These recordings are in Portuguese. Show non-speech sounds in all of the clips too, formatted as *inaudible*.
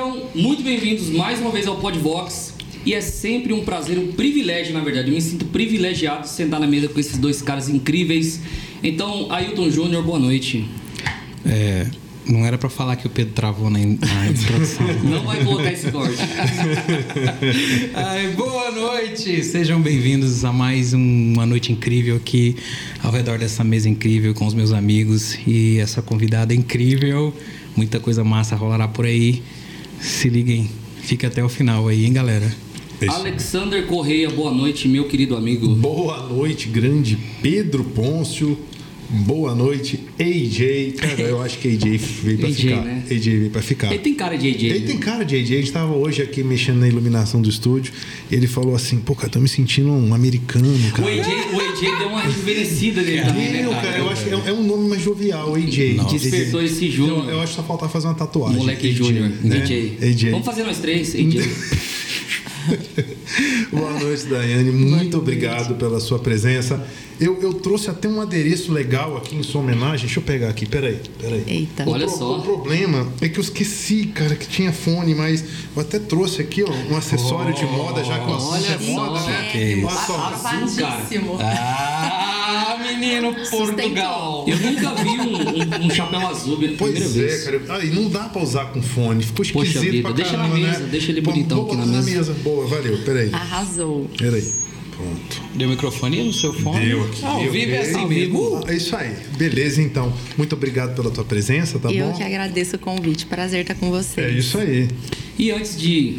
Sejam muito bem-vindos mais uma vez ao Podvox. E é sempre um prazer, um privilégio, na verdade. Eu me sinto privilegiado de sentar na mesa com esses dois caras incríveis. Então, Ailton Júnior, boa noite. É, não era pra falar que o Pedro travou na, in- na *laughs* introdução. Não vai colocar esse corte. *laughs* Ai, boa noite! Sejam bem-vindos a mais um- uma noite incrível aqui ao redor dessa mesa incrível com os meus amigos e essa convidada incrível. Muita coisa massa rolará por aí. Se liguem, fique até o final aí, hein, galera? Alexander Correia, boa noite, meu querido amigo. Boa noite, grande Pedro Pôncio. Boa noite, AJ. Cara, eu acho que AJ veio pra AJ, ficar. né? AJ veio pra ficar. Ele tem cara de AJ. Ele né? tem cara de AJ. A gente tava hoje aqui mexendo na iluminação do estúdio. Ele falou assim: pô, cara, tô me sentindo um americano, O cara. AJ, o AJ deu uma rejuvenescida nele também, né, cara? cara, eu acho que é, é um nome mais jovial, AJ. Nossa. Despertou esse Júnior. Eu, eu acho que só faltar fazer uma tatuagem. Moleque AJ, Júnior, né? AJ. AJ. Vamos fazer nós três, AJ. *laughs* *laughs* Boa noite, Daiane. Muito obrigado pela sua presença. Eu, eu trouxe até um adereço legal aqui em sua homenagem. Deixa eu pegar aqui, peraí. peraí. Eita. O Olha pro- só. O problema é que eu esqueci, cara, que tinha fone, mas eu até trouxe aqui, ó, um acessório de moda, já que o assunto Olha é moda, né? Que Olha só. Aprovadíssimo. Ah, menino Portugal. Eu nunca vi um, um- um chapéu azul pela Pois primeira é, vez. cara. Ah, e não dá pra usar com fone. Ficou Poxa esquisito vida, pra deixa na caramba, mesa, né? deixa ele bonitão vou aqui na botar mesa. Boa, valeu. Peraí. Arrasou. Peraí. Pronto. Deu microfone no seu fone? Deu aqui. Ah, ao vivo é assim mesmo. É isso aí. Beleza, então. Muito obrigado pela tua presença, tá eu bom? que agradeço o convite. Prazer estar com você. É isso aí. E antes de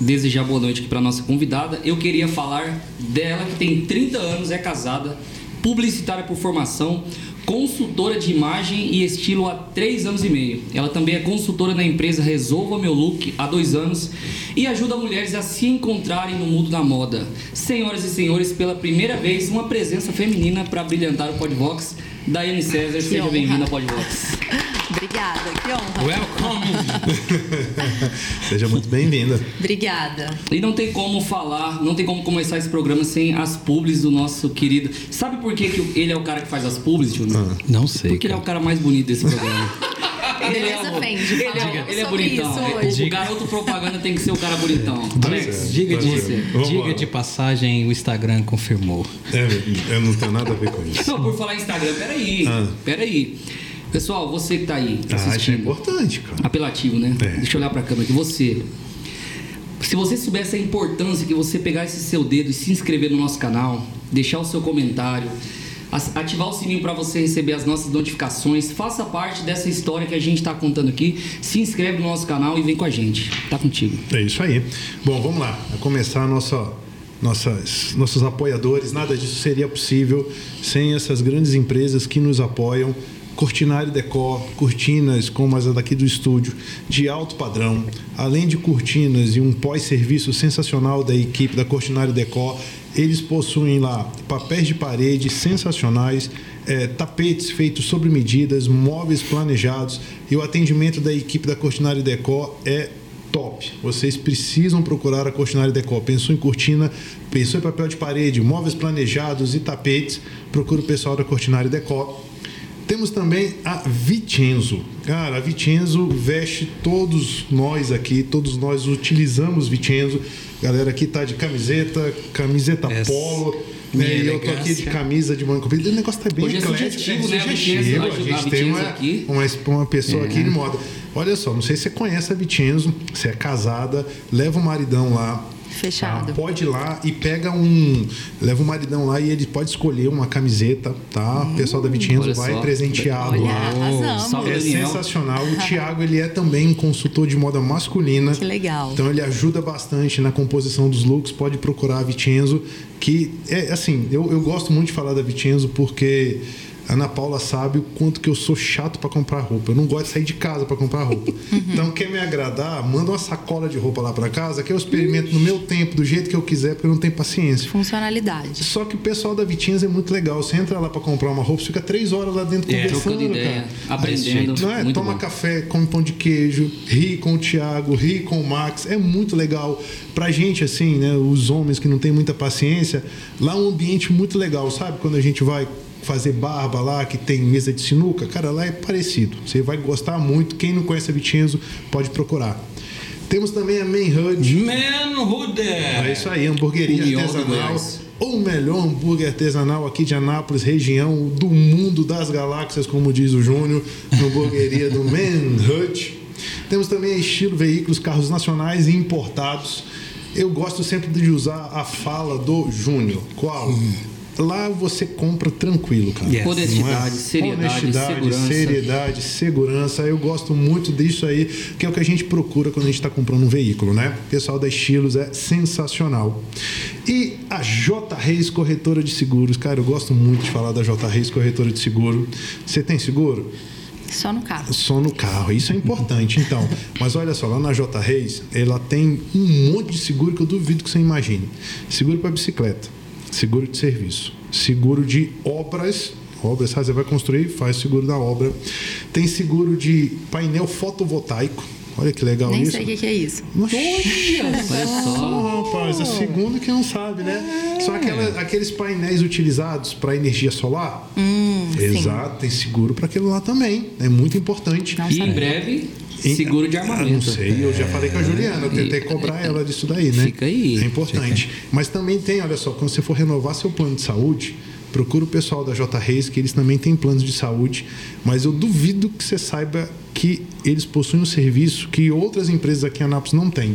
desejar boa noite aqui para nossa convidada, eu queria falar dela que tem 30 anos, é casada, publicitária por formação, consultora de imagem e estilo há 3 anos e meio. Ela também é consultora na empresa Resolva Meu Look há 2 anos e ajuda mulheres a se encontrarem no mundo da moda. Senhoras e senhores, pela primeira vez, uma presença feminina para brilhantar o Podvox. Daiane César, seja bem-vinda ao Podvox. *laughs* Obrigada, que honra. Welcome! *laughs* Seja muito bem-vinda. Obrigada. E não tem como falar, não tem como começar esse programa sem as publis do nosso querido. Sabe por que, que ele é o cara que faz as publis, Júnior? Não sei. Porque ele é o cara mais bonito desse programa. *laughs* Ele é, ele é, ele é bonitão. O garoto propaganda tem que ser o cara bonitão. Alex, Diga de, diga de passagem, o Instagram confirmou. É, eu não tenho nada a ver com isso. Não, por falar em Instagram, peraí. Ah. Peraí. Pessoal, você que tá aí Ah, isso é importante, cara. Apelativo, né? É. Deixa eu olhar pra câmera aqui. Você. Se você soubesse a importância que você pegar esse seu dedo e se inscrever no nosso canal, deixar o seu comentário, ativar o sininho para você receber as nossas notificações, faça parte dessa história que a gente está contando aqui, se inscreve no nosso canal e vem com a gente. Tá contigo. É isso aí. Bom, vamos lá. A começar a nossa, nossas, nossos apoiadores. Nada disso seria possível sem essas grandes empresas que nos apoiam. Cortinário Decor, cortinas como as daqui do estúdio, de alto padrão, além de cortinas e um pós-serviço sensacional da equipe da Cortinário Decor, eles possuem lá papéis de parede sensacionais, eh, tapetes feitos sob medidas, móveis planejados e o atendimento da equipe da Cortinário Decor é top. Vocês precisam procurar a Cortinário Decor. Pensou em cortina, pensou em papel de parede, móveis planejados e tapetes, procura o pessoal da Cortinário Decor. Temos também a Vicenzo. Cara, a Vicenzo veste todos nós aqui, todos nós utilizamos Vicenzo. Galera aqui tá de camiseta, camiseta Essa polo. Né, e eu tô aqui de camisa de comprida. O negócio tá bem Hoje é eclético, sugestivo, é né? A sugestivo. gente tem uma, aqui. uma, uma pessoa É. aqui de moda. Olha só, não sei se você conhece a Vicenzo, se é casada, leva o maridão lá. Fechado. tá? Pode ir lá e pega um. Leva o maridão lá e ele pode escolher uma camiseta, tá? O pessoal da Vicenzo olha vai só. presenteado Olha, lá. arrasamos. É sensacional. O Thiago, ele é também consultor de moda masculina. Que legal. Então ele ajuda bastante na composição dos looks. Pode procurar a Vicenzo, que é assim, eu, eu gosto muito de falar da Vicenzo porque a Ana Paula sabe o quanto que eu sou chato para comprar roupa. Eu não gosto de sair de casa para comprar roupa. *laughs* Então, quer me agradar, manda uma sacola de roupa lá para casa, que eu experimento no meu tempo, do jeito que eu quiser, porque eu não tenho paciência. Funcionalidade. Só que o pessoal da Vitinhas é muito legal. Você entra lá para comprar uma roupa, você fica três horas lá dentro É, conversando, Trocando ideia, cara. aprendendo. Não é? Muito Toma bom. café, come pão de queijo, ri com o Thiago, ri com o Max. É muito legal. Pra gente, assim, né? Os homens que não têm muita paciência, lá é um ambiente muito legal, sabe? Quando a gente vai fazer barba lá, que tem mesa de sinuca, cara, lá é parecido. Você vai gostar muito. Quem não conhece a Vicenzo pode procurar. Temos também a Manhood. Manhood! É isso aí, hamburgueria União artesanal. O melhor hambúrguer artesanal aqui de Anápolis, região do mundo das galáxias, como diz o Júnior, hamburgueria do Manhood. Temos também estilo veículos, carros nacionais e importados. Eu gosto sempre de usar a fala do Júnior. Qual? Lá você compra tranquilo, cara. Yes. Honestidade, Não é? seriedade, Honestidade, segurança. seriedade, segurança. Eu gosto muito disso aí, que é o que a gente procura quando a gente está comprando um veículo, né? O pessoal da Estilos é sensacional. E a J Reis Corretora de Seguros. Cara, eu gosto muito de falar da J Reis Corretora de Seguro. Você tem seguro? Só no carro. Só no carro. Isso é importante, então. *laughs* Mas olha só, lá na J Reis, ela tem um monte de seguro que eu duvido que você imagine. Seguro para bicicleta, seguro de serviço, seguro de obras. Obras, sabe? Você vai construir, faz seguro da obra. Tem seguro de painel fotovoltaico. Olha que legal Nem isso. sei o que é isso. Olha só. Rapaz, é segundo que não sabe, né? São aquela- aqueles painéis utilizados para energia solar. Hum, sim. Exato, tem seguro para aquilo lá também. É muito importante. Não E em sabia. breve, seguro de Ah, armamento. não sei, eu já falei com a Juliana, eu tentei cobrar ela disso daí, né? Fica aí. É importante. Mas também tem, olha só, quando você for renovar seu plano de saúde, procura o pessoal da J Reis, que eles também têm planos de saúde, mas eu duvido que você saiba que eles possuem um serviço que outras empresas aqui em Anápolis não têm.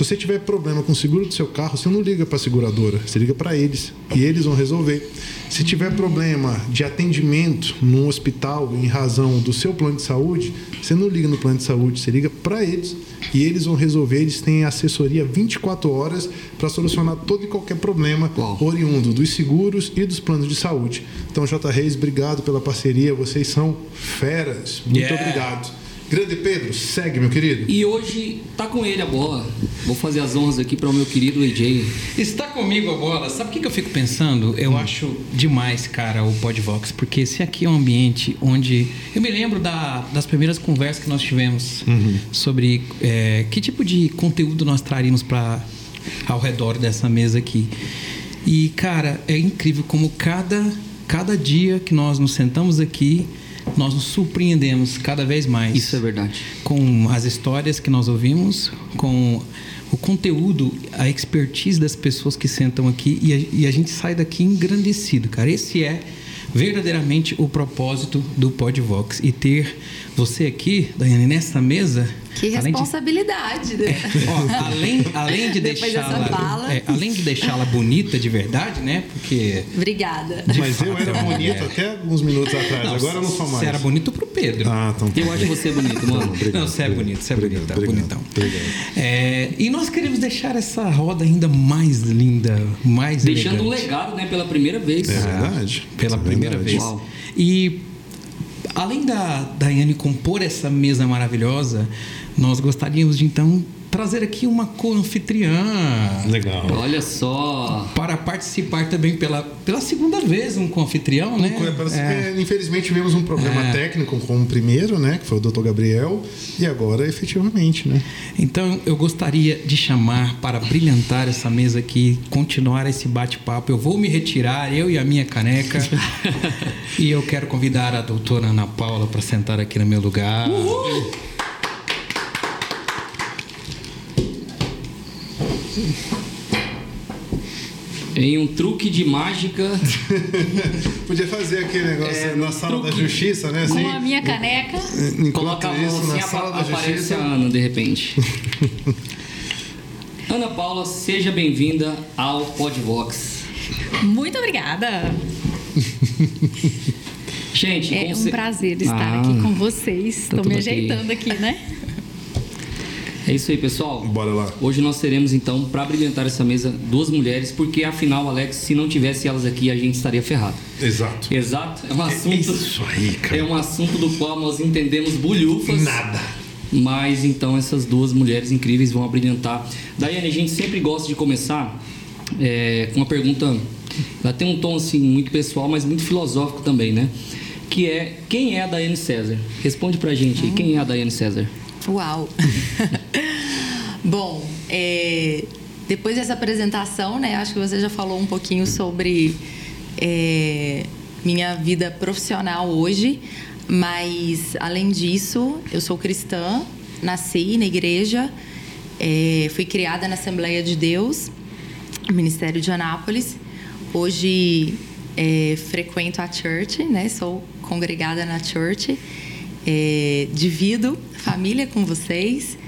Se você tiver problema com o seguro do seu carro, você não liga para a seguradora, você liga para eles e eles vão resolver. Se tiver problema de atendimento num hospital em razão do seu plano de saúde, você não liga no plano de saúde, você liga para eles e eles vão resolver. Eles têm assessoria 24 horas para solucionar todo e qualquer problema Uau. oriundo dos seguros e dos planos de saúde. Então, J. Reis, obrigado pela parceria. Vocês são feras. Muito Yeah. obrigado. Grande Pedro, segue, meu querido. E hoje tá com ele a bola. Vou fazer as honras aqui para o meu querido AJ. Está comigo a bola. Sabe o que, que eu fico pensando? Eu acho demais, cara, o Podvox, porque esse aqui é um ambiente onde. Eu me lembro da- das primeiras conversas que nós tivemos sobre é, que tipo de conteúdo nós traríamos para ao redor dessa mesa aqui. E, cara, é incrível como cada, cada dia que nós nos sentamos aqui, nós nos surpreendemos cada vez mais Isso é verdade. com as histórias que nós ouvimos, com o conteúdo, a expertise das pessoas que sentam aqui e a, e a gente sai daqui engrandecido, cara. Esse é verdadeiramente o propósito do Podvox e ter você aqui, Daiane, nessa mesa. Que além de- responsabilidade, né? *laughs* Ó, além, além de *laughs* deixá-la é, além de deixá-la bonita de verdade, né? Porque Obrigada. Mas eu era fato, bonito é. até alguns minutos atrás, agora eu não sou mais. Você era bonito pro Pedro. Ah, então. Eu acho você bonito, mano. não, você é bonito, você é obrigado, bonitão, obrigado, bonitão. obrigado. É, e nós queremos deixar essa roda ainda mais linda, mais Deixando um elegante. legado, né? Pela primeira vez. É verdade. Pela É primeira verdade. vez. Uau. E além da Daiane compor essa mesa maravilhosa, nós gostaríamos de então trazer aqui uma co-anfitriã. Legal. Olha só. Para participar também pela, pela segunda vez, um co-anfitrião, né? É, infelizmente tivemos um problema É. técnico com o primeiro, né? Que foi o Dr. Gabriel, e agora efetivamente, né? Então eu gostaria de chamar para brilhantar essa mesa aqui, continuar esse bate-papo. Eu vou me retirar, eu e a minha caneca. *laughs* e eu quero convidar a doutora Ana Paula para sentar aqui no meu lugar. Em um truque de mágica. *laughs* Podia fazer aquele negócio É, na sala da justiça, né? Assim, Com a minha caneca. enquanto Coloca a mão isso, assim, na sala apa- da aparece justiça. a Ana, de repente. *laughs* Ana Paula, seja bem-vinda ao Podvox. Muito obrigada. Gente, É um prazer estar Ah, aqui com vocês. Estou me ajeitando aqui, né? *laughs* É isso aí, pessoal. Bora lá. Hoje nós teremos então, para brilhantar essa mesa, duas mulheres, porque afinal, Alex, se não tivesse elas aqui, a gente estaria ferrado. Exato. Exato? É um assunto. Isso aí, cara. É um assunto do qual nós entendemos bulhufas. Nada. Mas então essas duas mulheres incríveis vão abrilhantar. Daiane, a gente sempre gosta de começar é, com uma pergunta. Ela tem um tom assim muito pessoal, mas muito filosófico também, né? Que é quem é a Daiane César? Responde pra gente aí, quem é a Daiane César? Uau! *laughs* Bom, é, depois dessa apresentação, né, acho que você já falou um pouquinho sobre é, minha vida profissional hoje, mas além disso, eu sou cristã, nasci na igreja É, fui criada na Assembleia de Deus, Ministério de Anápolis. Hoje é, frequento a church, né? Sou congregada na church. É, divido família com vocês.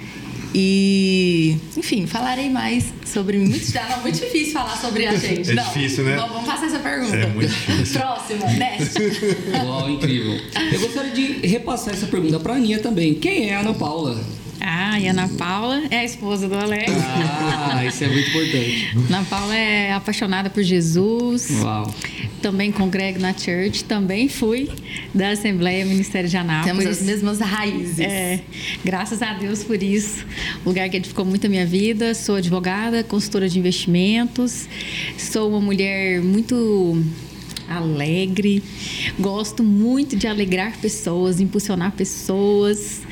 E, enfim, falarei mais sobre mim. Muito, já não, muito difícil falar sobre a gente. É não, difícil, né? Vamos, vamos passar essa pergunta. É muito difícil. Próxima, next. Uau, incrível. Eu gostaria de repassar essa pergunta para a Aninha também. Quem é a Ana Paula? Ah, e a Ana Paula é a esposa do Alex. Ah, isso é muito importante. Ana Paula é apaixonada por Jesus. Uau. Também congrego na church. Também fui da Assembleia Ministério de Anápolis. Temos as mesmas raízes. É, graças a Deus por isso. Lugar que edificou muito a minha vida. Sou advogada, consultora de investimentos. Sou uma mulher muito alegre. Gosto muito de alegrar pessoas, impulsionar pessoas.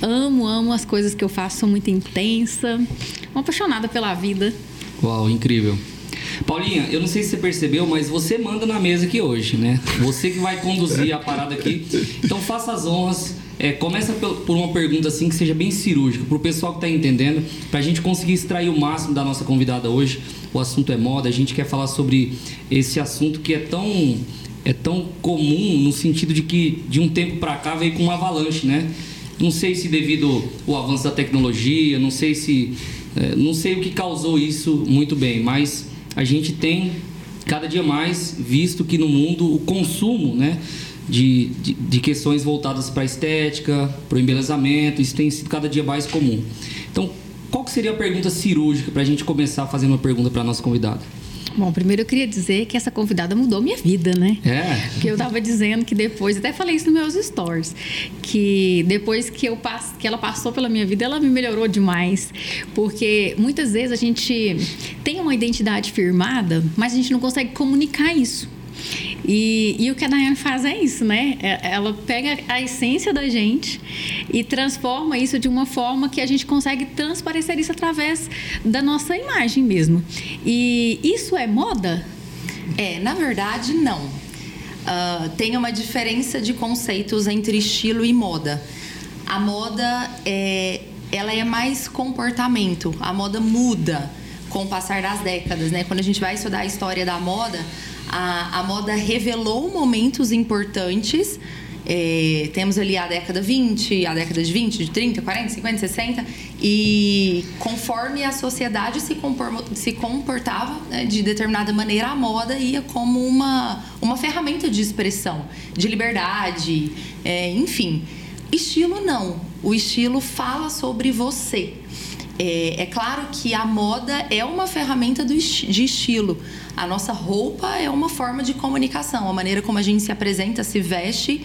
Amo, amo as coisas que eu faço, sou muito intensa. Uma apaixonada pela vida. Uau, incrível. Paulinha, eu não sei se você percebeu, mas você manda na mesa aqui hoje, né? Você que vai conduzir a parada aqui. Então faça as honras. É, começa por uma pergunta assim que seja bem cirúrgica, para o pessoal que está entendendo, para a gente conseguir extrair o máximo da nossa convidada hoje. O assunto é moda, a gente quer falar sobre esse assunto que é tão é tão comum no sentido de que de um tempo para cá veio com uma avalanche, né? Não sei se devido ao avanço da tecnologia, não sei se é, não sei o que causou isso muito bem, mas a gente tem cada dia mais visto que no mundo o consumo, né? De, de, de questões voltadas para a estética, para o embelezamento, isso tem sido cada dia mais comum. Então, qual que seria a pergunta cirúrgica para a gente começar fazendo uma pergunta para a nossa convidada? Bom, primeiro eu queria dizer que essa convidada mudou minha vida, né? É. Porque eu tava dizendo que depois, até falei isso nos meus stories, que depois que, eu pass, que ela passou pela minha vida, ela me melhorou demais. Porque muitas vezes a gente tem uma identidade firmada, mas a gente não consegue comunicar isso. E, e, o que a Dayane faz é isso, né? Ela pega a essência da gente e transforma isso de uma forma que a gente consegue transparecer isso através da nossa imagem mesmo. E isso é moda? É, na verdade, não. Uh, tem uma diferença de conceitos entre estilo e moda. A moda é, ela é mais comportamento. A moda muda com o passar das décadas, né? Quando a gente vai estudar a história da moda, a, a moda revelou momentos importantes. É, temos ali a década 20, a década de 20, de 30, 40, 50, 60, e conforme a sociedade se, se comportava né, de determinada maneira, a moda ia como uma, uma ferramenta de expressão, de liberdade, é, enfim. Estilo não. O estilo fala sobre você. É, é, claro que a moda é uma ferramenta do, de estilo. A nossa roupa é uma forma de comunicação. A maneira como a gente se apresenta, se veste,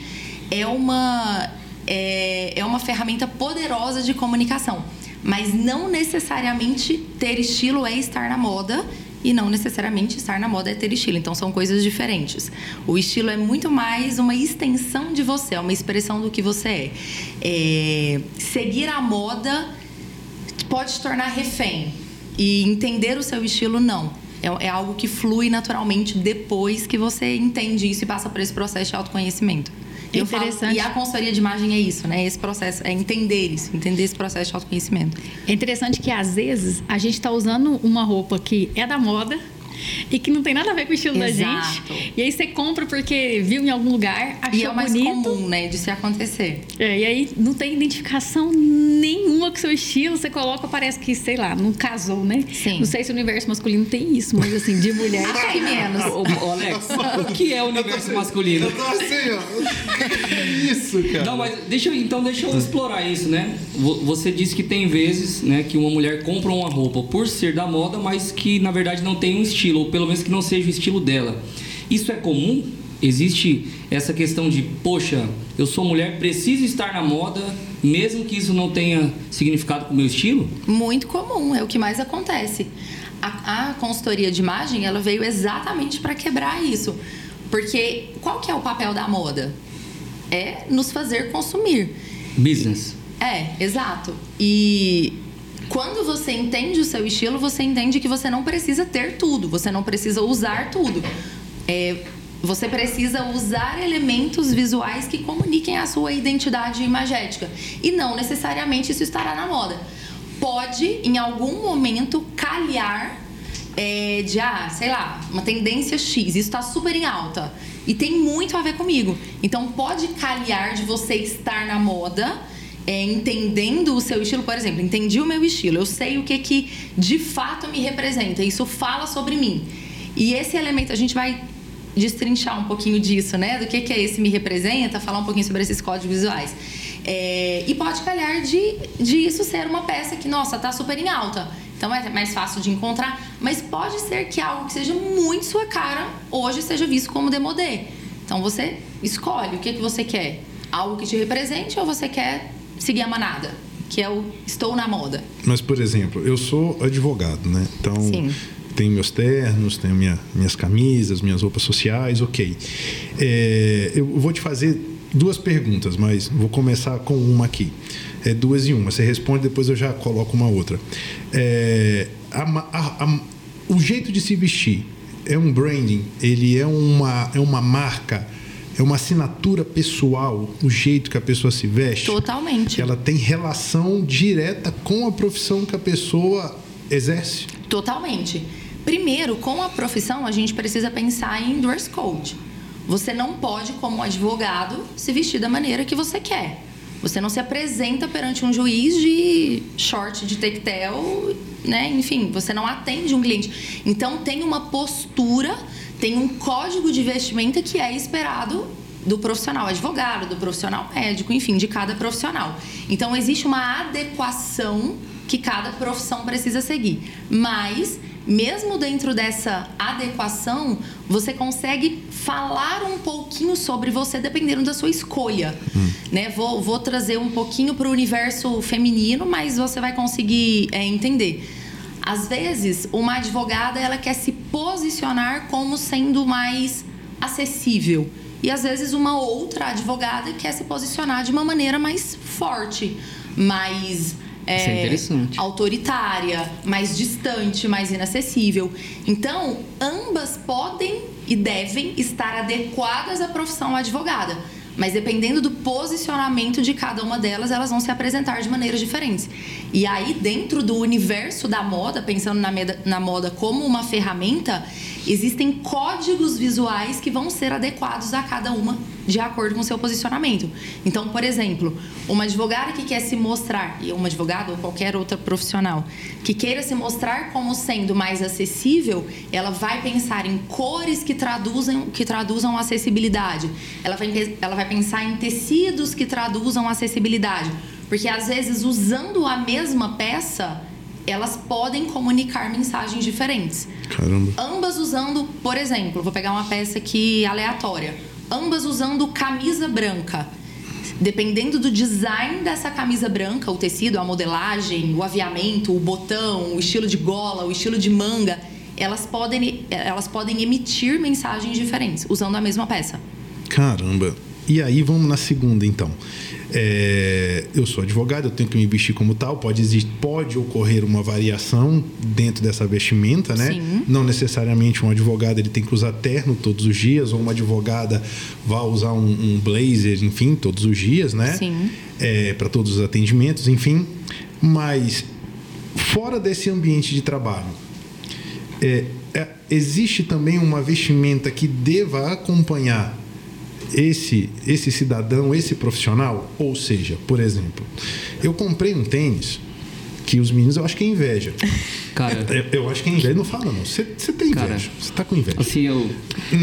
é uma, é, é uma ferramenta poderosa de comunicação. Mas não necessariamente ter estilo é estar na moda e não necessariamente estar na moda é ter estilo. Então são coisas diferentes. O estilo é muito mais uma extensão de você, é uma expressão do que você é. é seguir a moda pode te tornar refém e entender o seu estilo não. É, é, algo que flui naturalmente depois que você entende isso e passa por esse processo de autoconhecimento. É interessante. Falo, e a consultoria de imagem é isso, né? Esse processo, é entender isso, entender esse processo de autoconhecimento. É interessante que às vezes a gente está usando uma roupa que é da moda, e que não tem nada a ver com o estilo Exato. da gente. E aí você compra porque viu em algum lugar, achou e é o mais bonito. comum, né, de se acontecer. É, e aí não tem identificação nenhuma com o seu estilo, você coloca, parece que, sei lá, não casou, né? Sim. Não sei se o universo masculino tem isso, mas assim, de mulher tem menos. Ô, ô, Alex, *laughs* o que é o universo masculino? Eu tô assim, ó. Isso, cara. Não, mas deixa eu, então deixa eu explorar isso, né? Você disse que tem vezes, né, que uma mulher compra uma roupa por ser da moda, mas que na verdade não tem um estilo, ou pelo menos que não seja o estilo dela. Isso é comum? Existe essa questão de, poxa, eu sou mulher, preciso estar na moda, mesmo que isso não tenha significado com o meu estilo? Muito comum, é o que mais acontece. A, a consultoria de imagem, ela veio exatamente para quebrar isso. Porque qual que é o papel da moda? É nos fazer consumir. Business. É, exato. E quando você entende o seu estilo, você entende que você não precisa ter tudo, você não precisa usar tudo. É, você precisa usar elementos visuais que comuniquem a sua identidade imagética. E não necessariamente isso estará na moda. pode, em algum momento, calhar é, de, ah, sei lá, uma tendência X. Isso está super em alta. E tem muito a ver comigo. Então, pode calhar de você estar na moda, é, entendendo o seu estilo. Por exemplo, entendi o meu estilo. Eu sei o que, que de fato me representa. Isso fala sobre mim. E esse elemento, a gente vai destrinchar um pouquinho disso, né? Do que, que é esse me representa, falar um pouquinho sobre esses códigos visuais. É, e pode calhar de, de isso ser uma peça que, nossa, tá super em alta. Então é mais fácil de encontrar. Mas pode ser que algo que seja muito sua cara hoje seja visto como demodê. Então você escolhe o que, que você quer. Algo que te represente ou você quer seguir a manada? Que é o estou na moda. Mas, por exemplo, eu sou advogado, né? Então. Sim tenho meus ternos, tenho minha, minhas camisas, minhas roupas sociais, ok. É, eu vou te fazer duas perguntas, mas vou começar com uma aqui. É duas em uma. Você responde, depois eu já coloco uma outra. É, a, a, a, o jeito de se vestir é um branding, ele é uma, é uma marca, é uma assinatura pessoal, o jeito que a pessoa se veste. Totalmente. Ela tem relação direta com a profissão que a pessoa exerce. Totalmente. Primeiro, com a profissão, a gente precisa pensar em dress code. Você não pode, como advogado, se vestir da maneira que você quer. Você não se apresenta perante um juiz de short de tectel, né? Enfim, você não atende um cliente. Então tem uma postura, tem um código de vestimenta que é esperado do profissional advogado, do profissional médico, enfim, de cada profissional. Então existe uma adequação que cada profissão precisa seguir. Mas mesmo dentro dessa adequação, você consegue falar um pouquinho sobre você dependendo da sua escolha. Hum. Né? Vou, vou trazer um pouquinho para o universo feminino, mas você vai conseguir é, entender. Às vezes, uma advogada ela quer se posicionar como sendo mais acessível. E às vezes uma outra advogada quer se posicionar de uma maneira mais forte, mais é, é autoritária, mais distante, mais inacessível. Então, ambas podem e devem estar adequadas à profissão advogada. Mas dependendo do posicionamento de cada uma delas, elas vão se apresentar de maneiras diferentes. E aí, dentro do universo da moda, pensando na, na moda como uma ferramenta, existem códigos visuais que vão ser adequados a cada uma de acordo com o seu posicionamento. Então, por exemplo, uma advogada que quer se mostrar, e uma advogada ou qualquer outra profissional, que queira se mostrar como sendo mais acessível, ela vai pensar em cores que traduzem, que traduzam acessibilidade. Ela vai, ela vai pensar em tecidos que traduzam acessibilidade. Porque às vezes, usando a mesma peça, elas podem comunicar mensagens diferentes. Caramba. Ambas usando, por exemplo, vou pegar uma peça aqui aleatória. Ambas usando camisa branca. Dependendo do design dessa camisa branca, o tecido, a modelagem, o aviamento, o botão, o estilo de gola, o estilo de manga, elas podem, elas podem emitir mensagens diferentes usando a mesma peça. Caramba. E aí vamos na segunda então. É, eu sou advogado, eu tenho que me vestir como tal. Pode existir, pode ocorrer uma variação dentro dessa vestimenta, né? Sim. Não necessariamente um advogado ele tem que usar terno todos os dias, ou uma advogada vai usar um, um blazer, enfim, todos os dias, né? Sim. É, Para todos os atendimentos, enfim. Mas fora desse ambiente de trabalho, é, é existe também uma vestimenta que deva acompanhar esse, esse cidadão, esse profissional? Ou seja, por exemplo, eu comprei um tênis que os meninos eu acho que é inveja. *laughs* Cara, eu, eu acho que é inveja. Não fala, não. Você, você tem inveja. Cara, você tá com inveja. Assim, eu.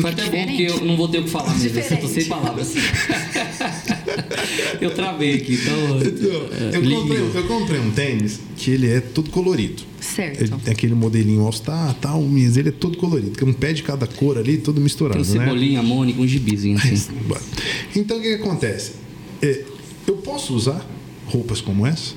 Foi até bom porque eu não vou ter o que falar mesmo. Eu tô sem palavras. *laughs* eu travei aqui, então. então eu, comprei, eu comprei um tênis que ele é todo colorido. Certo. Ele tem aquele modelinho All-Star, tal, mas ele é todo colorido. Tem um pé de cada cor ali, todo misturado. Tem um né? cebolinha, mônica, um gibizinho assim. *laughs* Então o que, que acontece? É, eu posso usar roupas como essa?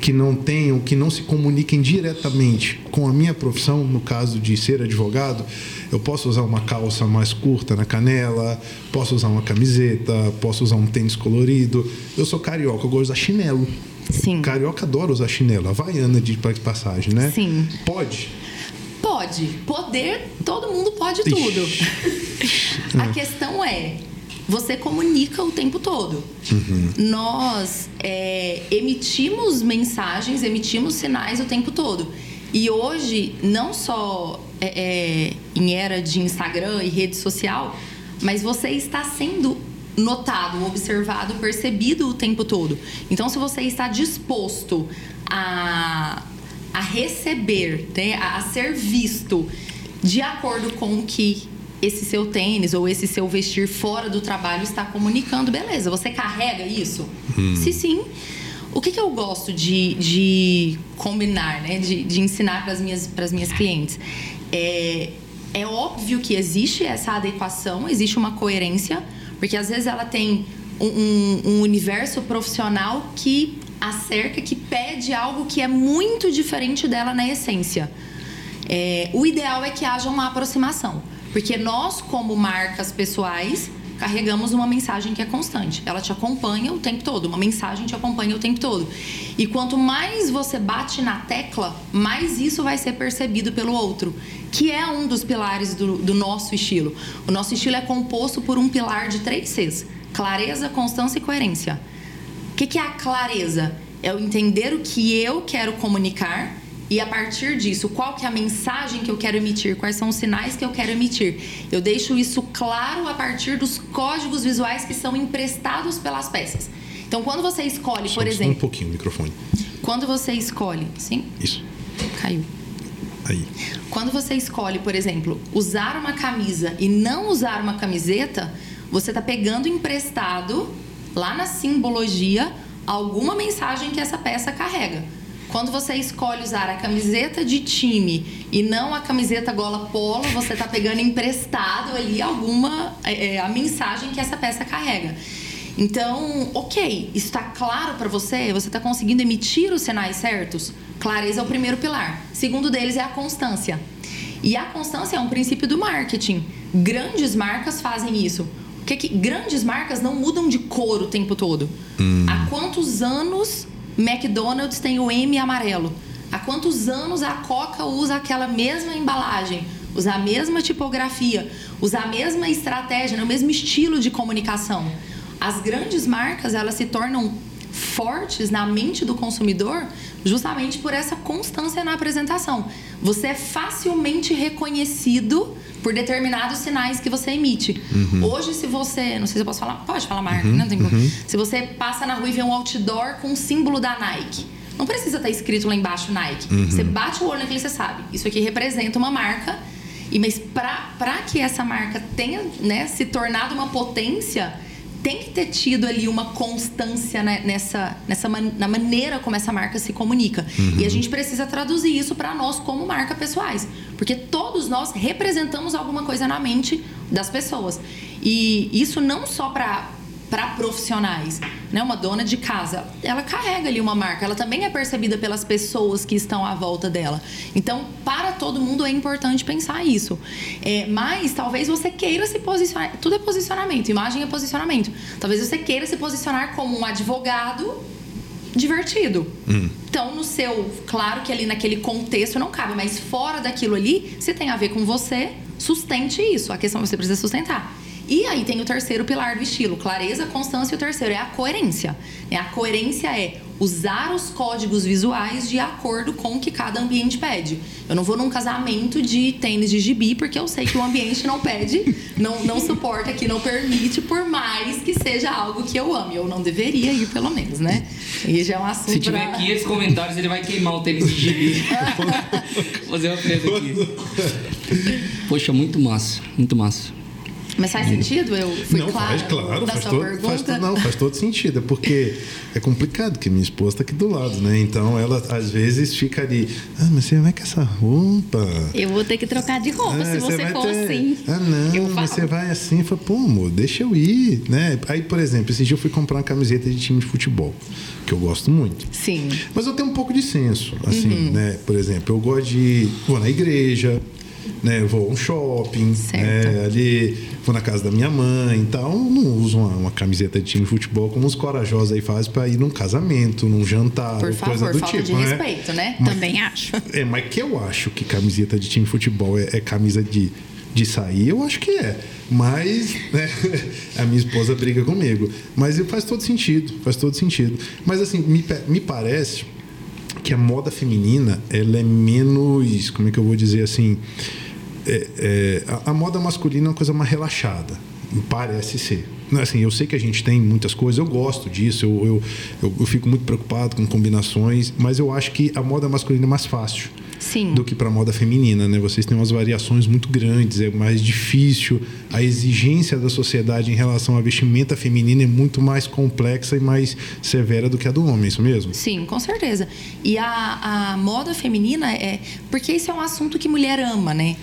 Que não tenham, que não se comuniquem diretamente com a minha profissão, no caso de ser advogado, eu posso usar uma calça mais curta na canela, posso usar uma camiseta, posso usar um tênis colorido. Eu sou carioca, eu gosto de usar chinelo. Sim. Carioca adora usar chinelo, havaiana de passagem, né? Sim. Pode? Pode. Poder, todo mundo pode tudo. a questão é, você comunica o tempo todo. Nós é, emitimos mensagens, emitimos sinais o tempo todo. E hoje, não só é, é, em era de Instagram e rede social, mas você está sendo notado, observado, percebido o tempo todo. Então, se você está disposto a, a receber, né, a ser visto de acordo com o que esse seu tênis ou esse seu vestir fora do trabalho está comunicando, beleza, você carrega isso? Se sim, o que, que eu gosto de, de combinar, né? de, de ensinar para as minhas, minhas clientes? É, é óbvio que existe essa adequação, existe uma coerência, porque às vezes ela tem um, um, um universo profissional que acerca, que pede algo que é muito diferente dela na essência. É, o ideal é que haja uma aproximação, porque nós, como marcas pessoais, carregamos uma mensagem que é constante. Ela te acompanha o tempo todo, uma mensagem te acompanha o tempo todo. E quanto mais você bate na tecla, mais isso vai ser percebido pelo outro, que é um dos pilares do, do nosso estilo. O nosso estilo é composto por um pilar de três Cs: clareza, constância e coerência. O que, que é a clareza? É o entender o que eu quero comunicar e a partir disso, qual que é a mensagem que eu quero emitir, quais são os sinais que eu quero emitir. Eu deixo isso claro a partir dos códigos visuais que são emprestados pelas peças. Então, quando você escolhe, Só- por exemplo, um pouquinho o microfone. quando você escolhe, sim, Isso. caiu. Aí. Quando você escolhe, por exemplo, usar uma camisa e não usar uma camiseta, você está pegando emprestado lá na simbologia alguma mensagem que essa peça carrega. Quando você escolhe usar a camiseta de time e não a camiseta gola polo, você está pegando emprestado ali alguma é, é, a mensagem que essa peça carrega. Então, ok, está claro para você? Você está conseguindo emitir os sinais certos? Clareza é o primeiro pilar. Segundo deles é a constância. E a constância é um princípio do marketing. Grandes marcas fazem isso. O que que grandes marcas não mudam de cor o tempo todo? Há quantos anos McDonald's tem o M amarelo? Há quantos anos a Coca usa aquela mesma embalagem? Usa a mesma tipografia, usa a mesma estratégia, né? o mesmo estilo de comunicação. As grandes marcas, elas se tornam fortes na mente do consumidor justamente por essa constância na apresentação. Você é facilmente reconhecido por determinados sinais que você emite. Hoje, se você, não sei se eu posso falar, pode falar marca, né? não tem problema. Se você passa na rua e vê um outdoor com o símbolo da Nike, não precisa estar escrito lá embaixo Nike. Você bate o olho naquele, você sabe. Isso aqui representa uma marca. E mas para que essa marca tenha né, se tornado uma potência, tem que ter tido ali uma constância né, nessa, nessa na maneira como essa marca se comunica. E a gente precisa traduzir isso para nós como marca pessoais, porque todos nós representamos alguma coisa na mente das pessoas. E isso não só para para profissionais, né? Uma dona de casa, ela carrega ali uma marca, ela também é percebida pelas pessoas que estão à volta dela. Então, para todo mundo é importante pensar isso. É, mas talvez você queira se posicionar, tudo é posicionamento, imagem é posicionamento. Talvez você queira se posicionar como um advogado divertido. Então, no seu, claro que ali naquele contexto não cabe, mas fora daquilo ali, se tem a ver com você, sustente isso. A questão é que você precisa sustentar. E aí tem o terceiro pilar do estilo, clareza, constância, e o terceiro é a coerência. É, A coerência é usar os códigos visuais de acordo com o que cada ambiente pede. Eu não vou num casamento de tênis de gibi, porque eu sei que o ambiente não pede, não, não suporta, que não permite, por mais que seja algo que eu ame. Eu não deveria ir, pelo menos, né? E já é um assunto Se tiver pra- 500 comentários, ele vai queimar o tênis de gibi. *laughs* Vou fazer uma presa aqui. Poxa, muito massa, muito massa. Mas faz sentido? Eu fui não, clara faz, claro, da faz sua todo, pergunta? faz, todo, não, faz todo sentido. É porque é complicado, que minha esposa está aqui do lado, né? Então ela às vezes fica ali, ah, mas você vai com essa roupa. Eu vou ter que trocar de roupa Ah, se você for ter- assim. Ah, não, você vai assim. Eu falo, pô, amor, deixa eu ir, né? Aí, por exemplo, esse dia eu fui comprar uma camiseta de time de futebol, que eu gosto muito. Sim. Mas eu tenho um pouco de senso, assim, Uhum. né? Por exemplo, eu gosto de. Vou na igreja, né? Eu vou a um shopping, né? Ali, vou na casa da minha mãe e tal. Eu não uso uma, uma camiseta de time de futebol como os corajosos aí fazem pra ir num casamento, num jantar, Por coisa favor, do falta tipo, de né? respeito, né? Mas- Também acho. *laughs* É, mas que eu acho que camiseta de time de futebol é, é camisa de de sair, eu acho que é. Mas né, *laughs* a minha esposa briga comigo. Mas faz todo sentido, faz todo sentido. Mas assim, me, me parece que a moda feminina ela é menos, como é que eu vou dizer assim, é, é, a, a, moda masculina é uma coisa mais relaxada, parece ser. Assim, eu sei que a gente tem muitas coisas, eu gosto disso, eu, eu, eu, eu fico muito preocupado com combinações, mas eu acho que a moda masculina é mais fácil. Sim. do que para moda feminina, né? Vocês têm umas variações muito grandes, é mais difícil. A exigência da sociedade em relação à vestimenta feminina é muito mais complexa e mais severa do que a do homem, é isso mesmo? Sim, com certeza. E a, a moda feminina é porque isso é um assunto que mulher ama, né?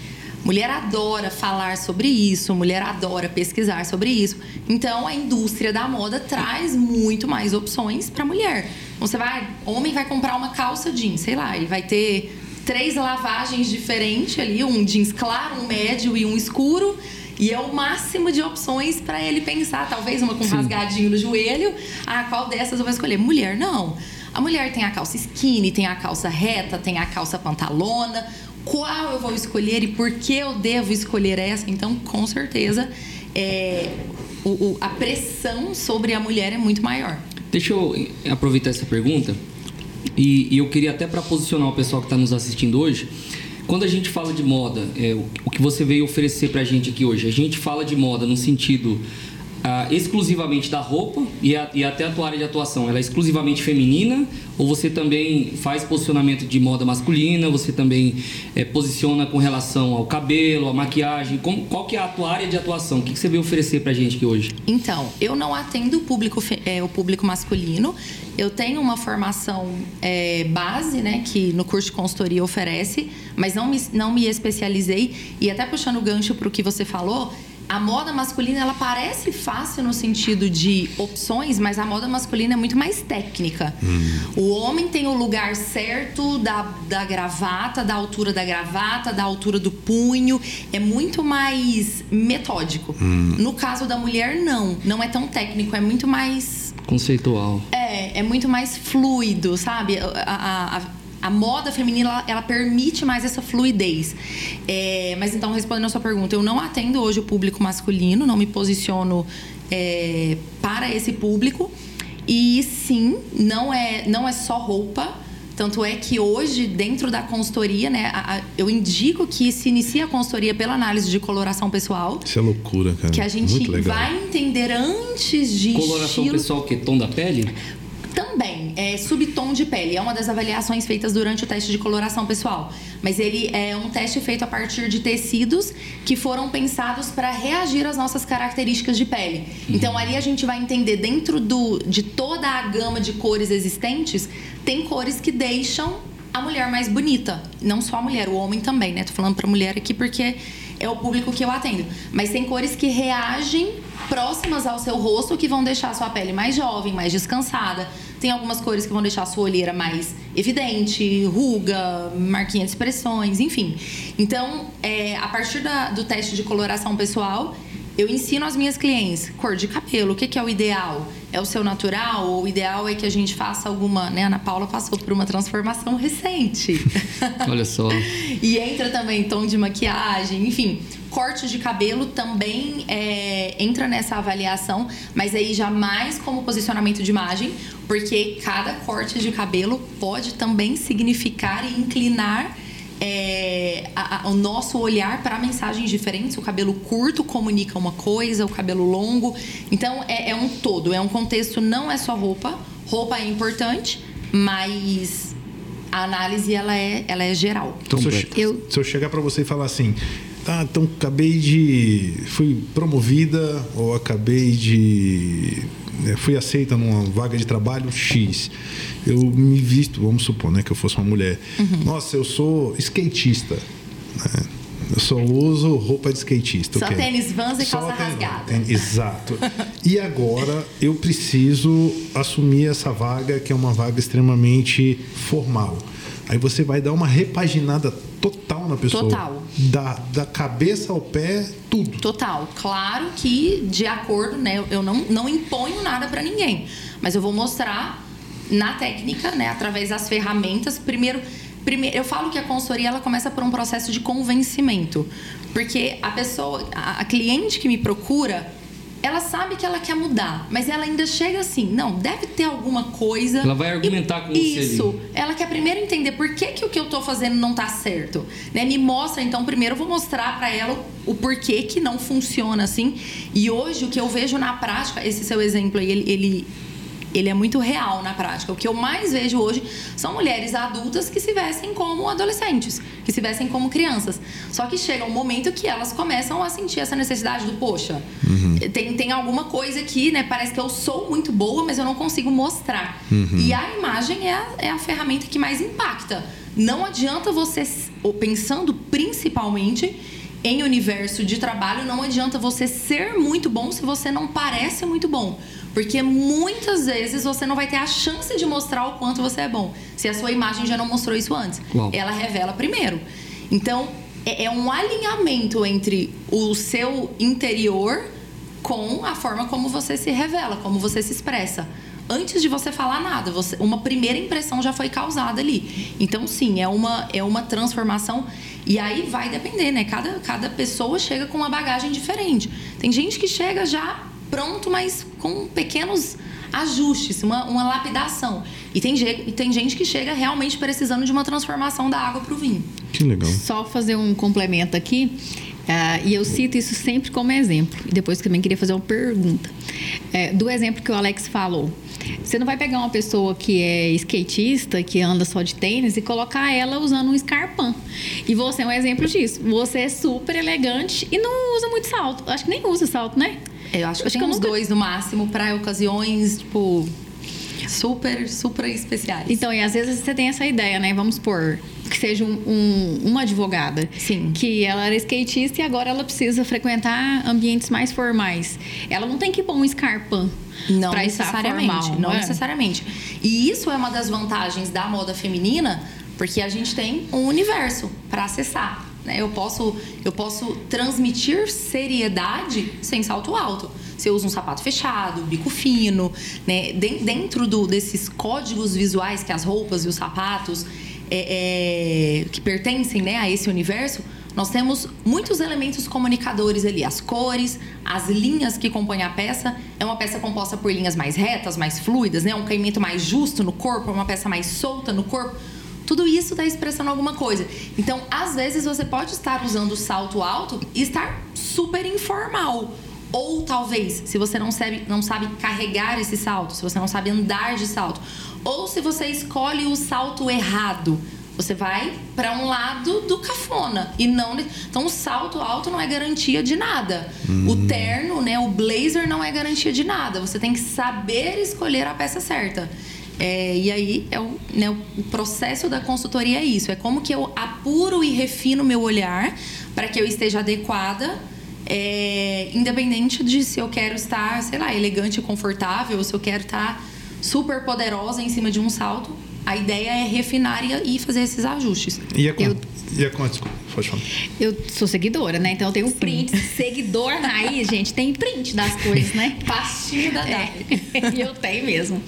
Mulher adora falar sobre isso, mulher adora pesquisar sobre isso. Então a indústria da moda traz muito mais opções para mulher. Você vai, homem vai comprar uma calça jeans, sei lá, ele vai ter três lavagens diferentes ali, um jeans claro, um médio e um escuro. E é o máximo de opções para ele pensar. Talvez uma com Sim. rasgadinho no joelho. Ah, qual dessas eu vou escolher? Mulher, não. A mulher tem a calça skinny, tem a calça reta, tem a calça pantalona. Qual eu vou escolher e por que eu devo escolher essa? Então, com certeza, é, o, o, a pressão sobre a mulher é muito maior. Deixa eu aproveitar essa pergunta e, e eu queria até para posicionar o pessoal que está nos assistindo hoje, quando a gente fala de moda, é, o, o que você veio oferecer para a gente aqui hoje, a gente fala de moda no sentido ah, exclusivamente da roupa e, a, e, até a tua área de atuação, ela é exclusivamente feminina? Ou você também faz posicionamento de moda masculina, você também é, posiciona com relação ao cabelo, à maquiagem, como, qual que é a tua área de atuação? O que, que você veio oferecer pra gente aqui hoje? Então, eu não atendo o público, é, o público masculino, eu tenho uma formação é, base, né, que no curso de consultoria oferece, mas não me, não me especializei. E até puxando o gancho para o que você falou, a moda masculina ela parece fácil no sentido de opções, mas a moda masculina é muito mais técnica. Hum. O homem tem o lugar certo da, da gravata, da altura da gravata, da altura do punho. É muito mais metódico. Hum. No caso da mulher, não. Não é tão técnico, é muito mais. Conceitual. É, é muito mais fluido, sabe? a, a, a a moda feminina ela, ela, permite mais essa fluidez. É, mas então, respondendo a sua pergunta, eu não atendo hoje o público masculino, não me posiciono é, para esse público. E sim, não é, não é só roupa. Tanto é que hoje, dentro da consultoria, né, a, a, eu indico que se inicie a consultoria pela análise de coloração pessoal. Isso é loucura, cara. Que a gente vai entender antes de. Coloração estilo... pessoal, que tom da pele? Também, é subtom de pele. É uma das avaliações feitas durante o teste de coloração pessoal. Mas ele é um teste feito a partir de tecidos que foram pensados para reagir às nossas características de pele. Uhum. Então, ali a gente vai entender dentro do, de toda a gama de cores existentes, tem cores que deixam a mulher mais bonita. Não só a mulher, o homem também, né? Tô falando para mulher aqui porque é o público que eu atendo. Mas tem cores que reagem próximas ao seu rosto que vão deixar a sua pele mais jovem, mais descansada. Tem algumas cores que vão deixar a sua olheira mais evidente, ruga, marquinha de expressões, enfim. Então, é, a partir da, do teste de coloração pessoal, eu ensino às minhas clientes cor de cabelo, o que, que é o ideal? É o seu natural? Ou o ideal é que a gente faça alguma. Né? A Ana Paula passou por uma transformação recente. *laughs* Olha só. e entra também tom de maquiagem, enfim. Corte de cabelo também é, entra nessa avaliação, mas aí jamais como posicionamento de imagem, porque cada corte de cabelo pode também significar e inclinar é, a, a, o nosso olhar para mensagens diferentes. O cabelo curto comunica uma coisa, o cabelo longo. Então é, é, um todo, é um contexto, não é só roupa. Roupa é importante, mas a análise ela é, ela é geral. Então, se eu, eu, se eu chegar para você e falar assim, tá, então acabei de. fui promovida ou acabei de. Né, fui aceita numa vaga de trabalho X eu me visto, vamos supor, né, que eu fosse uma mulher. Uhum. Nossa, eu sou skatista. Né? Eu só uso roupa de skatista. Só tênis vans e só calça tênis, rasgada. Tênis, exato. *laughs* e agora eu preciso assumir essa vaga, que é uma vaga extremamente formal. Aí você vai dar uma repaginada total na pessoa. Total. Da, da cabeça ao pé, tudo. Total. Claro que, de acordo, né? Eu não, não imponho nada para ninguém. Mas eu vou mostrar na técnica, né, através das ferramentas. Primeiro, primeiro, eu falo que a consultoria ela começa por um processo de convencimento, porque a pessoa, a, a cliente que me procura, ela sabe que ela quer mudar, mas ela ainda chega assim, não, deve ter alguma coisa. Ela vai argumentar com você Isso. Ela quer primeiro entender por que, que o que eu tô fazendo não tá certo. Né? Me mostra, então, primeiro eu vou mostrar para ela o, o porquê que não funciona assim. E hoje o que eu vejo na prática, esse seu exemplo aí, ele, ele ele é muito real na prática. O que eu mais vejo hoje são mulheres adultas que se vestem como adolescentes, que se vestem como crianças. Só que chega um momento que elas começam a sentir essa necessidade do, poxa, tem, tem alguma coisa aqui, né? Parece que eu sou muito boa, mas eu não consigo mostrar. E a imagem é a, é a ferramenta que mais impacta. Não adianta você, pensando principalmente em universo de trabalho, não adianta você ser muito bom se você não parece muito bom. Porque muitas vezes você não vai ter a chance de mostrar o quanto você é bom. Se a sua imagem já não mostrou isso antes. Uau. Ela revela primeiro. Então, é, é um alinhamento entre o seu interior com a forma como você se revela, como você se expressa. Antes de você falar nada, você, uma primeira impressão já foi causada ali. Então, sim, é uma, é uma transformação. E aí vai depender, né? Cada, cada pessoa chega com uma bagagem diferente. Tem gente que chega já pronto, mas com pequenos ajustes, uma, uma lapidação. E tem, e tem gente que chega realmente precisando de uma transformação da água para o vinho. Que legal. Só fazer um complemento aqui, ah, e eu cito isso sempre como exemplo. E depois também queria fazer uma pergunta. É, do exemplo que o Alex falou. Você não vai pegar uma pessoa que é skatista, que anda só de tênis, e colocar ela usando um Scarpan. E você é um exemplo disso. Você é super elegante e não usa muito salto. Acho que nem usa salto, né? Eu acho que eu tenho uns nunca- dois no máximo para ocasiões, tipo, super, super especiais. Então, e às vezes você tem essa ideia, né? Vamos supor que seja um- um- uma advogada. Sim. Que ela era skatista e agora ela precisa frequentar ambientes mais formais. Ela não tem que pôr um Scarpan Não pra estar necessariamente, formal, não é? necessariamente. E isso é uma das vantagens da moda feminina, porque a gente tem um universo para acessar. Né? Eu, posso, eu posso transmitir seriedade sem salto alto. Se eu uso um sapato fechado, bico fino, né? Den- dentro do- desses códigos visuais que as roupas e os sapatos é, é, que pertencem né, a esse universo, nós temos muitos elementos comunicadores ali. As cores, as linhas que compõem a peça. É uma peça composta por linhas mais retas, mais fluidas, né? Um caimento mais justo no corpo, uma peça mais solta no corpo. Tudo isso está expressando alguma coisa. Então, às vezes, você pode estar usando salto alto e estar super informal. Ou talvez, se você não sabe, não sabe carregar esse salto, se você não sabe andar de salto, ou se você escolhe o salto errado, você vai para um lado do cafona e não então o salto alto não é garantia de nada. O terno né o blazer não é garantia de nada. Você tem que saber escolher a peça certa É, e aí é o, né, o processo da consultoria é isso. É como que eu apuro e refino meu olhar para que eu esteja adequada é, independente de se eu quero estar sei lá elegante e confortável ou se eu quero estar super poderosa em cima de um salto a ideia é refinar e, e fazer esses ajustes. E a com... Eu- E a com... Desculpa, pode falar. Eu sou seguidora, né? Então eu tenho print. Seguidor raiz, *laughs* gente, tem print das coisas, né? Pastinho da É, Dai. *laughs* eu tenho mesmo.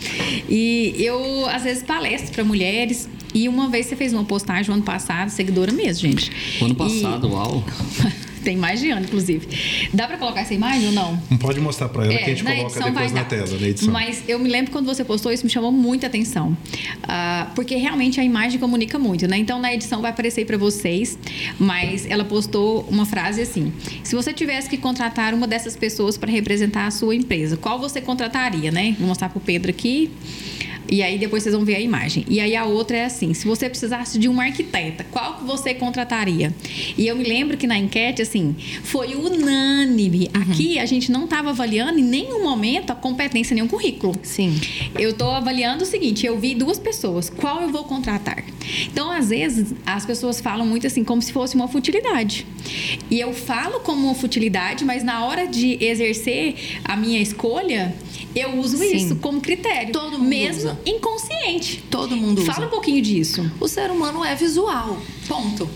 E eu, às vezes, palestro para mulheres. E uma vez você fez uma postagem no ano passado, seguidora mesmo, gente. O ano E- passado, uau. *laughs* Tem mais de ano, inclusive. Dá pra colocar essa imagem ou não? Não pode mostrar pra ela que a gente É, coloca depois na dar. tela, na edição. Mas eu me lembro quando você postou isso, me chamou muita atenção. Ah, porque realmente a imagem comunica muito, né? Então na edição vai aparecer para vocês, mas ela postou uma frase assim: se você tivesse que contratar uma dessas pessoas para representar a sua empresa, qual você contrataria, né? Vou mostrar pro Pedro aqui. E aí depois vocês vão ver a imagem. E aí a outra é assim: se você precisasse de uma arquiteta, qual que você contrataria? E eu me lembro que na enquete, assim, foi unânime. Aqui a gente não estava avaliando em nenhum momento a competência o currículo. Sim. Eu estou avaliando o seguinte: eu vi duas pessoas, qual eu vou contratar? Então, às vezes, as pessoas falam muito assim, como se fosse uma futilidade. E eu falo como uma futilidade, mas na hora de exercer a minha escolha, eu uso Sim. isso como critério. Todo mundo mesmo usa. Inconsciente. Todo mundo Fala usa. um pouquinho disso. O ser humano é visual. Ponto.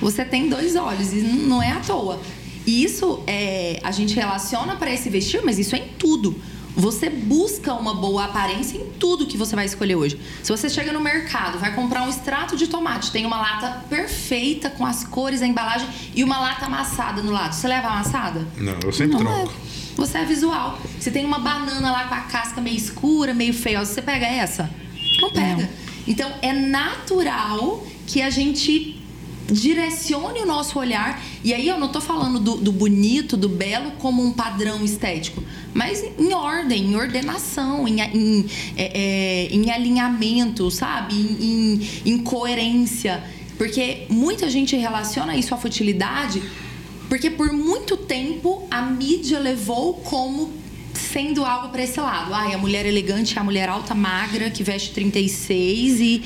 Você tem dois olhos e não é à toa. E isso é, a gente relaciona para esse vestir, mas isso é em tudo. Você busca uma boa aparência em tudo que você vai escolher hoje. Se você chega no mercado, vai comprar um extrato de tomate, tem uma lata perfeita com as cores, a embalagem e uma lata amassada no lado. Você leva amassada? Não, eu sempre Não troco. leva. Você é visual. Se tem uma banana lá com a casca meio escura, meio feiosa, você pega essa? Não pega. Então é natural que a gente direcione o nosso olhar. E aí eu não tô falando do, do bonito, do belo como um padrão estético, mas em ordem, em ordenação, em, em, é, é, em alinhamento, sabe? Em, em, em coerência. Porque muita gente relaciona isso à futilidade, porque por muito tempo a mídia levou como sendo algo para esse lado. Ai, a mulher elegante é a mulher alta, magra, que veste 36 e.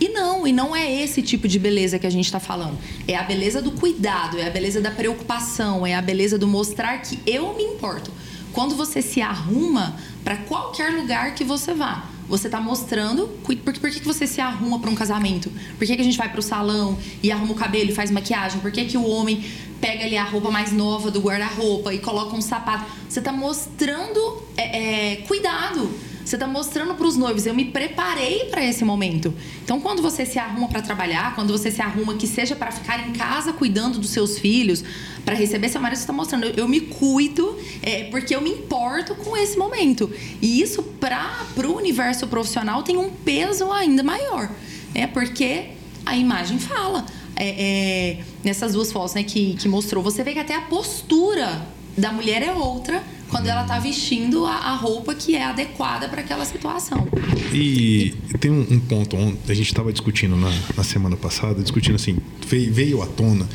E não, e não é esse tipo de beleza que a gente está falando. É a beleza do cuidado, é a beleza da preocupação, é a beleza do mostrar que eu me importo. Quando você se arruma para qualquer lugar que você vá, você está mostrando. Por, por que, você se arruma para um casamento? Por que, que a gente vai para o salão e arruma o cabelo e faz maquiagem? Por que, que o homem pega ali a roupa mais nova do guarda-roupa e coloca um sapato? Você está mostrando é, é, cuidado. Você está mostrando para os noivos, eu me preparei para esse momento. Então, quando você se arruma para trabalhar, quando você se arruma que seja para ficar em casa cuidando dos seus filhos, para receber seu marido, você está mostrando, eu, eu, me cuido é, porque eu me importo com esse momento. E isso, para o universo profissional, tem um peso ainda maior. É porque a imagem fala. É, é, nessas duas fotos né, que, que mostrou, você vê que até a postura da mulher é outra quando ela está vestindo a, a, roupa que é adequada para aquela situação. E tem um, um ponto a gente estava discutindo na, na, semana passada, discutindo assim, veio, veio à tona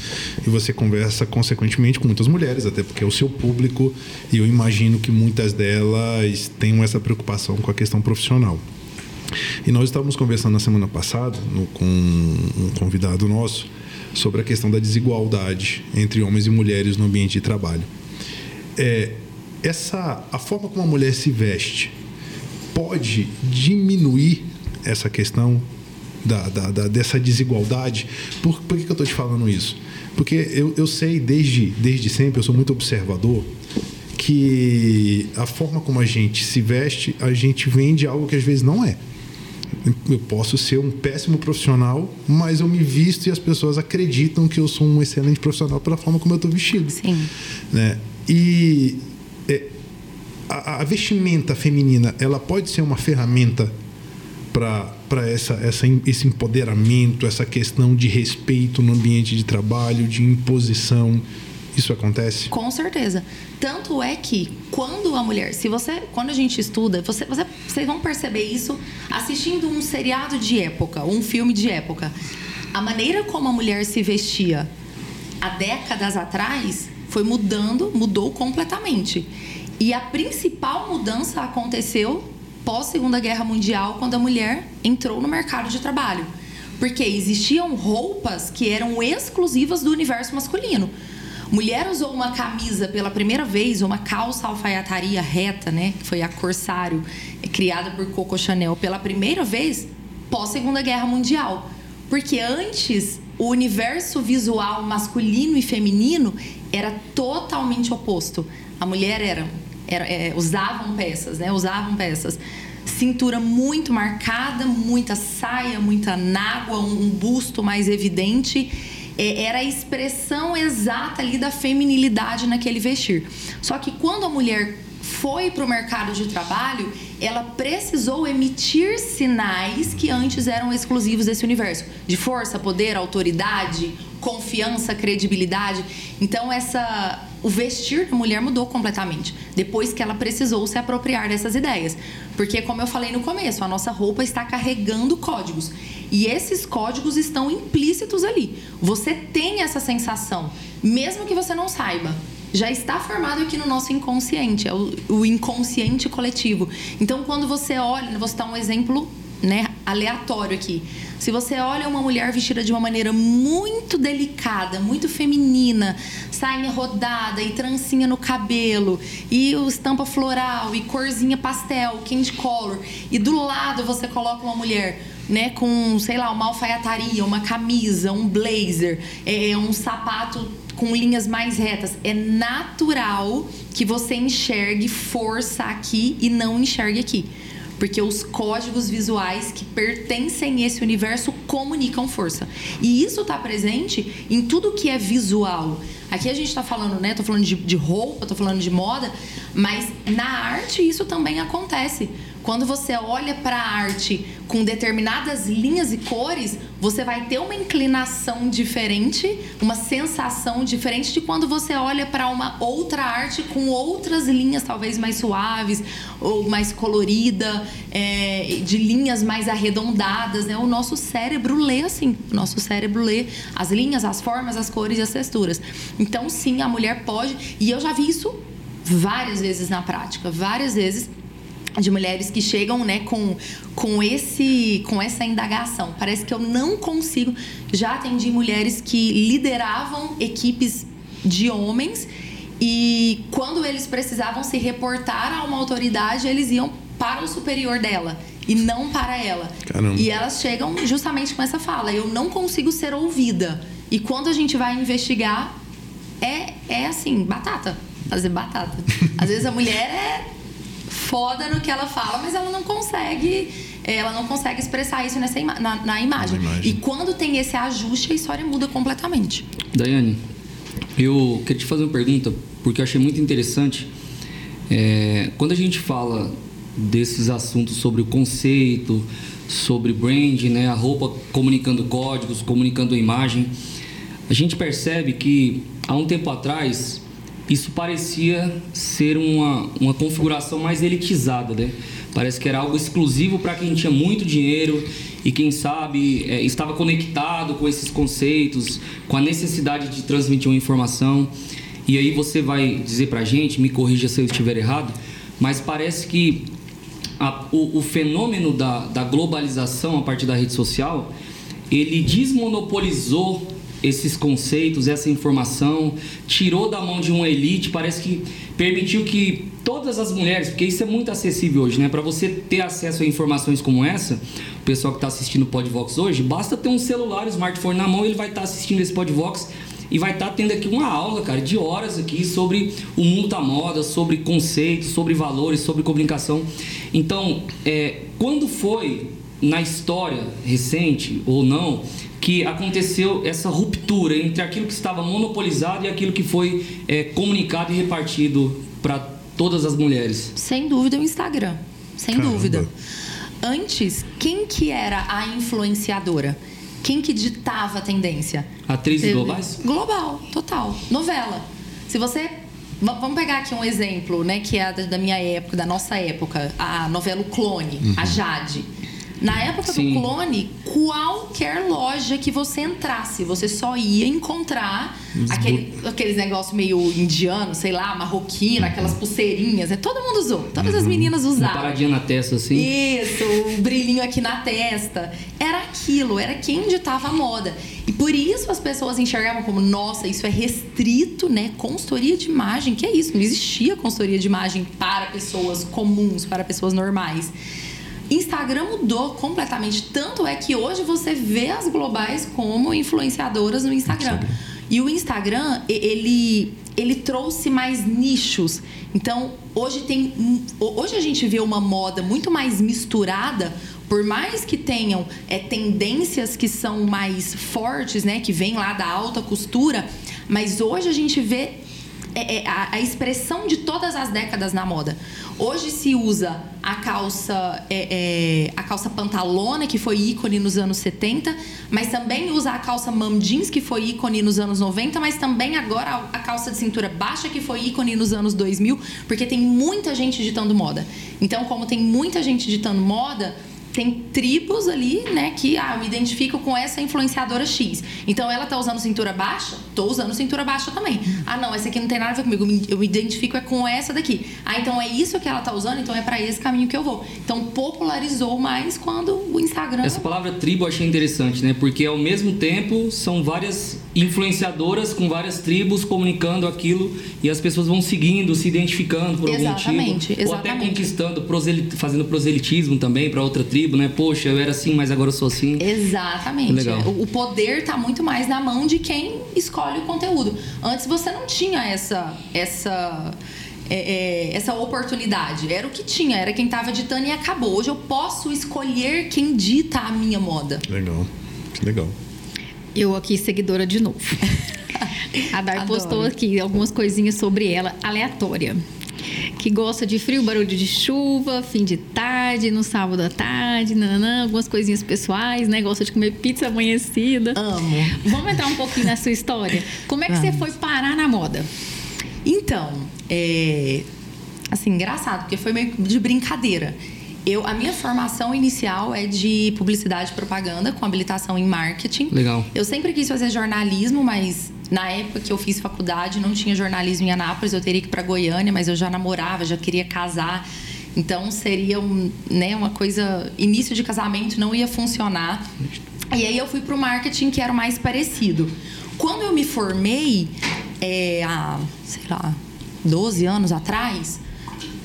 e você conversa consequentemente com muitas mulheres, até porque é o seu público e eu imagino que muitas delas tenham essa preocupação com a questão profissional. E nós estávamos conversando na semana passada no, com um convidado nosso sobre a questão da desigualdade entre homens e mulheres no ambiente de trabalho. É, essa a forma como a mulher se veste pode diminuir essa questão da, da, da dessa desigualdade. Por, por que, que eu estou te falando isso? Porque eu, eu sei desde, desde sempre, eu sou muito observador, que a forma como a gente se veste, a gente vende algo que às vezes não é. Eu posso ser um péssimo profissional, mas eu me visto e as pessoas acreditam que eu sou um excelente profissional pela forma como eu estou vestido. Sim. Né? E é, a, a, vestimenta feminina ela pode ser uma ferramenta para essa, essa, esse empoderamento, essa questão de respeito no ambiente de trabalho, de imposição. Isso acontece? Com certeza. Tanto é que quando a mulher, se você, quando a gente estuda, você, você, vocês vão perceber isso assistindo um seriado de época, um filme de época. A maneira como a mulher se vestia há décadas atrás foi mudando, mudou completamente. E a principal mudança aconteceu pós Segunda Guerra Mundial, quando a mulher entrou no mercado de trabalho. Porque existiam roupas que eram exclusivas do universo masculino. Mulher usou uma camisa pela primeira vez, uma calça alfaiataria reta, né, que foi a Corsário, criada por Coco Chanel pela primeira vez pós Segunda Guerra Mundial. Porque antes o universo visual masculino e feminino era totalmente oposto. A mulher era, era é, usavam peças, né? Usavam peças. Cintura muito marcada, muita saia, muita nágua, um busto mais evidente. É, era a expressão exata ali da feminilidade naquele vestir. Só que quando a mulher foi para o mercado de trabalho, ela precisou emitir sinais que antes eram exclusivos desse universo de força, poder, autoridade, confiança, credibilidade. Então essa o vestir da mulher mudou completamente depois que ela precisou se apropriar dessas ideias. Porque como eu falei no começo, a nossa roupa está carregando códigos e esses códigos estão implícitos ali. Você tem essa sensação, mesmo que você não saiba já está formado aqui no nosso inconsciente, é o, o inconsciente coletivo. Então, quando você olha, vou citar um exemplo né, aleatório aqui. Se você olha uma mulher vestida de uma maneira muito delicada, muito feminina, sainha rodada e trancinha no cabelo, e estampa floral, e corzinha pastel, candy color, e do lado você coloca uma mulher né, com, sei lá, uma alfaiataria, uma camisa, um blazer, é, um sapato com linhas mais retas. É natural que você enxergue força aqui e não enxergue aqui. Porque os códigos visuais que pertencem a esse universo comunicam força. E isso está presente em tudo que é visual. Aqui a gente está falando, né? Tô falando de, de roupa, tô falando de moda, mas na arte isso também acontece. Quando você olha para a arte com determinadas linhas e cores, você vai ter uma inclinação diferente, uma sensação diferente de quando você olha para uma outra arte com outras linhas, talvez mais suaves ou mais colorida, é, de linhas mais arredondadas. Né? O nosso cérebro lê assim. O nosso cérebro lê as linhas, as formas, as cores e as texturas. Então, sim, a mulher pode. E eu já vi isso várias vezes na prática, várias vezes de mulheres que chegam né, com, com, esse, com essa indagação. Parece que eu não consigo. Já atendi mulheres que lideravam equipes de homens e quando eles precisavam se reportar a uma autoridade, eles iam para o superior dela e não para ela. Caramba. E elas chegam justamente com essa fala: eu não consigo ser ouvida. E quando a gente vai investigar, é, é assim, batata. Fazer batata. Às vezes a mulher é foda no que ela fala, mas ela não consegue ela não consegue expressar isso nessa ima na, na, imagem. Na imagem. E quando tem esse ajuste, a história muda completamente. Daiane, eu queria te fazer uma pergunta, porque eu achei muito interessante. É, quando a gente fala desses assuntos sobre o conceito, sobre brand, né, a roupa comunicando códigos, comunicando a imagem, a gente percebe que há um tempo atrás isso parecia ser uma, uma configuração mais elitizada, né? Parece que era algo exclusivo para quem tinha muito dinheiro e quem sabe é, estava conectado com esses conceitos, com a necessidade de transmitir uma informação. E aí você vai dizer para a gente, me corrija se eu estiver errado, mas parece que a, o, o, fenômeno da, da globalização a partir da rede social, ele desmonopolizou esses conceitos, essa informação, tirou da mão de uma elite, parece que permitiu que todas as mulheres, porque isso é muito acessível hoje, né? Para você ter acesso a informações como essa, o pessoal que está assistindo o Podvox hoje, basta ter um celular, um smartphone na mão, ele vai estar tá assistindo esse Podvox e vai estar tá tendo aqui uma aula, cara, de horas aqui sobre o mundo da moda, sobre conceitos, sobre valores, sobre comunicação. Então, é, quando foi na história recente ou não que aconteceu essa ruptura entre aquilo que estava monopolizado e aquilo que foi é, comunicado e repartido para todas as mulheres? Sem dúvida o Instagram, sem Caramba. dúvida. Antes, quem que era a influenciadora? Quem que ditava a tendência? Atrizes globais? Global, total. Novela. Se você Vamos pegar aqui um exemplo, né, que é da minha época, da nossa época, a novela o Clone, uhum. a Jade. Na época Sim. do clone, qualquer loja que você entrasse, você só ia encontrar aquele, aqueles negócios meio indiano, sei lá, marroquino, aquelas pulseirinhas. Né? Todo mundo usou. Todas uhum. as meninas usavam. Uma paradinha na testa, assim. Isso, o brilhinho aqui na testa. Era aquilo, era quem ditava a moda. E por isso as pessoas enxergavam como, nossa, isso é restrito, né? Consultoria de imagem, que é isso? Não existia consultoria de imagem para pessoas comuns, para pessoas normais. Instagram mudou completamente. Tanto é que hoje você vê as globais como influenciadoras no Instagram. Instagram. E o Instagram, ele, ele trouxe mais nichos. Então, hoje tem. Hoje a gente vê uma moda muito mais misturada. Por mais que tenham é, tendências que são mais fortes, né? Que vêm lá da alta costura, mas hoje a gente vê é, é, a, a, expressão de todas as décadas na moda. Hoje se usa a calça, é, é, a calça pantalona, que foi ícone nos anos 70, mas também usa a calça mom jeans, que foi ícone nos anos 90, mas também agora a, a calça de cintura baixa, que foi ícone nos anos 2000, porque tem muita gente ditando moda. Então, como tem muita gente ditando moda, tem tribos ali, né, que ah, eu me identifico com essa influenciadora X. Então ela tá usando cintura baixa, tô usando cintura baixa também. Ah, não, essa aqui não tem nada a ver comigo, eu me identifico é com essa daqui. Ah, então é isso que ela tá usando, então é para esse caminho que eu vou. Então popularizou mais quando o Instagram Essa palavra tribo eu achei interessante, né? Porque ao mesmo tempo são várias influenciadoras com várias tribos comunicando aquilo e as pessoas vão seguindo, se identificando por Exatamente, algum motivo. Ou até exatamente. conquistando, proseli- fazendo proselitismo também para outra tribo, né? Poxa, eu era assim, mas agora eu sou assim. Exatamente. Legal. O, poder está muito mais na mão de quem escolhe o conteúdo. Antes você não tinha essa essa é, é, essa oportunidade. Era o que tinha, era quem estava ditando e acabou. Hoje eu posso escolher quem dita a minha moda. Legal. Que legal. Eu aqui, seguidora de novo. *laughs* A Dar Adoro. postou aqui algumas coisinhas sobre ela, aleatória. Que gosta de frio, barulho de chuva, fim de tarde, no sábado à tarde, nananã, algumas coisinhas pessoais, né? Gosta de comer pizza amanhecida. Amo. Vamos entrar um pouquinho na sua história. Como é que você Vamos. foi parar na moda? Então, é, assim, engraçado, porque foi meio de brincadeira. Eu, a minha formação inicial é de publicidade e propaganda, com habilitação em marketing. Legal. Eu sempre quis fazer jornalismo, mas na época que eu fiz faculdade não tinha jornalismo em Anápolis, eu teria que ir para Goiânia, mas eu já namorava, já queria casar. Então seria um, né, uma coisa. Início de casamento não ia funcionar. E aí eu fui para o marketing, que era o mais parecido. Quando eu me formei, é, há, sei lá, 12 anos atrás,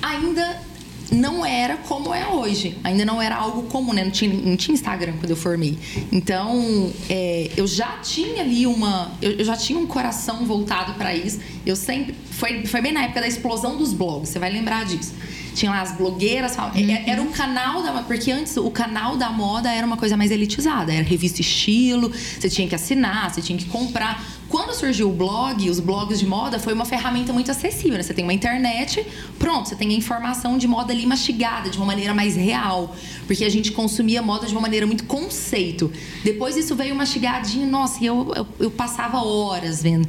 ainda não era como é hoje. Ainda não era algo comum, né? Não tinha, não tinha Instagram quando eu formei. Então, é, eu já tinha ali uma. Eu, eu já tinha um coração voltado para isso. Eu sempre. Foi, foi bem na época da explosão dos blogs, você vai lembrar disso. Tinha lá as blogueiras, falavam- é- era um canal da. Porque antes o canal da moda era uma coisa mais elitizada. Era revista estilo, você tinha que assinar, você tinha que comprar. Quando surgiu o blog, os blogs de moda, foi uma ferramenta muito acessível. né? Você tem uma internet, pronto, você tem a informação de moda ali mastigada, de uma maneira mais real. Porque a gente consumia moda de uma maneira muito conceito. Depois isso veio mastigadinho, nossa, e eu, eu, eu passava horas vendo,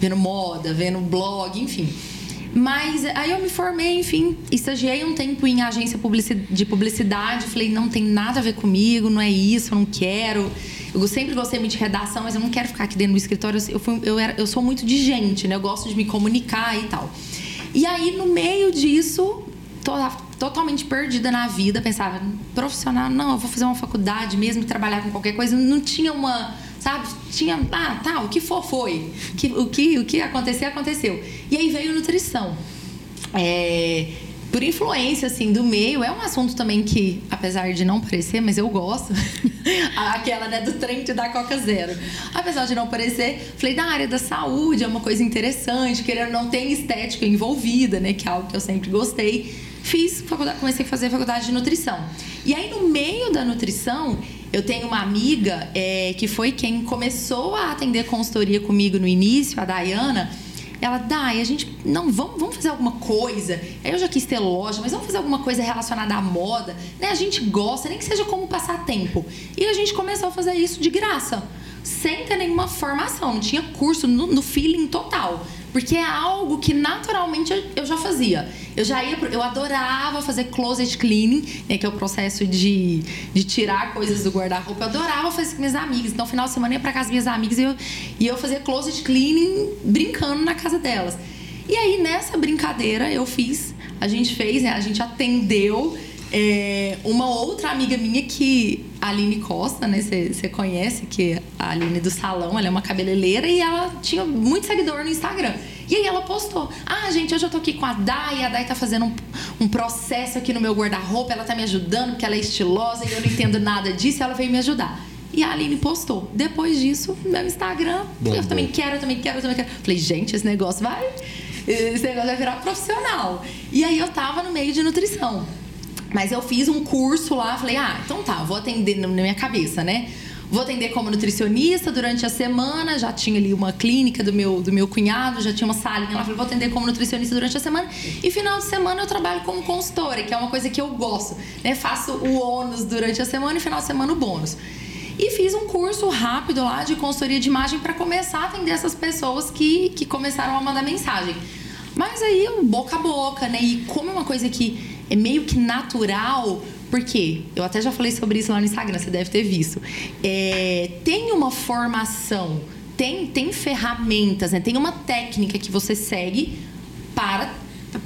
vendo moda, vendo blog, enfim. Mas aí eu me formei, enfim, estagiei um tempo em agência de publicidade. Falei, não tem nada a ver comigo, não é isso, eu não quero. Eu sempre gostei muito de redação, mas eu não quero ficar aqui dentro do escritório. Eu, fui- eu, era- eu sou muito de gente, né? Eu gosto de me comunicar e tal. E aí, no meio disso, tô totalmente perdida na vida. Pensava, profissional, não, eu vou fazer uma faculdade mesmo, trabalhar com qualquer coisa. Não tinha uma sabe? Tinha, ah, tá, o que for, foi. Que, o, que, o que acontecer, aconteceu. E aí veio nutrição. É, por influência, assim, do meio, é um assunto também que, apesar de não parecer, mas eu gosto. *laughs* Aquela, né, do trem da Coca Zero. Apesar de não parecer, falei, da área da saúde é uma coisa interessante, querendo não tem estética envolvida, né, que é algo que eu sempre gostei. Fiz comecei a fazer faculdade de nutrição. E aí, no meio da nutrição, eu tenho uma amiga é, que foi quem começou a atender consultoria comigo no início, a Dayana. Ela, Dai, a gente. Não, vamos, vamos fazer alguma coisa. Aí eu já quis ter loja, mas vamos fazer alguma coisa relacionada à moda. Né? A gente gosta, nem que seja como passar tempo. E a gente começou a fazer isso de graça. Sem ter nenhuma formação. Não tinha curso no, no feeling total. Porque é algo que naturalmente eu, já fazia. Eu já ia, pro- eu adorava fazer closet cleaning, né, que é o processo de, de tirar coisas do guarda-roupa. Eu adorava fazer com minhas amigas. Então, final de semana eu ia pra casa das minhas amigas e eu, e eu fazia closet cleaning brincando na casa delas. E aí, nessa brincadeira, eu fiz, a gente fez, né, a gente atendeu é, uma outra amiga minha que Aline Costa, né? Você conhece, que a Aline do Salão, ela é uma cabeleireira e ela tinha muito seguidor no Instagram. E aí ela postou: Ah, gente, hoje eu tô aqui com a Dai, a Dai tá fazendo um, um processo aqui no meu guarda-roupa, ela tá me ajudando, porque ela é estilosa e eu não entendo nada disso, e ela veio me ajudar. E a Aline postou. Depois disso, meu Instagram, Bom, eu bom. também quero, eu também quero, eu também quero. Falei, gente, esse negócio vai. Esse negócio vai virar profissional. E aí eu tava no meio de nutrição. Mas eu fiz um curso lá, falei, ah, então tá, vou atender na minha cabeça, né? Vou atender como nutricionista durante a semana, já tinha ali uma clínica do meu, do meu cunhado, já tinha uma salinha lá, falei, vou atender como nutricionista durante a semana. E final de semana eu trabalho como consultora, que é uma coisa que eu gosto, né? Faço o ônus durante a semana e final de semana o bônus. E fiz um curso rápido lá de consultoria de imagem para começar a atender essas pessoas que, que começaram a mandar mensagem. Mas aí, boca a boca, né? E como é uma coisa que é meio que natural, porque eu até já falei sobre isso lá no Instagram, você deve ter visto. É, tem uma formação, tem, tem ferramentas, né? tem uma técnica que você segue para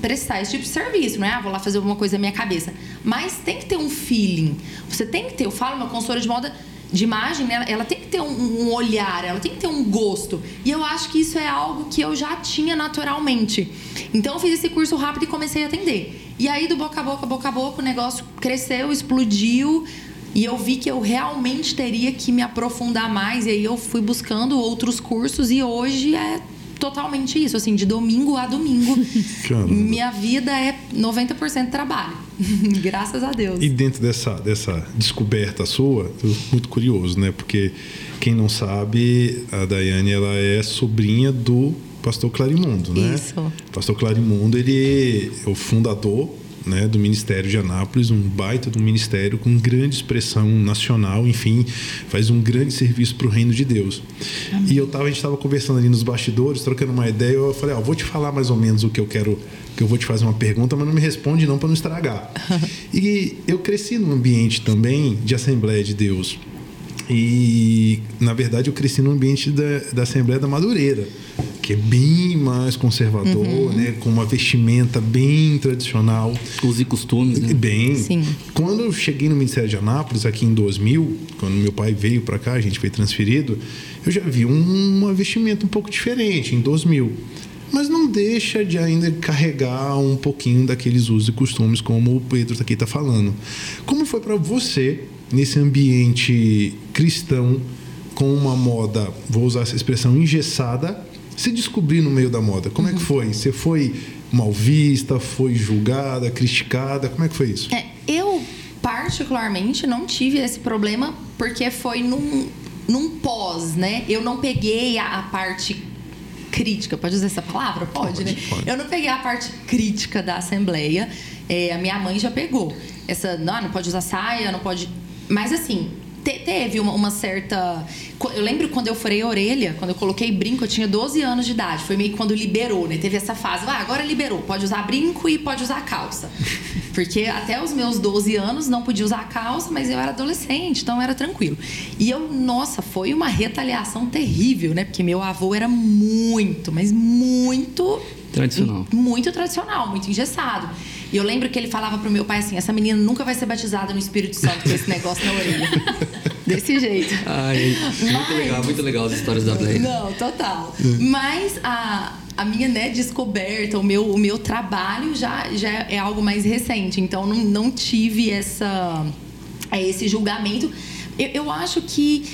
prestar esse tipo de serviço, não é? Ah, vou lá fazer alguma coisa na minha cabeça. Mas tem que ter um feeling. Você tem que ter, eu falo, uma consultora de moda de imagem, né? ela tem ter um, um olhar, ela tem que ter um gosto. E eu acho que isso é algo que eu já tinha naturalmente. Então eu fiz esse curso rápido e comecei a atender. E aí, do boca a boca, boca a boca, o negócio cresceu, explodiu. E eu vi que eu realmente teria que me aprofundar mais. E aí eu fui buscando outros cursos e hoje é totalmente isso, assim, de domingo a domingo. *laughs* Caramba. Minha vida é 90% trabalho. *laughs* Graças a Deus. E dentro dessa, dessa descoberta sua, muito curioso, né? Porque quem não sabe, a Daiane ela é sobrinha do pastor Clarimundo, né? Isso. Pastor Clarimundo, ele é o fundador né, do Ministério de Anápolis, um baita de um ministério com grande expressão nacional, enfim, faz um grande serviço para o reino de Deus. E eu tava, a gente estava conversando ali nos bastidores, trocando uma ideia, eu falei, ó, vou te falar mais ou menos o que eu quero, que eu vou te fazer uma pergunta, mas não me responde não para não estragar. *laughs* e eu cresci num ambiente também de Assembleia de Deus. E, na verdade, eu cresci no ambiente da, da Assembleia da Madureira, que é bem mais conservador, Uhum. né? Com uma vestimenta bem tradicional. Os e costumes, né? Bem. Sim. Quando eu cheguei no Ministério de Anápolis, aqui em 2000, quando meu pai veio para cá, a gente foi transferido, eu já vi um, uma vestimenta um pouco diferente, em 2000. Mas não deixa de ainda carregar um pouquinho daqueles usos e costumes, como o Pedro aqui está falando. Como foi para você, nesse ambiente cristão, com uma moda, vou usar essa expressão, engessada, se descobrir no meio da moda? Como é que foi? Você foi mal vista, foi julgada, criticada? Como é que foi isso? É, eu, particularmente, não tive esse problema porque foi num, num pós, né? Eu não peguei a, a parte crítica, pode usar essa palavra? Pode, Pode, né? pode. Eu não peguei a parte crítica da Assembleia. É, a minha mãe já pegou. Essa, não, não pode usar saia, não pode. Mas assim, te- teve uma, uma certa. Eu lembro quando eu furei a orelha, quando eu coloquei brinco, eu tinha 12 anos de idade. Foi meio que quando liberou, né? Teve essa fase. Ah, agora liberou. Pode usar brinco e pode usar calça. *laughs* Porque até os meus 12 anos não podia usar calça, mas eu era adolescente, então era tranquilo. E eu, nossa, foi uma retaliação terrível, né? Porque meu avô era muito, mas muito Tradicional. muito tradicional, muito engessado. E eu lembro que ele falava pro meu pai assim: essa menina nunca vai ser batizada no Espírito Santo com esse negócio na orelha. *laughs* Desse jeito. Ai, muito Mas- legal, muito legal as histórias da Blair. Não, total. Mas a, a minha né, descoberta, o meu, o meu trabalho já, já é algo mais recente. Então não, não tive essa, é, esse julgamento. Eu, eu acho que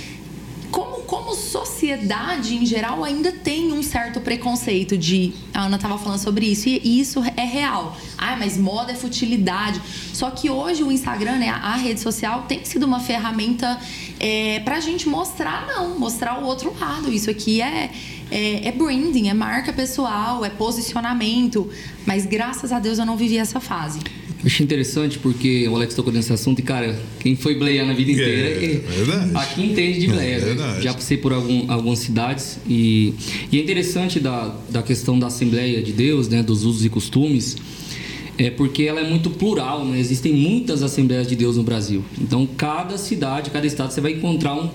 como, como sociedade em geral ainda tem um certo preconceito de a Ana estava falando sobre isso e, isso é real. Ah, mas moda é futilidade. Só que hoje o Instagram, né, a, a rede social tem sido uma ferramenta é, para a gente mostrar não, mostrar o outro lado. Isso aqui é, é é branding, é marca pessoal, é posicionamento. Mas graças a Deus eu não vivi essa fase. Achei interessante porque o Alex tocou nesse assunto e, cara, quem foi bleia na vida inteira É, é, verdade. aqui entende de bleia. É né? Já passei por algum- algumas cidades e, e é interessante da, da questão da Assembleia de Deus, né, dos usos e costumes, é porque ela é muito plural, né? Existem muitas Assembleias de Deus no Brasil. Então, cada cidade, cada estado, você vai encontrar um,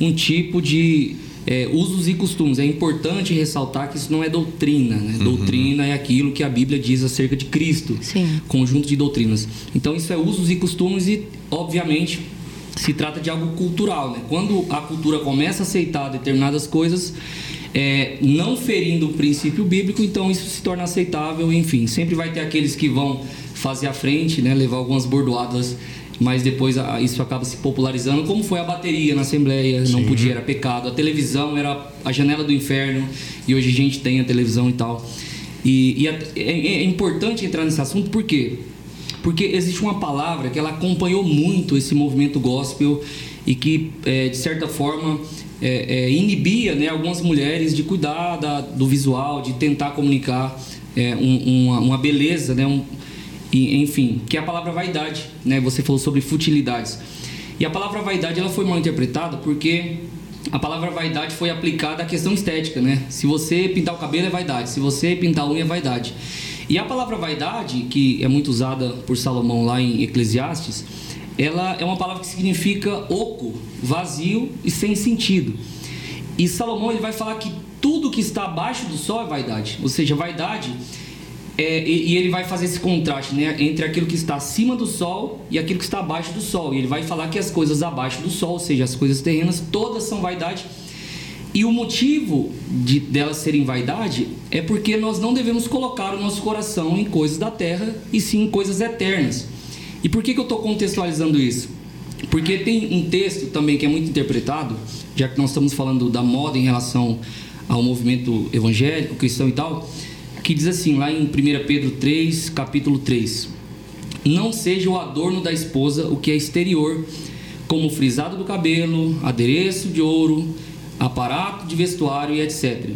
um tipo de é, usos e costumes. É importante ressaltar que isso não é doutrina, né? Doutrina é aquilo que a Bíblia diz acerca de Cristo Sim. conjunto de doutrinas. Então isso é usos e costumes e, obviamente, se trata de algo cultural. Né? Quando a cultura começa a aceitar determinadas coisas, é, não ferindo o princípio bíblico, então isso se torna aceitável. Enfim, sempre vai ter aqueles que vão fazer a frente, né? levar algumas bordoadas. Mas depois isso acaba se popularizando, como foi a bateria na Assembleia, não Sim. podia, era pecado. A televisão era a janela do inferno, e hoje a gente tem a televisão e tal. E, e é, é importante entrar nesse assunto por quê? Porque existe uma palavra que ela acompanhou muito esse movimento gospel e que, é, de certa forma, é, é, inibia né, algumas mulheres de cuidar da- do visual, de tentar comunicar é, um- uma, uma beleza, né, um- e, enfim, que é a palavra vaidade. Né? Você falou sobre futilidades. E a palavra vaidade ela foi mal interpretada porque a palavra vaidade foi aplicada à questão estética, né? Se você pintar o cabelo é vaidade, se você pintar a unha é vaidade. E a palavra vaidade, que é muito usada por Salomão lá em Eclesiastes, ela é uma palavra que significa oco, vazio e sem sentido. E Salomão ele vai falar que tudo que está abaixo do sol é vaidade. Ou seja, vaidade é, e, e ele vai fazer esse contraste né, entre aquilo que está acima do sol e aquilo que está abaixo do sol. E ele vai falar que as coisas abaixo do sol, ou seja, as coisas terrenas, todas são vaidade. E o motivo de delas serem vaidade é porque nós não devemos colocar o nosso coração em coisas da terra e sim em coisas eternas. E por que, que eu estou contextualizando isso? Porque tem um texto também que é muito interpretado, já que nós estamos falando da moda em relação ao movimento evangélico, cristão e tal, que diz assim, lá em 1 Pedro 3, capítulo 3: Não seja o adorno da esposa o que é exterior, como frisado do cabelo, adereço de ouro, aparato de vestuário e etc.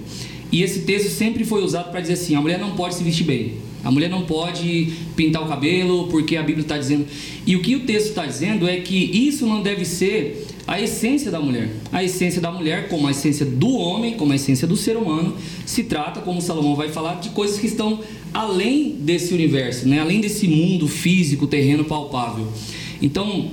E esse texto sempre foi usado para dizer assim: a mulher não pode se vestir bem, a mulher não pode pintar o cabelo porque a Bíblia está dizendo. E o que o texto está dizendo é que isso não deve ser a essência da mulher. A essência da mulher, como a essência do homem, como a essência do ser humano, se trata, como Salomão vai falar, de coisas que estão além desse universo, né? além desse mundo físico, terreno palpável. Então,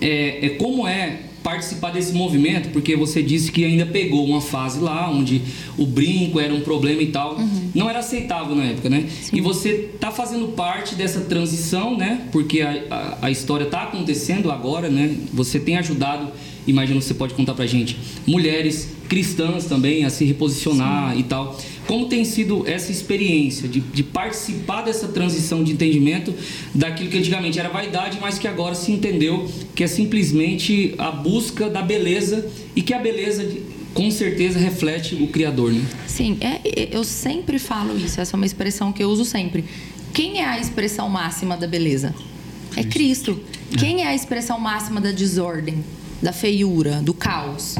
é, é como é participar desse movimento, porque você disse que ainda pegou uma fase lá onde o brinco era um problema e tal. Uhum. Não era aceitável na época, né? Sim. E você está fazendo parte dessa transição, né? Porque a, a, a história está acontecendo agora, né? Você tem ajudado, imagino que você pode contar pra gente, mulheres cristãs também a se reposicionar Sim. e tal. Como tem sido essa experiência de, de, participar dessa transição de entendimento daquilo que antigamente era vaidade, mas que agora se entendeu que é simplesmente a busca da beleza e que a beleza com certeza reflete o Criador, né? Sim, é, eu sempre falo isso, essa é uma expressão que eu uso sempre. Quem é a expressão máxima da beleza? É Cristo. Quem é a expressão máxima da desordem, da feiura, do caos?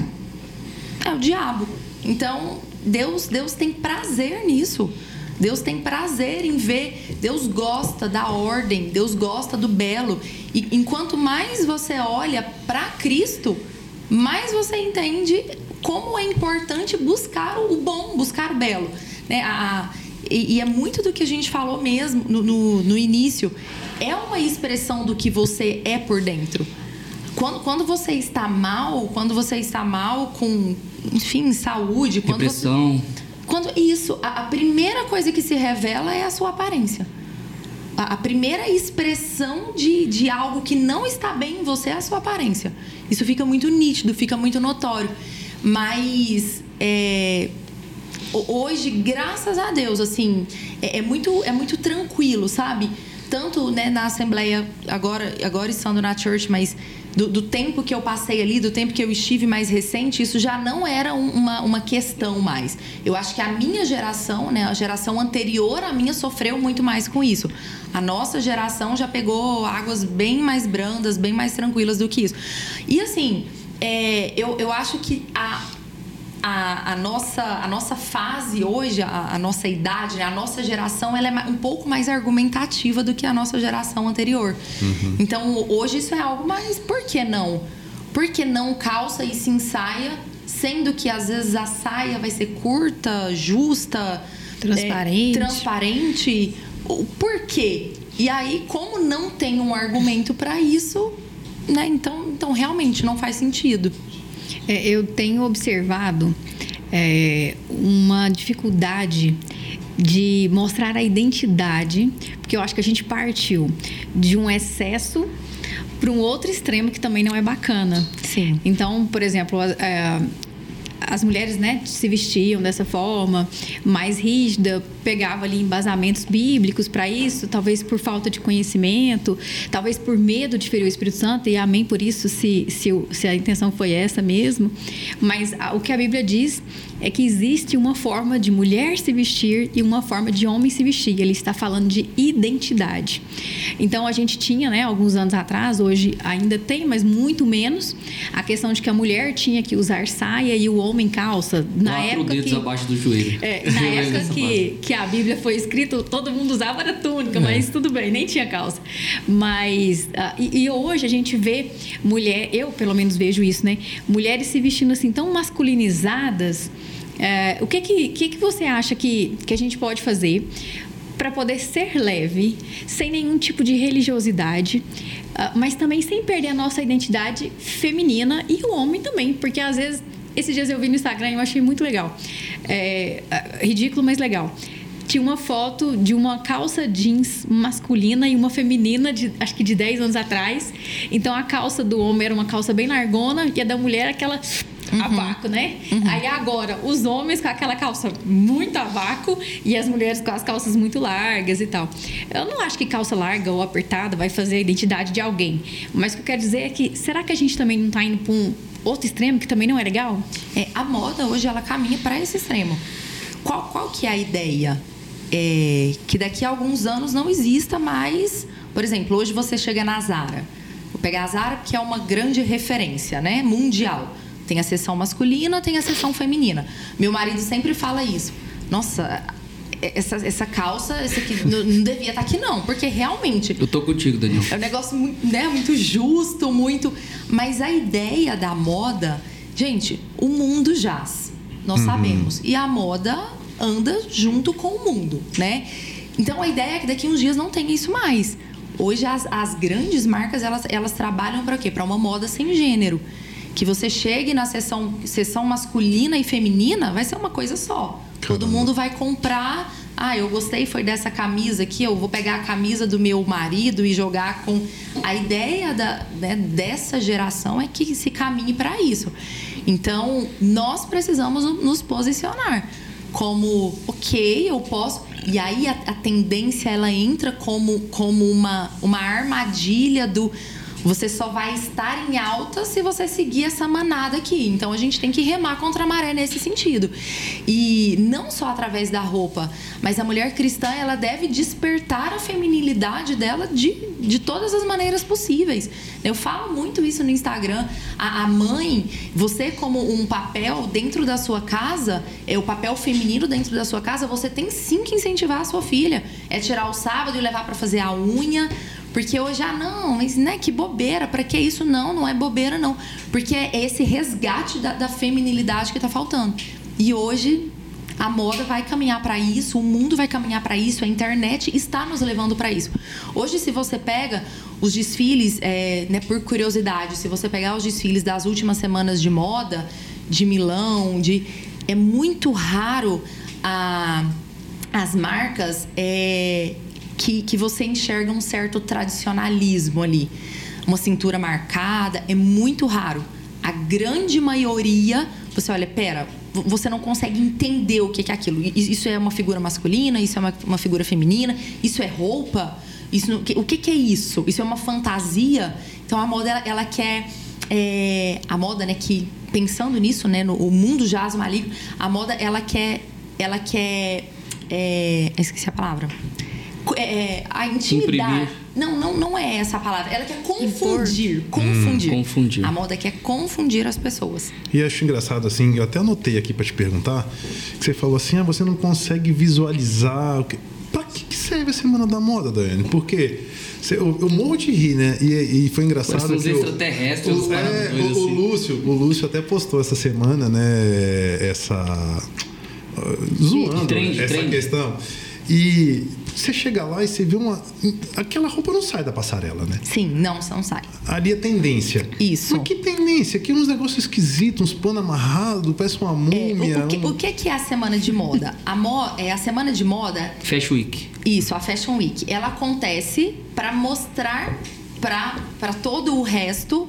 É o diabo. Então, Deus, Deus tem prazer nisso. Deus tem prazer em ver, Deus gosta da ordem, Deus gosta do belo. E enquanto mais você olha para Cristo, mais você entende como é importante buscar o bom, buscar o belo. Né? A, e, e, é muito do que a gente falou mesmo no, no, no início. É uma expressão do que você é por dentro. Quando, quando você está mal, quando você está mal com, enfim, saúde, quando Depressão. Você, quando isso, a, a, primeira coisa que se revela é a sua aparência. A, primeira expressão de, de algo que não está bem em você é a sua aparência. Isso fica muito nítido, fica muito notório. Mas é, hoje, graças a Deus, assim, é, é, muito, é muito tranquilo, sabe? Tanto né, na Assembleia, agora, agora estando na church, mas do, do, tempo que eu passei ali, do tempo que eu estive mais recente, isso já não era uma, uma questão mais. Eu acho que a minha geração, né, a geração anterior à minha, sofreu muito mais com isso. A nossa geração já pegou águas bem mais brandas, bem mais tranquilas do que isso. E assim, é, eu, eu acho que a, a, a, nossa, a nossa fase hoje, a, a nossa idade, né? a nossa geração, ela é um pouco mais argumentativa do que a nossa geração anterior. Uhum. Então, hoje isso é algo mais. Por que não? Por que não calça e se ensaia, sendo que às vezes a saia vai ser curta, justa, transparente? É, transparente. Por quê? E aí, como não tem um argumento para isso, né? Então, então realmente não faz sentido. É, eu tenho observado é, uma dificuldade de mostrar a identidade, porque eu acho que a gente partiu de um excesso para um outro extremo que também não é bacana. Sim. Então, por exemplo, é, as mulheres né, se vestiam dessa forma, mais rígida, pegava ali embasamentos bíblicos para isso, talvez por falta de conhecimento, talvez por medo de ferir o Espírito Santo, e amém por isso, se, se, se a intenção foi essa mesmo. Mas a, o que a Bíblia diz é que existe uma forma de mulher se vestir e uma forma de homem se vestir. Ele está falando de identidade. Então a gente tinha, né, alguns anos atrás, hoje ainda tem, mas muito menos, a questão de que a mulher tinha que usar saia e o homem calça. Na Quatro época dedos que, abaixo do joelho. É, na *laughs* época que, que a Bíblia foi escrita, todo mundo usava era túnica, é. mas tudo bem, nem tinha calça. Mas uh, e, e hoje a gente vê mulher, eu pelo menos vejo isso, né? Mulheres se vestindo assim tão masculinizadas é, o que, que, que, que você acha que, que a gente pode fazer para poder ser leve, sem nenhum tipo de religiosidade, uh, mas também sem perder a nossa identidade feminina e o homem também, porque às vezes esses dias eu vi no Instagram e eu achei muito legal, é, ridículo, mas legal. tinha uma foto de uma calça jeans masculina e uma feminina, de, acho que de 10 anos atrás. Então a calça do homem era uma calça bem largona e a da mulher aquela Uhum. a vácuo, né? Aí agora, os homens com aquela calça muito a vácuo e as mulheres com as calças muito largas e tal. Eu não acho que calça larga ou apertada vai fazer a identidade de alguém. Mas o que eu quero dizer é que, será que a gente também não tá indo para um outro extremo que também não é legal? É, a moda hoje ela caminha para esse extremo. Qual, qual que é a ideia? É que daqui a alguns anos não exista mais. Por exemplo, hoje você chega na Zara. Vou pegar a Zara que é uma grande referência, né? Mundial. Tem a seção masculina, tem a seção feminina. Meu marido sempre fala isso. Nossa, essa, essa calça, esse aqui não não devia estar aqui não, porque realmente Eu tô contigo, Daniel. é um negócio muito, né, muito justo, muito. Mas a ideia da moda, gente, o mundo jaz. Nós sabemos. E a moda anda junto com o mundo, né? Então a ideia é que daqui uns dias não tenha isso mais. Hoje as, as grandes marcas elas, elas trabalham para quê? Para uma moda sem gênero. Que você chegue na seção, seção masculina e feminina, vai ser uma coisa só. Todo mundo vai comprar. Ah, eu gostei, foi dessa camisa aqui. Eu vou pegar a camisa do meu marido e jogar com. A ideia da, né, dessa geração é que se caminhe para isso. Então, nós precisamos nos posicionar como, ok, eu posso. E aí a, a tendência ela entra como, como uma, uma armadilha do você só vai estar em alta se você seguir essa manada aqui. Então a gente tem que remar contra a maré nesse sentido. E não só através da roupa, mas a mulher cristã ela deve despertar a feminilidade dela de, de todas as maneiras possíveis. Eu falo muito isso no Instagram. A, a mãe, você como um papel dentro da sua casa, é o papel feminino dentro da sua casa, você tem sim que incentivar a sua filha. É tirar o sábado e levar para fazer a unha. Porque hoje, ah, não, mas né, que bobeira, para que isso? Não, não é bobeira, não. Porque é esse resgate da, da feminilidade que tá faltando. E hoje a moda vai caminhar para isso, o mundo vai caminhar para isso, a internet está nos levando para isso. Hoje, se você pega os desfiles, é, né, por curiosidade, se você pegar os desfiles das últimas semanas de moda, de Milão, de é muito raro a, as marcas é, que, que você enxerga um certo tradicionalismo ali. Uma cintura marcada, é muito raro. A grande maioria, você olha, pera, vo- você não consegue entender o que é aquilo. Isso é uma figura masculina, isso é uma, uma figura feminina, isso é roupa, isso o que, que é isso? Isso é uma fantasia? Então a moda, ela, ela quer. é, a moda, né, que pensando nisso, né, no o mundo jaz maligno, a moda, ela quer. Ela quer. é, esqueci a palavra. Co- é, a intimidade. Imprimir. Não, não, não é essa a palavra. Ela quer confundir. Confundir. confundir. A moda quer confundir as pessoas. E acho engraçado assim, eu até anotei aqui para te perguntar, que você falou assim, ah, você não consegue visualizar. o que- Pra que que serve a Semana da Moda, Daiane? Porque você- eu, eu morro de rir, né? E, e foi engraçado Parece uns que o- extraterrestres, o, uns caras é, o, o assim. Lúcio, o Lúcio até postou essa semana, né? Essa uh, zoando Trend, essa trend. questão. E você chega lá e você vê uma aquela roupa não sai da passarela, né? Sim, não, não sai. Ali é tendência. Isso. Mas que tendência? Aqui uns negócios esquisitos, uns panos amarrados, parece uma É, múmia. o, o que, um- o que que é a semana de moda? A, mo, é, a semana de moda, Fashion Week. isso, a Fashion Week, ela acontece para mostrar para todo o resto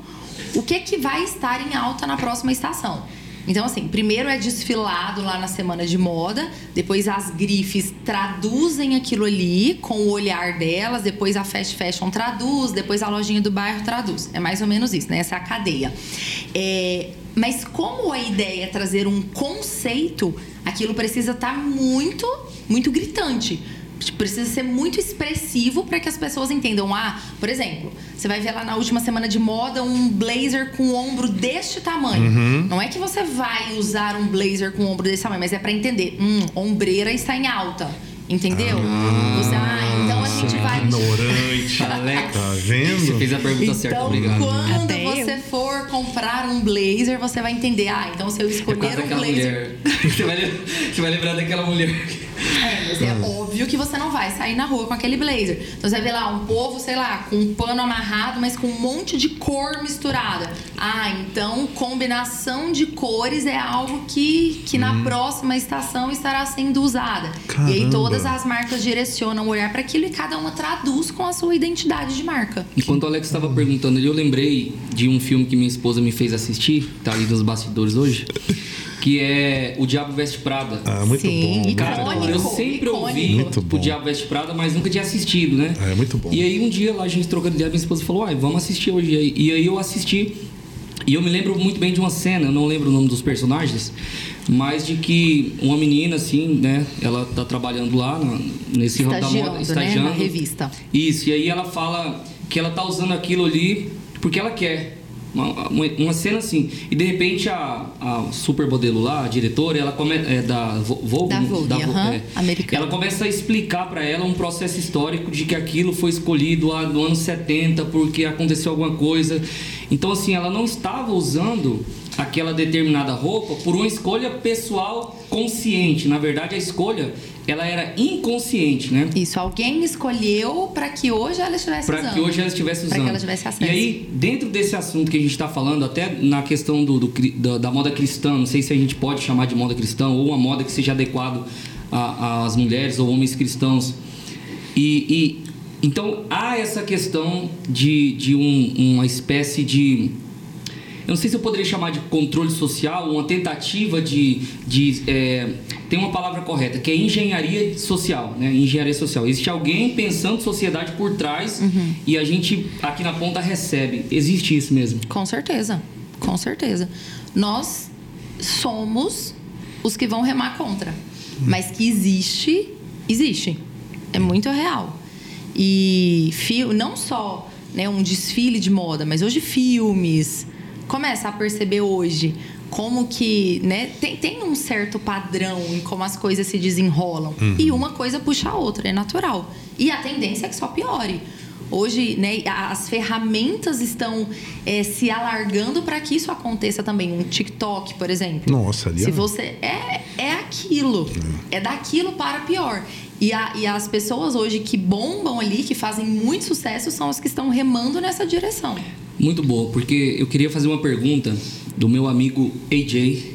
o que que vai estar em alta na próxima estação. Então, assim, primeiro é desfilado lá na semana de moda, depois as grifes traduzem aquilo ali com o olhar delas, depois a fast fashion traduz, depois a lojinha do bairro traduz. É mais ou menos isso, né? Essa é a cadeia. É, mas como a ideia é trazer um conceito, aquilo precisa estar muito, muito gritante. Precisa ser muito expressivo para que as pessoas entendam. Ah, por exemplo, você vai ver lá na última semana de moda um blazer com ombro deste tamanho. Não é que você vai usar um blazer com ombro desse tamanho, mas é para entender. Hum, ombreira está em alta. Entendeu? Você, ah, então vai. Ignorante. *laughs* Alex, Tá vendo? Você fez a pergunta certa, Então, obrigado. quando Até você eu. for comprar um blazer, você vai entender. Ah, então se eu É escolher causa um blazer. mulher. *laughs* Você vai, você vai lembrar daquela mulher É, mas é óbvio que você não vai sair na rua com aquele blazer. Então você vai ver lá um povo, sei lá, com um pano amarrado, mas com um monte de cor misturada. Ah, então combinação de cores é algo que, que na próxima estação estará sendo usada. E aí Caramba. todas as marcas direcionam o olhar para aquilo e cada uma traduz com a sua identidade de marca. Enquanto o Alex estava perguntando eu lembrei de um filme que minha esposa me fez assistir, tá ali nos bastidores hoje, que é O Diabo Veste Prada. Ah, muito Sim, bom. Cara. Icônico, eu sempre ouvi o Diabo Veste Prada, mas nunca tinha assistido, né? É, muito bom. E aí um dia lá a gente trocando ideia, minha esposa falou, uai, vamos assistir hoje. E E aí eu assisti. E eu me lembro muito bem de uma cena, eu não lembro o nome dos personagens, mas de que uma menina, assim, né, ela tá trabalhando lá na- nesse ramo da moda, Estagiando, né, na revista. Isso, e aí ela fala que ela tá usando aquilo ali porque ela quer. Uma, uma, uma cena assim. E de repente a, a supermodelo lá, a diretora, ela começa. É da Vo- Vogue? Da Vogue, Vo- aham, é. americana. Ela começa a explicar para ela um processo histórico de que aquilo foi escolhido lá no ano 70 porque aconteceu alguma coisa. Então, assim, ela não estava usando aquela determinada roupa por uma escolha pessoal consciente. Na verdade, a escolha ela era inconsciente, né? Isso, alguém escolheu para que hoje ela estivesse Para usando. que hoje ela estivesse usando. Para que ela tivesse acesso. E aí, dentro desse assunto que a gente está falando, até na questão do, do da, da moda cristã, não sei se a gente pode chamar de moda cristã ou uma moda que seja adequado a- às mulheres ou homens cristãos. E, e- então há essa questão de, de um- uma espécie de eu não sei se eu poderia chamar de controle social, uma tentativa de. de é, tem uma palavra correta, que é engenharia social, né? Engenharia social. Existe alguém pensando sociedade por trás e a gente aqui na ponta recebe. Existe isso mesmo. Com certeza, com certeza. Nós somos os que vão remar contra. Mas que existe, existe. É muito real. E fio, não só né, um desfile de moda, mas hoje filmes. Começa a perceber hoje como que né, tem, tem um certo padrão em como as coisas se desenrolam. E uma coisa puxa a outra, é natural. E a tendência é que só piore. Hoje, né, as ferramentas estão é, se alargando para que isso aconteça também. Um TikTok, por exemplo. Nossa, ali Se é- você é, é aquilo, é daquilo para pior. E, a- e as pessoas hoje que bombam ali, que fazem muito sucesso, são as que estão remando nessa direção. Muito boa, porque eu queria fazer uma pergunta do meu amigo AJ.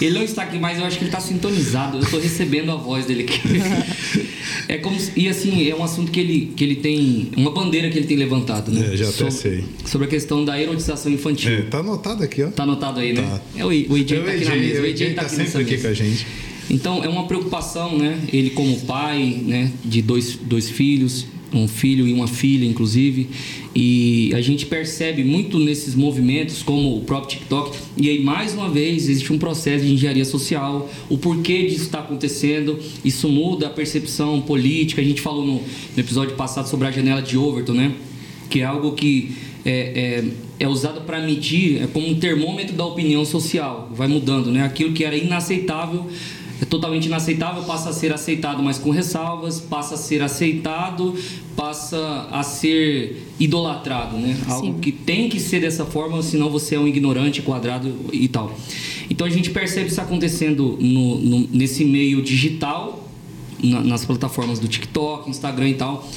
Ele não está aqui, mas eu acho que ele está sintonizado. Eu estou recebendo a voz dele aqui. *laughs* É como se- e assim é um assunto que ele que ele tem uma bandeira que ele tem levantado, né? É, já até sobre, sei. sobre a questão da erotização infantil. É, tá anotado aqui, ó. Tá anotado aí, né? Tá. É o, I- o AJ É o tá aqui na mesa. O AJ, AJ tá tá aqui sempre aqui com a gente. Então é uma preocupação, né? Ele como pai, né? De dois, dois filhos, um filho e uma filha, inclusive. E a gente percebe muito nesses movimentos, como o próprio TikTok. E aí, mais uma vez, existe um processo de engenharia social. O porquê disso está acontecendo. Isso muda a percepção política. A gente falou no, no episódio passado sobre a janela de Overton, né? Que é algo que é, é, é usado para medir, é como um termômetro da opinião social. Vai mudando, né? Aquilo que era inaceitável é totalmente inaceitável, passa a ser aceitado, mas com ressalvas, passa a ser aceitado, passa a ser idolatrado, né? Algo Sim. que tem que ser dessa forma, senão você é um ignorante, quadrado e tal. Então a gente percebe isso acontecendo no, no- nesse meio digital, na- nas plataformas do TikTok, Instagram e tal.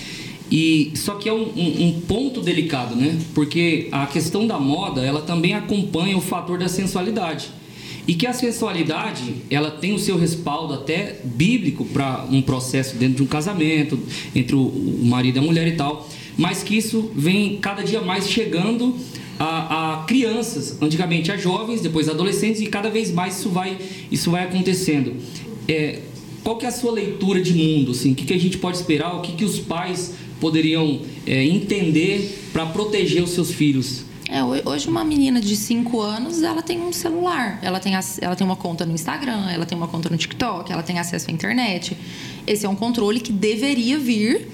E só que é um, um- um ponto delicado, né? Porque a questão da moda, ela também acompanha o fator da sensualidade. E que a sensualidade, ela tem o seu respaldo até bíblico para um processo dentro de um casamento, entre o, marido e a mulher e tal, mas que isso vem cada dia mais chegando a, a crianças, antigamente a jovens, depois adolescentes, e cada vez mais isso vai, isso vai acontecendo. É, qual que é a sua leitura de mundo? Assim? O que, que a gente pode esperar? O que, que os pais poderiam é, entender para proteger os seus filhos? É, ho- hoje uma menina de 5 anos, ela tem um celular, ela tem, ela tem uma conta no Instagram, ela tem uma conta no TikTok, ela tem acesso à internet. Esse é um controle que deveria vir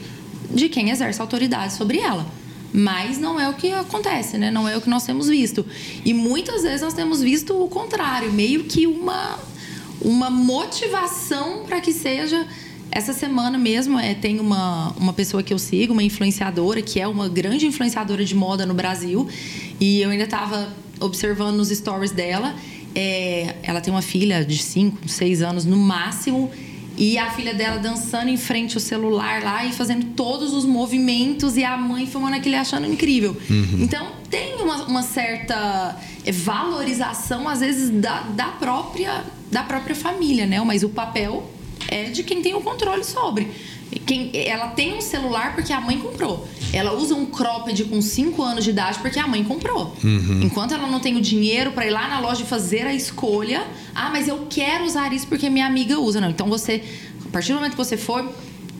de quem exerce autoridade sobre ela. Mas não é o que acontece, né? Não é o que nós temos visto. E muitas vezes nós temos visto o contrário, meio que uma, uma motivação para que seja essa semana mesmo é, tem uma, uma pessoa que eu sigo, uma influenciadora, que é uma grande influenciadora de moda no Brasil. E eu ainda estava observando nos stories dela. é, ela tem uma filha de 5, 6 anos no máximo. E a filha dela dançando em frente ao celular lá e fazendo todos os movimentos e a mãe filmando aquilo achando incrível. Então tem uma, uma certa valorização, às vezes, da, da, própria, da própria família, né? Mas o papel é de quem tem o controle sobre. Quem, ela tem um celular porque a mãe comprou. Ela usa um cropped com 5 anos de idade porque a mãe comprou. Enquanto ela não tem o dinheiro para ir lá na loja e fazer a escolha, ah, mas eu quero usar isso porque minha amiga usa. Não, então você, a partir do momento que você for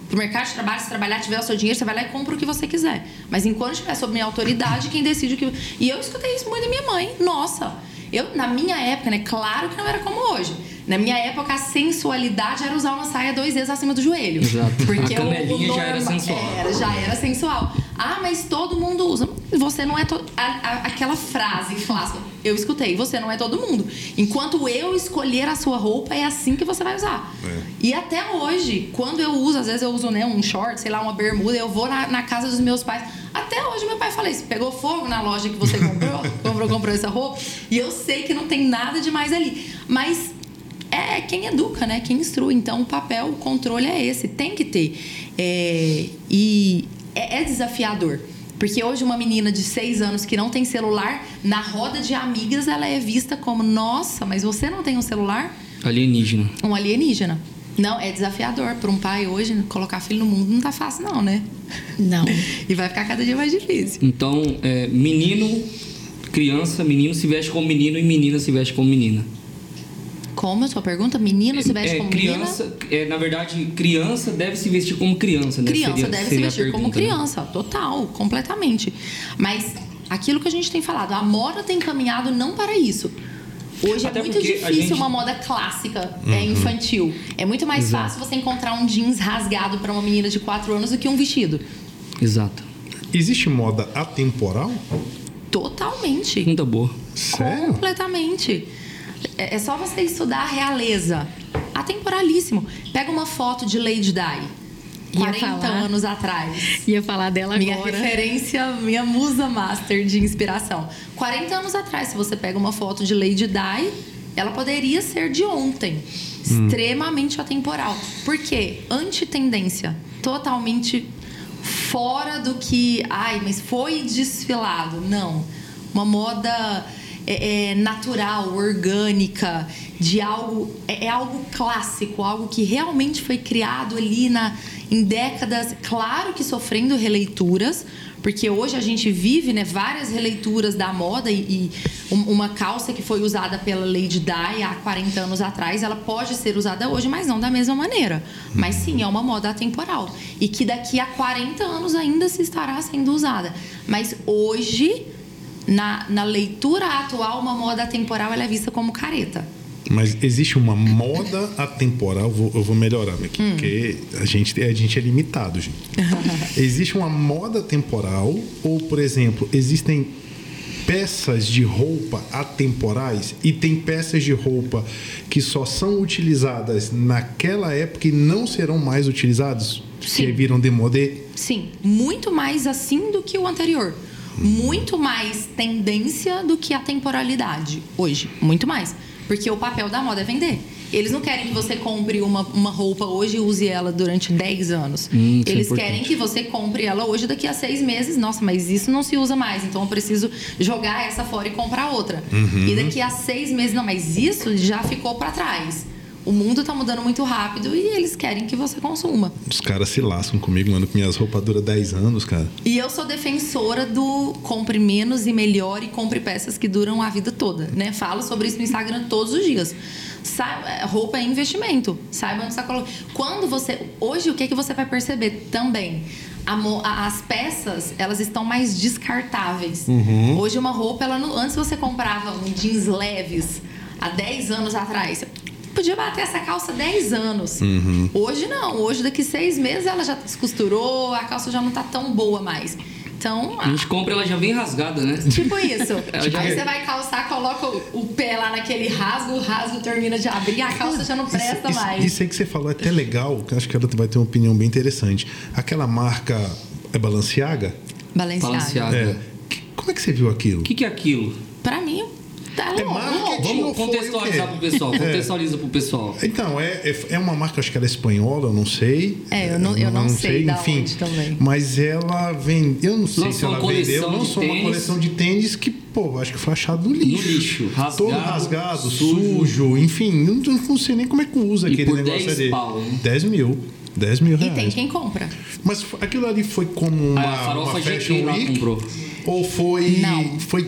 pro mercado de trabalho, se trabalhar, tiver o seu dinheiro, você vai lá e compra o que você quiser. Mas enquanto estiver sob minha autoridade, quem decide o que. E eu escutei isso muito da minha mãe. Nossa, eu, na minha época, né? Claro que não era como hoje. Na minha época, a sensualidade era usar uma saia dois dedos acima do joelho. Exato. Porque A canelinha o já era norma- sensual. Era, já era sensual. Ah, mas todo mundo usa. Você não é todo. a- a- aquela frase clássica. Eu escutei, você não é todo mundo. Enquanto eu escolher a sua roupa, é assim que você vai usar. E até hoje, quando eu uso, às vezes eu uso né, um short, sei lá, uma bermuda, eu vou na, na casa dos meus pais. Até hoje meu pai fala isso, pegou fogo na loja que você comprou, *laughs* comprou, comprou essa roupa, e eu sei que não tem nada demais ali. Mas é quem educa, né? Quem instrui. Então, o papel, o controle é esse, tem que ter. É, e é, é desafiador. Porque hoje uma menina de 6 anos que não tem celular, na roda de amigas, ela é vista como, nossa, mas você não tem um celular? Alienígena. Um alienígena. Não, é desafiador para um pai hoje colocar filho no mundo não tá fácil não, né? Não. *laughs* E vai ficar cada dia mais difícil. Então, é, menino, criança, menino se veste como menino e menina se veste como menina. Como a sua pergunta? Menino se veste é, como criança, é, na verdade, criança deve se vestir como criança, né? Criança Seria- deve se seria a vestir como né? criança, total, completamente. Mas aquilo que a gente tem falado, a moda tem caminhado não para isso. Hoje Até é muito difícil gente- uma moda clássica, é, infantil. É muito mais Exato. fácil você encontrar um jeans rasgado para uma menina de 4 anos do que um vestido. Exato. Existe moda atemporal? Totalmente. Pergunta boa. Sério? Completamente. É é só você estudar a realeza. Atemporalíssimo. Pega uma foto de Lady Di. Ia 40 falar. anos atrás. Ia falar dela Minha agora. referência, minha musa master de inspiração. 40 anos atrás, se você pega uma foto de Lady Di, ela poderia ser de ontem. Extremamente atemporal. Por quê? Antitendência. Totalmente fora do que. Ai, mas foi desfilado. Não. Uma moda é, é, natural, orgânica, de algo. É, é algo clássico, algo que realmente foi criado ali na, em décadas. Claro que sofrendo releituras, porque hoje a gente vive né, várias releituras da moda e, e um- uma calça que foi usada pela Lady Di há 40 anos atrás, ela pode ser usada hoje, mas não da mesma maneira. Mas sim, é uma moda atemporal. E que daqui a 40 anos ainda se estará sendo usada. Mas hoje, na, na leitura atual, uma moda atemporal ela é vista como careta. Mas existe uma moda atemporal, vou- eu vou melhorar aqui, Hum. porque a gente, a gente é limitado, gente. *laughs* existe uma moda temporal, ou, por exemplo, existem peças de roupa atemporais e tem peças de roupa que só são utilizadas naquela época e não serão mais utilizadas? Sim. Que viram demodé? Sim, muito mais assim do que o anterior. Muito mais tendência do que a temporalidade hoje. Muito mais. Porque o papel da moda é vender. Eles não querem que você compre uma, uma roupa hoje e use ela durante 10 anos. Hum, é Eles importante. querem que você compre ela hoje daqui a seis meses. Nossa, mas isso não se usa mais. Então eu preciso jogar essa fora e comprar outra. E daqui a seis meses, não, mas isso já ficou para trás. O mundo tá mudando muito rápido e eles querem que você consuma. Os caras se lascam comigo, mano, que minhas roupas duram 10 anos, cara. E eu sou defensora do compre menos e melhor e compre peças que duram a vida toda, né? Falo sobre isso no Instagram todos os dias. Sa- é, roupa é investimento. Saiba onde está colocando. Quando você. Hoje, o que, que você vai perceber também? As peças, elas estão mais descartáveis. Hoje, uma roupa, ela não- antes você comprava um jeans leves há 10 anos atrás. Você podia bater essa calça 10 anos. Hoje não. Hoje, daqui seis meses, ela já descosturou, a calça já não tá tão boa mais. Então, A gente compra, ela já vem rasgada, né? Tipo isso. *laughs* Já- Aí você vai calçar, coloca o, o pé lá naquele rasgo, o rasgo termina de abrir, a calça já não presta isso, mais. Isso aí que você falou é até legal, que eu acho que ela vai ter uma opinião bem interessante. Aquela marca é Balenciaga? Balenciaga. Balenciaga. É. Como é que você viu aquilo? O que, que é aquilo? Pra mim, Tá É louco. marketing Vamos o contextualizar quê? pro pessoal. Contextualiza pro pessoal. Então, é, é, é uma marca, acho que ela é espanhola, eu não sei. É, eu não- eu não sei da onde também. Mas ela vende. Eu não sei Lançou se ela vendeu. de Lançou uma coleção de tênis que, pô, acho que foi achado no lixo. No lixo, rasgado, Todo rasgado, sujo. sujo, enfim. Não, não sei nem como é que usa E aquele por negócio 10 ali. pau, né? 10 mil. 10 mil E reais. tem quem compra. Mas aquilo ali foi como uma, a farofa uma Fashion Week? comprou. Ou foi. Não. Foi.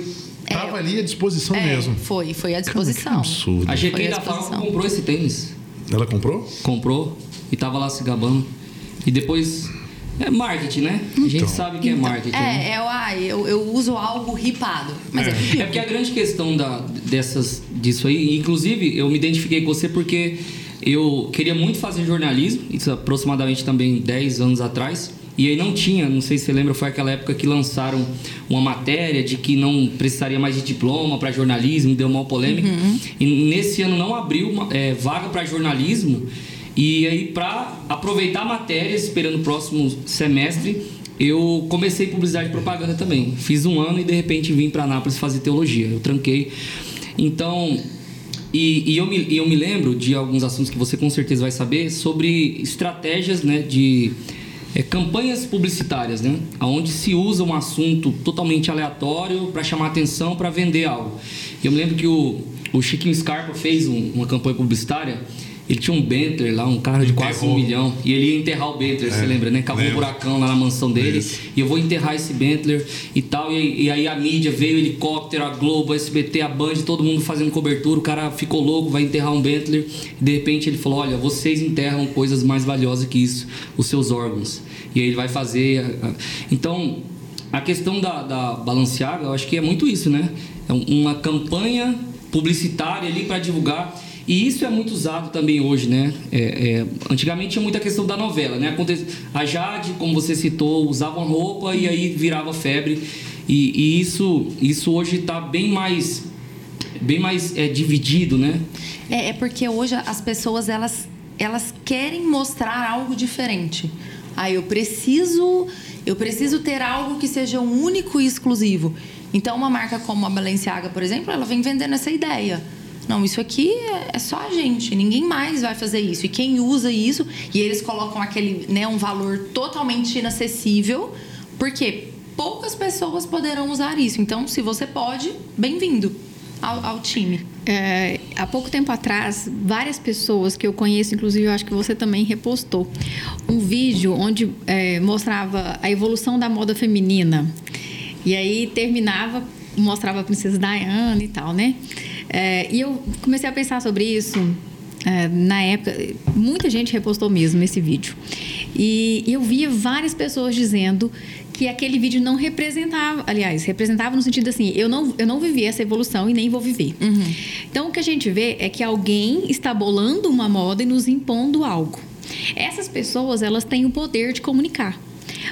Tava É, ali à disposição É, mesmo. foi, foi à Cara, que disposição. absurdo. A à da disposição. comprou esse tênis. Ela comprou? Comprou e tava lá se gabando. E depois. É marketing, né? A gente Então. sabe que é marketing. né? É, é, o- ah, eu, eu uso algo ripado. Mas é, É. É porque a grande questão da, dessas, disso aí, inclusive eu me identifiquei com você porque eu queria muito fazer jornalismo, isso aproximadamente também 10 anos atrás. E aí não tinha, não sei se você lembra, foi aquela época que lançaram uma matéria de que não precisaria mais de diploma para jornalismo, deu uma polêmica. E nesse ano não abriu uma, é, vaga para jornalismo. E aí, para aproveitar a matéria, esperando o próximo semestre, eu comecei publicidade e propaganda também. Fiz um ano e de repente vim para Anápolis fazer teologia. Eu tranquei. Então, e, e eu me, e eu me lembro de alguns assuntos que você com certeza vai saber sobre estratégias né, de é, campanhas publicitárias, né, onde se usa um assunto totalmente aleatório para chamar atenção, para vender algo. Eu me lembro que o, o Chiquinho Scarpa fez um- uma campanha publicitária. Ele tinha um Bentley lá, um carro de quase um Enterrou. milhão. E ele ia enterrar o Bentley, você lembra, né? Cavou um buracão lá na mansão dele. Isso. E eu vou enterrar esse Bentley e tal. E, aí- e aí a mídia veio, o helicóptero, a Globo, a SBT, a Band, todo mundo fazendo cobertura. O cara ficou louco, vai enterrar um Bentley. E de repente ele falou: Olha, vocês enterram coisas mais valiosas que isso, os seus órgãos. E aí ele vai fazer. Então, a questão da, da Balenciaga, eu acho que é muito isso, né? É um- uma campanha publicitária ali para divulgar. E isso é muito usado também hoje, né? É, é, antigamente tinha muita questão da novela, né? Aconte- A Jade, como você citou, usava uma roupa e aí virava febre. E, e isso, isso hoje está bem mais, bem mais é, dividido, né? É, é porque hoje as pessoas elas, elas querem mostrar algo diferente. Ah, eu preciso, eu preciso ter algo que seja único e exclusivo. Então, uma marca como a Balenciaga, por exemplo, ela vem vendendo essa ideia. Não, isso aqui é- só a gente, ninguém mais vai fazer isso. E quem usa isso, e eles colocam aquele, né, um valor totalmente inacessível, porque poucas pessoas poderão usar isso. Então, se você pode, bem-vindo ao, ao time. É, há pouco tempo atrás, várias pessoas que eu conheço, inclusive eu acho que você também repostou, um vídeo onde é, mostrava a evolução da moda feminina. E aí terminava, mostrava a princesa Diana e tal, né? É, e eu comecei a pensar sobre isso é, na época. Muita gente repostou mesmo esse vídeo. E eu via várias pessoas dizendo que aquele vídeo não representava, aliás, representava no sentido assim, eu não, eu não vivi essa evolução e nem vou viver. Então o que a gente vê é que alguém está bolando uma moda e nos impondo algo. Essas pessoas, elas têm o poder de comunicar,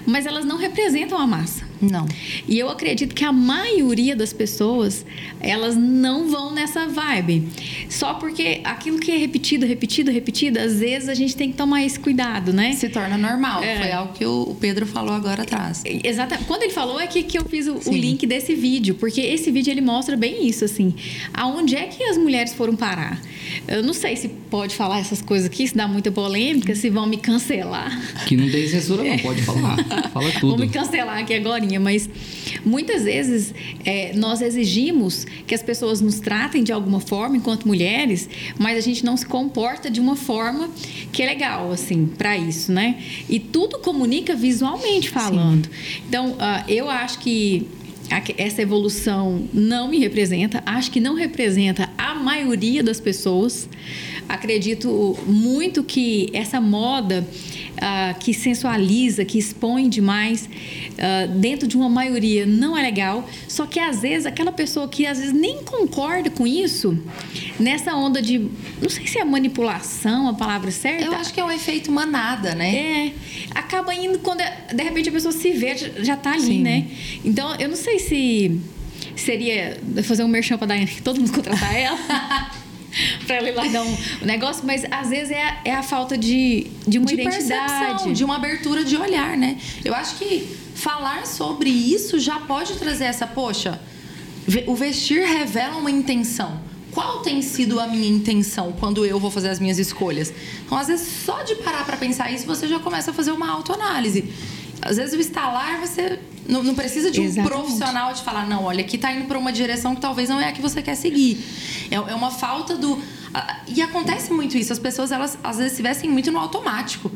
mas elas não representam a massa. Não. E eu acredito que a maioria das pessoas, elas não vão nessa vibe. Só porque aquilo que é repetido, repetido, repetido, às vezes a gente tem que tomar esse cuidado, né? Se torna normal. É. Foi algo que o Pedro falou agora atrás. Exatamente. Quando ele falou é que, que eu fiz o, o link desse vídeo, porque esse vídeo ele mostra bem isso, assim. Aonde é que as mulheres foram parar? Eu não sei se pode falar essas coisas aqui, se dá muita polêmica, se vão me cancelar. Que não tem censura, não, pode falar. *laughs* Fala Vou tudo. me cancelar aqui agora, mas muitas vezes é, nós exigimos que as pessoas nos tratem de alguma forma enquanto mulheres, mas a gente não se comporta de uma forma que é legal, assim, para isso, né? E tudo comunica visualmente falando. Então, ah, eu acho que essa evolução não me representa, acho que não representa a maioria das pessoas. Acredito muito que essa moda ah, que sensualiza, que expõe demais, ah, dentro de uma maioria não é legal. Só que às vezes aquela pessoa que às vezes nem concorda com isso, nessa onda de, não sei se é manipulação a palavra certa. Eu acho que é um efeito manada, né? É, acaba indo quando de repente a pessoa se vê, já- já tá ali, Sim. né? Então, eu não sei se seria fazer um merchan pra Daiane, que todo mundo contratar ela. *laughs* *laughs* pra ela ir lá dar um negócio, mas às vezes é a, é a falta de, de uma de identidade. de uma abertura de olhar, né? Eu acho que falar sobre isso já pode trazer essa, poxa, o vestir revela uma intenção. Qual tem sido a minha intenção quando eu vou fazer as minhas escolhas? Então, às vezes, só de parar para pensar isso, você já começa a fazer uma autoanálise. Às vezes, o estalar, você não, não precisa de um Exatamente. profissional de falar, não, olha, aqui tá indo para uma direção que talvez não é a que você quer seguir. É, é uma falta do. E acontece muito isso, as pessoas, elas às vezes se vestem muito no automático.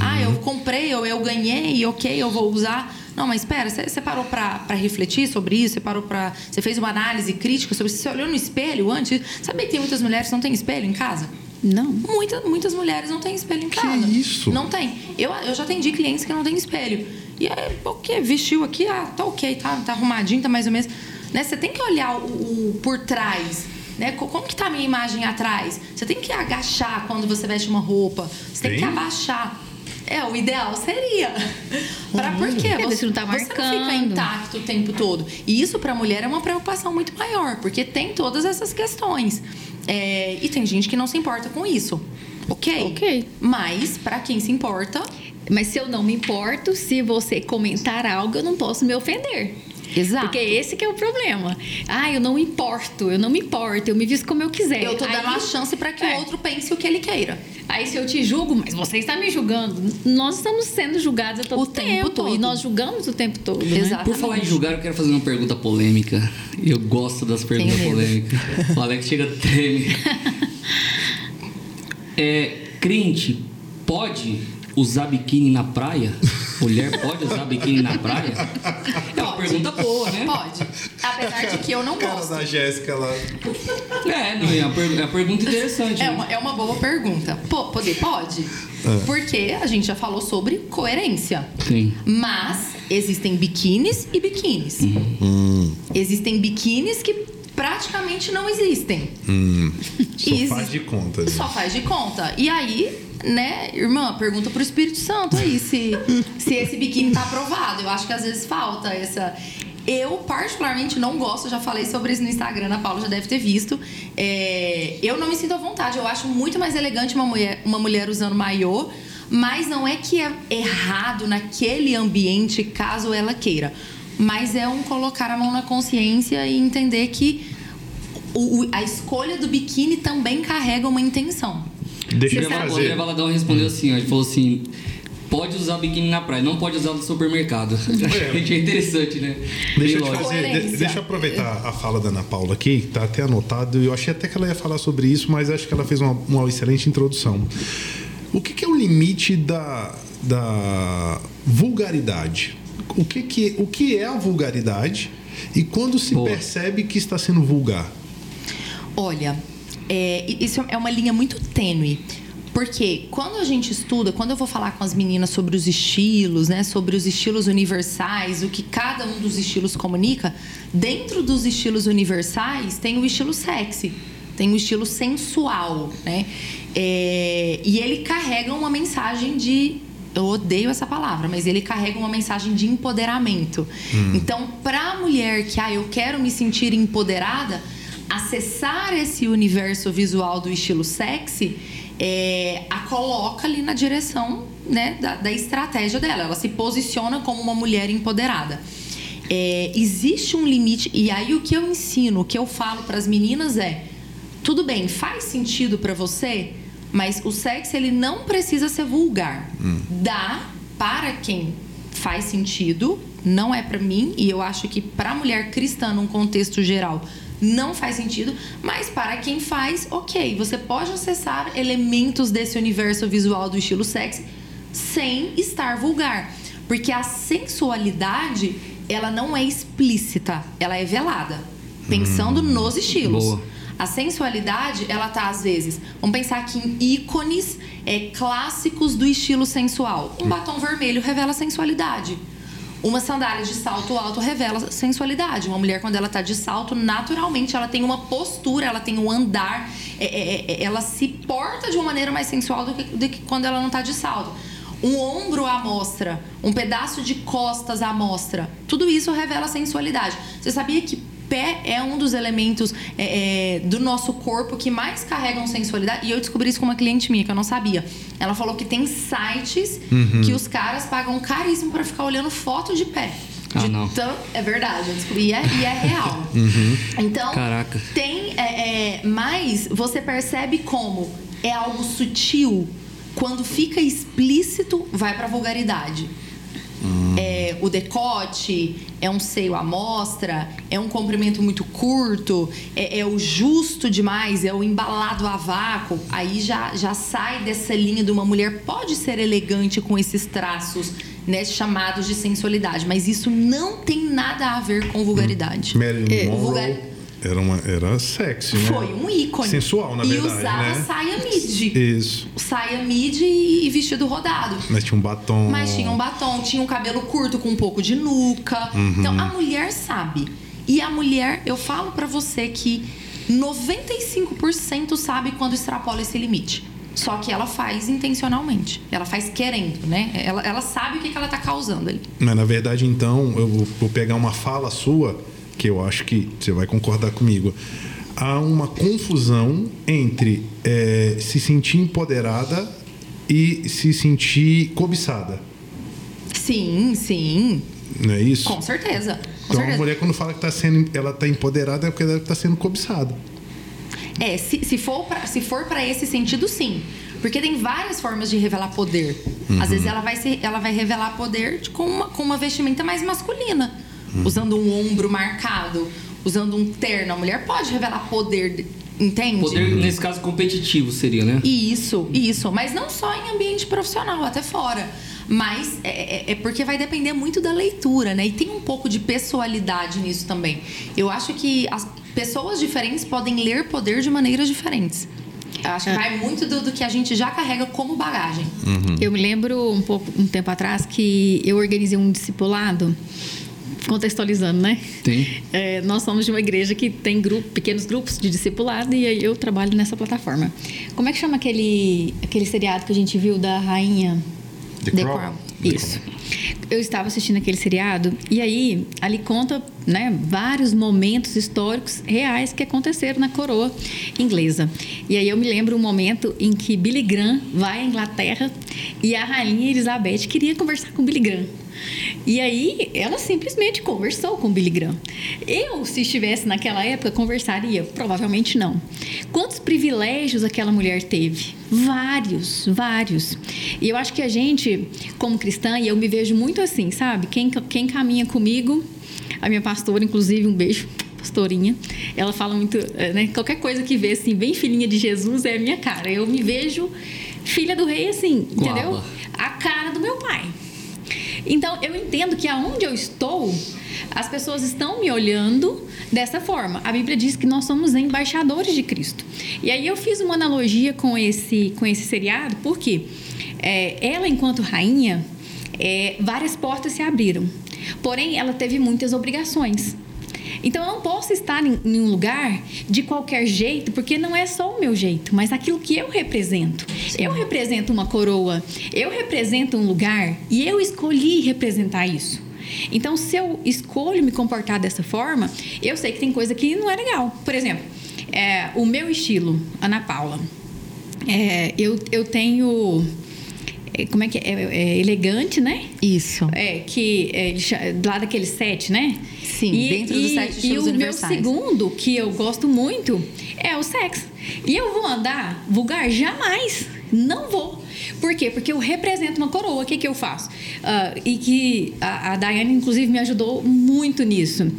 Ah, eu comprei, eu, eu ganhei, ok, eu vou usar. Não, mas espera, você, você parou para refletir sobre isso? Você parou para. Você fez uma análise crítica sobre isso? Você olhou no espelho antes? Sabia que tem muitas mulheres que não têm espelho em casa? Não. Muita, muitas mulheres não têm espelho em Que casa. isso? Não tem. Eu, eu já atendi clientes que não têm espelho. E aí, o que? Vestiu aqui, ah, tá ok, tá, tá arrumadinho, tá mais ou menos. Né? Você tem que olhar o, o por trás. Né? Co- Como que tá a minha imagem atrás? Você tem que agachar quando você veste uma roupa. Você tem, Tem? que abaixar. É, o ideal seria. Pra por quê? Você não tá Você não fica marcando. intacto o tempo todo. E isso pra mulher é uma preocupação muito maior, porque tem todas essas questões. É, e tem gente que não se importa com isso. Ok? Ok. Mas, pra quem se importa, Mas se eu não me importo, se você comentar algo, eu não posso me ofender. Exato. Porque esse que é o problema. Ah, eu não importo, eu não me importo, eu me visto como eu quiser. eu tô dando Aí- a chance pra que É. o outro pense o que ele queira. Aí se eu te julgo, mas você está me julgando. Nós estamos sendo julgados a todo O tempo tempo. todo. E nós julgamos o tempo todo. né? Exato. Por falar em julgar, eu quero fazer uma pergunta polêmica. Eu gosto das perguntas polêmicas. O Alex chega treme. *laughs* É, crente pode usar biquíni na praia? Mulher pode usar biquíni na praia? É uma Pode. pergunta boa, né? Pode. Apesar de que eu não Cara gosto. da Jéssica lá. É, não, é uma, per- é uma pergunta interessante. É né? uma, é uma boa pergunta. Pô, poder pode? Porque a gente já falou sobre coerência. Sim. Mas existem biquínis e biquínis. Existem biquínis que praticamente não existem. Só E faz de conta. né? Só faz de conta. E aí, né, irmã, pergunta pro Espírito Santo aí se, *laughs* se esse biquíni tá aprovado. Eu acho que às vezes falta essa. Eu, particularmente, não gosto, já falei sobre isso no Instagram, a Paula já deve ter visto. É, eu não me sinto à vontade. Eu acho muito mais elegante uma mulher, uma mulher usando maiô, mas não é que é errado naquele ambiente caso ela queira. Mas é um colocar a mão na consciência e entender que o- a escolha do biquíni também carrega uma intenção. Deixa eu O fazer. André Valadão respondeu assim, ó, ele falou assim... Pode usar biquíni na praia, não pode usar no supermercado. Gente, é *laughs* interessante, né? Deixa eu, fazer, de- deixa eu aproveitar a fala da Ana Paula aqui, tá até anotado. Eu achei até que ela ia falar sobre isso, mas acho que ela fez uma, uma excelente introdução. O que, que é o limite da, da vulgaridade? O que, que, o que é a vulgaridade e quando se Boa. percebe que está sendo vulgar? Olha, é, isso é uma linha muito tênue. Porque quando a gente estuda, quando eu vou falar com as meninas sobre os estilos, né, sobre os estilos universais, o que cada um dos estilos comunica, dentro dos estilos universais tem o estilo sexy, tem o estilo sensual, né? É, e ele carrega uma mensagem de eu odeio essa palavra, mas ele carrega uma mensagem de empoderamento. Então, para a mulher que ah, eu quero me sentir empoderada, acessar esse universo visual do estilo sexy é, a coloca ali na direção né, da, da estratégia dela. Ela se posiciona como uma mulher empoderada. É, existe um limite, e aí o que eu ensino, o que eu falo para as meninas é: tudo bem, faz sentido para você, mas o sexo ele não precisa ser vulgar. Dá para quem faz sentido, não é para mim, e eu acho que para mulher cristã, num contexto geral, não faz sentido, mas para quem faz, ok, você pode acessar elementos desse universo visual do estilo sexy sem estar vulgar. Porque a sensualidade, ela não é explícita, ela é velada. Pensando nos estilos. boa. A sensualidade, ela tá às vezes. Vamos pensar aqui em ícones é, clássicos do estilo sensual. Um batom vermelho revela sensualidade. Uma sandália de salto alto revela sensualidade. Uma mulher, quando ela tá de salto, naturalmente ela tem uma postura, ela tem um andar, é, é, é, ela se porta de uma maneira mais sensual do que, do que quando ela não tá de salto. Um ombro à mostra, um pedaço de costas à mostra. Tudo isso revela sensualidade. Você sabia que pé é um dos elementos é, é, do nosso corpo que mais carregam sensualidade. E eu descobri isso com uma cliente minha que eu não sabia. Ela falou que tem sites que os caras pagam caríssimo para ficar olhando foto de pé. Ah, não. tão- é verdade, eu descobri e é, e é real. *laughs* Então, Caraca. tem. É, é, mas você percebe como é algo sutil. Quando fica explícito, vai pra vulgaridade. É, o decote, é um seio à mostra, é um comprimento muito curto, é, é o justo demais, é o embalado a vácuo. Aí já, já sai dessa linha de uma mulher. Pode ser elegante com esses traços né, chamados de sensualidade, mas isso não tem nada a ver com vulgaridade. Marilyn É, Monroe vulgar- era, uma, era sexy, né? Foi um ícone. Sensual, na e verdade, usava né? saia midi. Isso. Saia midi e vestido rodado. Mas tinha um batom. Mas tinha um batom, tinha um cabelo curto com um pouco de nuca. Uhum. Então a mulher sabe. E a mulher, eu falo pra você que 95% sabe quando extrapola esse limite. Só que ela faz intencionalmente. Ela faz querendo, né? Ela, ela sabe o que, que ela tá causando ali. Mas na verdade, então, eu vou pegar uma fala sua, que eu acho que você vai concordar comigo. Há uma confusão entre eh, se sentir empoderada e se sentir cobiçada. Sim, sim. Não é isso? Com certeza. Com então, a certeza. mulher, quando fala que tá sendo, ela está empoderada, é porque ela está sendo cobiçada. É, se, se for pra, se for para esse sentido, sim. Porque tem várias formas de revelar poder. Às vezes ela vai, se, ela vai revelar poder de- com uma, com uma vestimenta mais masculina. Usando um ombro marcado, usando um terno. A mulher pode revelar poder, de- entende? Poder, nesse caso, competitivo seria, né? Isso, isso. Mas não só em ambiente profissional, até fora. Mas é, é- é porque vai depender muito da leitura, né? E tem um pouco de pessoalidade nisso também. Eu acho que as pessoas diferentes podem ler poder de maneiras diferentes. Eu acho que vai muito do, do que a gente já carrega como bagagem. Eu me lembro um pouco um tempo atrás que eu organizei um discipulado, contextualizando, né? Tem. É, nós somos de uma igreja que tem grupo, pequenos grupos de discipulado e aí eu trabalho nessa plataforma. Como é que chama aquele, aquele seriado que a gente viu da rainha? The The Crown. Crown. Isso. Eu estava assistindo aquele seriado e aí ali conta né, vários momentos históricos reais que aconteceram na coroa inglesa. E aí eu me lembro um momento em que Billy Graham vai à Inglaterra e a rainha Elizabeth queria conversar com Billy Graham. E aí ela simplesmente conversou com Billy Graham. Eu, se estivesse naquela época, conversaria? Provavelmente não. Quantos privilégios aquela mulher teve? Vários, vários. E eu acho que a gente, como cristã, e eu me vejo muito assim, sabe? Quem, quem caminha comigo, a minha pastora, inclusive, um beijo, pastorinha, ela fala muito, eh, né? Qualquer coisa que vê assim, bem filhinha de Jesus, é a minha cara. Eu me vejo filha do rei assim, Com entendeu? A cara do meu pai. Então, eu entendo que aonde eu estou, as pessoas estão me olhando dessa forma. A Bíblia diz que nós somos embaixadores de Cristo. E aí eu fiz uma analogia com esse, com esse seriado, porque é, ela, enquanto rainha, é, várias portas se abriram. Porém, ela teve muitas obrigações. Então eu não posso estar em, em um lugar de qualquer jeito, porque não é só o meu jeito, mas aquilo que eu represento. Eu represento uma coroa, eu represento um lugar e eu escolhi representar isso. Então, se eu escolho me comportar dessa forma, eu sei que tem coisa que não é legal. Por exemplo, é, o meu estilo, Ana Paula. É, eu, eu tenho. é, Como é que é? É, é elegante, né? Isso. É, que é, lá daqueles sete, né? Sim, dentro dos sete E estilos o meu universais. segundo, que eu gosto muito, é o sexo. E eu vou andar vulgar? Jamais. Não vou. Por quê? Porque eu represento uma coroa. O que, que eu faço? Ah, e que a, a Daiane, inclusive, me ajudou muito nisso.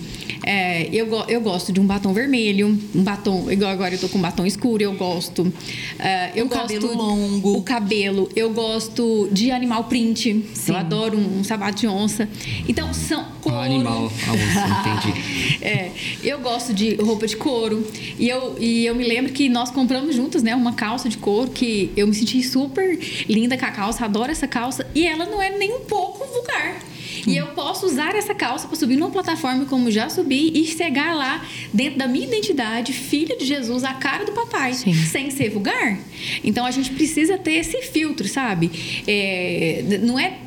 É, eu, eu gosto de um batom vermelho, um batom, igual agora eu tô com um batom escuro, eu gosto. Ah, eu Um gosto cabelo longo. O cabelo, eu gosto de animal print. Eu adoro um, um sapato de onça. Então, são couro. Ah, animal. Ah, você, entendi. *laughs* É, eu gosto de roupa de couro. E eu, e eu me lembro que nós compramos juntas, né? Uma calça de couro que eu me senti super linda com a calça, adoro essa calça. E ela não é nem um pouco vulgar. E eu posso usar essa calça para subir numa plataforma como já subi e chegar lá dentro da minha identidade, filha de Jesus, a cara do papai, Sim. sem ser vulgar. Então a gente precisa ter esse filtro, sabe? É, não é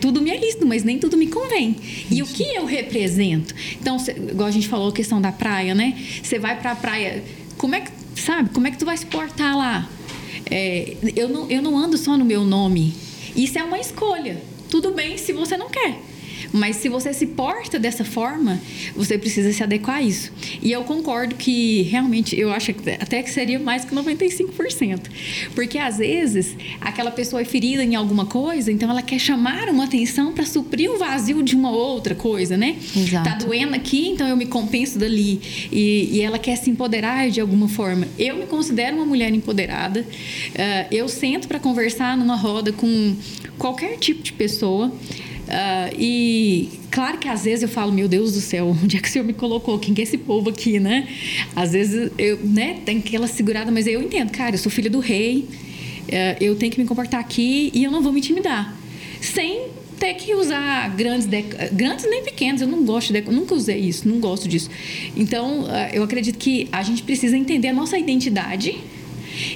tudo me é lícito, mas nem tudo me convém. E o que eu represento? Então, cê, igual a gente falou a questão da praia, né? Você vai pra praia, como é que, sabe, como é que tu vai se portar lá? É, eu, não, eu não ando só no meu nome. Isso é uma escolha. Tudo bem se você não quer. Mas se você se porta dessa forma, você precisa se adequar a isso. E eu concordo que realmente eu acho até que seria mais que 95%. Porque às vezes aquela pessoa é ferida em alguma coisa, então ela quer chamar uma atenção para suprir um vazio de uma outra coisa, né? Exato. Tá doendo aqui, então eu me compenso dali. E, e ela quer se empoderar de alguma forma. Eu me considero uma mulher empoderada. Uh, eu sento para conversar numa roda com qualquer tipo de pessoa. Uh, e claro que às vezes eu falo, meu Deus do céu, *laughs* onde é que o senhor me colocou? Quem que é esse povo aqui, né? Às vezes eu, né, tem aquela segurada, mas eu entendo, cara, eu sou filha do rei, uh, eu tenho que me comportar aqui e eu não vou me intimidar. Sem ter que usar grandes, grandes nem pequenos, eu não gosto de, nunca usei isso, não gosto disso. Então, uh, eu acredito que a gente precisa entender a nossa identidade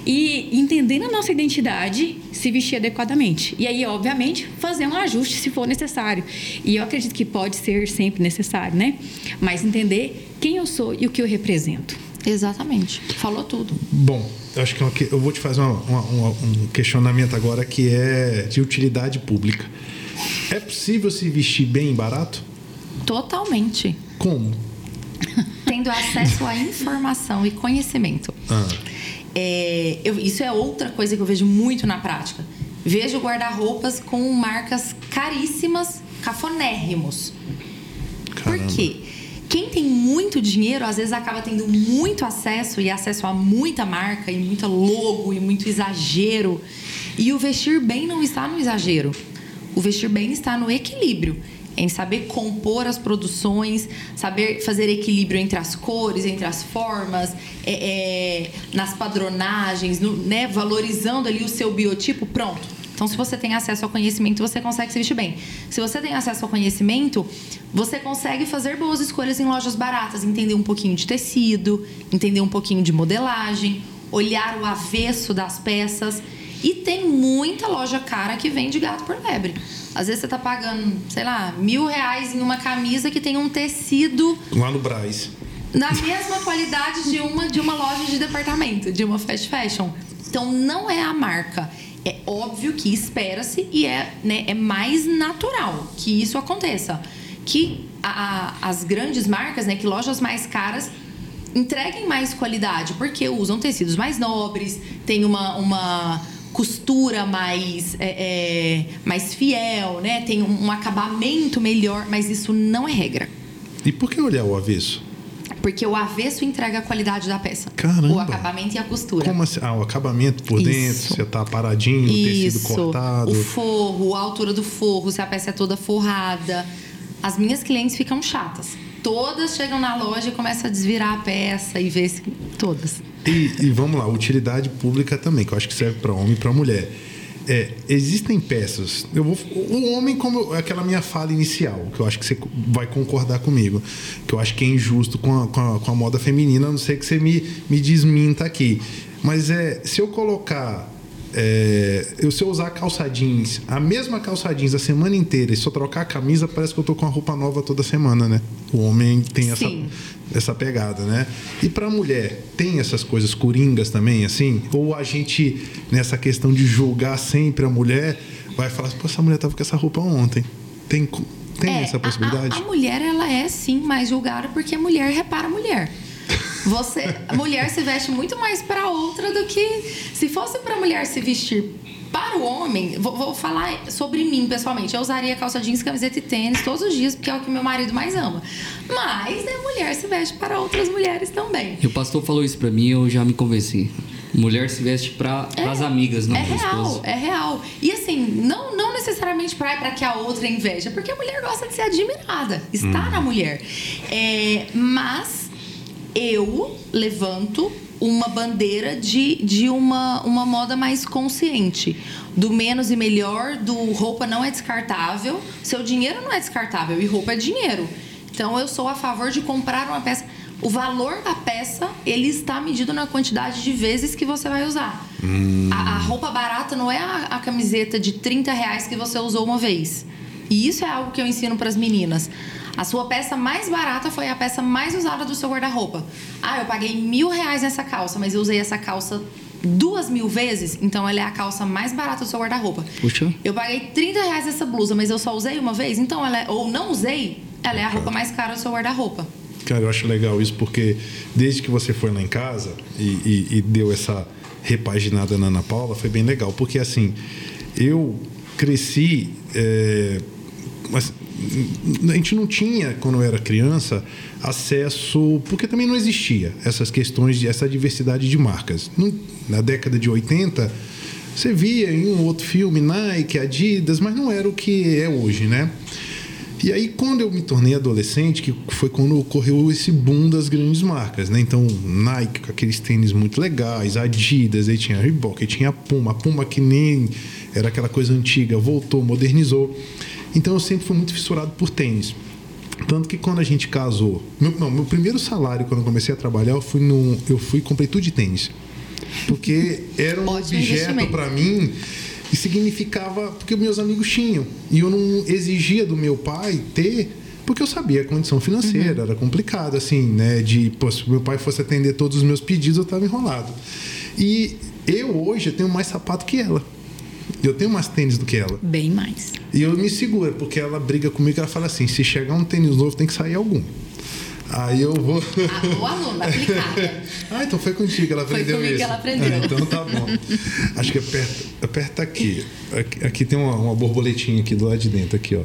e entendendo a nossa identidade, se vestir adequadamente. E aí, obviamente, fazer um ajuste se for necessário. E eu acredito que pode ser sempre necessário, né? Mas entender quem eu sou e o que eu represento. Exatamente. Falou tudo. Bom, eu acho que é eu vou te fazer uma, uma, um questionamento agora que é de utilidade pública. É possível se vestir bem e barato? Totalmente. Como? *laughs* Tendo acesso à informação e conhecimento. Ah. É, eu, isso é outra coisa que eu vejo muito na prática. Vejo guarda-roupas com marcas caríssimas, cafonérrimos. Caramba. Por quê? Quem tem muito dinheiro, às vezes acaba tendo muito acesso e acesso a muita marca e muita logo e muito exagero. E o vestir bem não está no exagero. O vestir bem está no equilíbrio em saber compor as produções, saber fazer equilíbrio entre as cores, entre as formas, é, é, nas padronagens, no, né, valorizando ali o seu biotipo, pronto. Então, se você tem acesso ao conhecimento, você consegue se vestir bem. Se você tem acesso ao conhecimento, você consegue fazer boas escolhas em lojas baratas, entender um pouquinho de tecido, entender um pouquinho de modelagem, olhar o avesso das peças. E tem muita loja cara que vende gato por lebre. Às vezes você tá pagando, sei lá, mil reais em uma camisa que tem um tecido. Lá no Braz. Na mesma qualidade de uma, de uma loja de departamento, de uma fast fashion. Então não é a marca. É óbvio que espera-se e é, né, é mais natural que isso aconteça. Que a, a, as grandes marcas, né, que lojas mais caras entreguem mais qualidade, porque usam tecidos mais nobres, tem uma, uma costura mais, é, é, mais fiel, né? Tem um, um, acabamento melhor, mas isso não é regra. E por que olhar o avesso? Porque o avesso entrega a qualidade da peça. Caramba. O acabamento e a costura. Como assim? Ah, o acabamento por isso. dentro, você tá paradinho, o tecido cortado. O forro, a altura do forro, se a peça é toda forrada. As minhas clientes ficam chatas. Todas chegam na loja e começam a desvirar a peça e ver se. Todas. E, e, vamos lá, utilidade pública também, que eu acho que serve para homem e para mulher. É, existem peças. Eu vou, o homem, como aquela minha fala inicial, que eu acho que você vai concordar comigo, que eu acho que é injusto com a, com a, com a moda feminina, a não sei que você me, me desminta aqui. Mas é, se eu colocar é, eu, se eu usar calça jeans, a mesma calça jeans a semana inteira, e se eu trocar a camisa, parece que eu tô com a roupa nova toda semana, né? O homem tem essa, essa pegada, né? E para a mulher, tem essas coisas coringas também, assim? Ou a gente, nessa questão de julgar sempre a mulher, vai falar assim, pô, essa mulher tava com essa roupa ontem. Tem, tem é, essa possibilidade? A, a, a mulher, ela é sim mais julgada porque a mulher repara a mulher. Você, a mulher se veste muito mais para outra do que se fosse para mulher se vestir para o homem, vou, vou, falar sobre mim pessoalmente. Eu usaria calça jeans, camiseta e tênis todos os dias, porque é o que meu marido mais ama. Mas a né, mulher se veste para outras mulheres também. E o pastor falou isso para mim, eu já me convenci. Mulher se veste para é, as amigas, não é real, É real. E assim, não, não necessariamente para que a outra inveja, porque a mulher gosta de ser admirada. Está hum. na mulher. É, mas eu levanto uma bandeira de, de uma, uma moda mais consciente. Do menos e melhor, do roupa não é descartável. Seu dinheiro não é descartável e roupa é dinheiro. Então eu sou a favor de comprar uma peça. O valor da peça, ele está medido na quantidade de vezes que você vai usar. Hum. A, a, roupa barata não é a, a camiseta de 30 reais que você usou uma vez. E isso é algo que eu ensino para as meninas. A sua peça mais barata foi a peça mais usada do seu guarda-roupa. Ah, eu paguei mil reais nessa calça, mas eu usei essa calça duas mil vezes, então ela é a calça mais barata do seu guarda-roupa. Puxa. Eu paguei 30 reais nessa blusa, mas eu só usei uma vez, então ela é, ou não usei, ela é a roupa mais cara do seu guarda-roupa. Cara, eu acho legal isso porque desde que você foi lá em casa e, e- e deu essa repaginada na Ana Paula, foi bem legal. Porque assim, eu cresci. é, mas a gente não tinha, quando eu era criança, acesso. Porque também não existia essas questões, de, essa diversidade de marcas. Na década de 80, você via em um outro filme Nike, Adidas, mas não era o que é hoje, né? E aí, quando eu me tornei adolescente, que foi quando ocorreu esse boom das grandes marcas, né? Então, Nike com aqueles tênis muito legais, Adidas, aí tinha Reebok, aí tinha Puma, Puma que nem era aquela coisa antiga, voltou, modernizou. Então, eu sempre fui muito fissurado por tênis. Tanto que quando a gente casou, meu, não, meu primeiro salário quando eu comecei a trabalhar, eu fui no, eu fui comprei tudo de tênis. Porque *laughs* era um Ótimo objeto para mim e significava porque meus amigos tinham. E eu não exigia do meu pai ter porque eu sabia a condição financeira era complicado assim né de pô, se meu pai fosse atender todos os meus pedidos eu estava enrolado. E eu hoje eu tenho mais sapato que ela eu tenho mais tênis do que ela Bem mais. e eu me seguro porque ela briga comigo ela fala assim se chegar um tênis novo tem que sair algum aí eu vou A boa aluna, aplicada. *laughs* ah, então foi contigo que ela Foi aprendeu comigo isso. que ela aprendeu. Ah, então tá bom. Acho que aperta, aperta aqui. aqui. aqui tem uma, uma borboletinha aqui do lado de dentro, aqui, ó.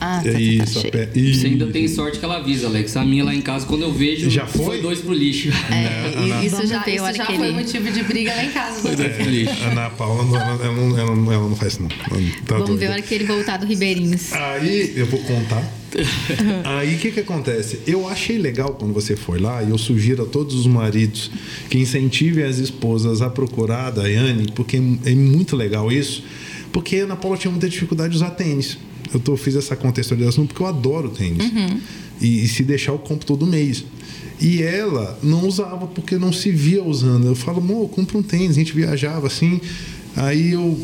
Ah, tá, é tá, tá isso, cheio. aperta. Você ainda tem sorte que ela avisa, Alex. A minha lá em casa, quando eu vejo, Já foi? dois pro lixo. É, e isso Vamos já, a isso já foi ele- motivo de briga lá em casa. Foi dois pro lixo. Ana Paula, não- ela, ela não, ela, não, ela não faz isso, não. Tá Vamos doida. ver a hora que ele voltar do Ribeirinhos. Aí eu vou contar. *laughs* Aí o que, que acontece? Eu achei legal quando você foi lá, e eu sugiro a todos os maridos que incentivem as esposas a procurar a Daiane, porque é muito legal isso, porque a Ana Paula tinha muita dificuldade de usar tênis. Eu tô, fiz essa contextualização porque eu adoro tênis. E, e se deixar eu compro todo mês. E ela não usava porque não se via usando. Eu falo, amor, compra um tênis. A gente viajava assim. Aí eu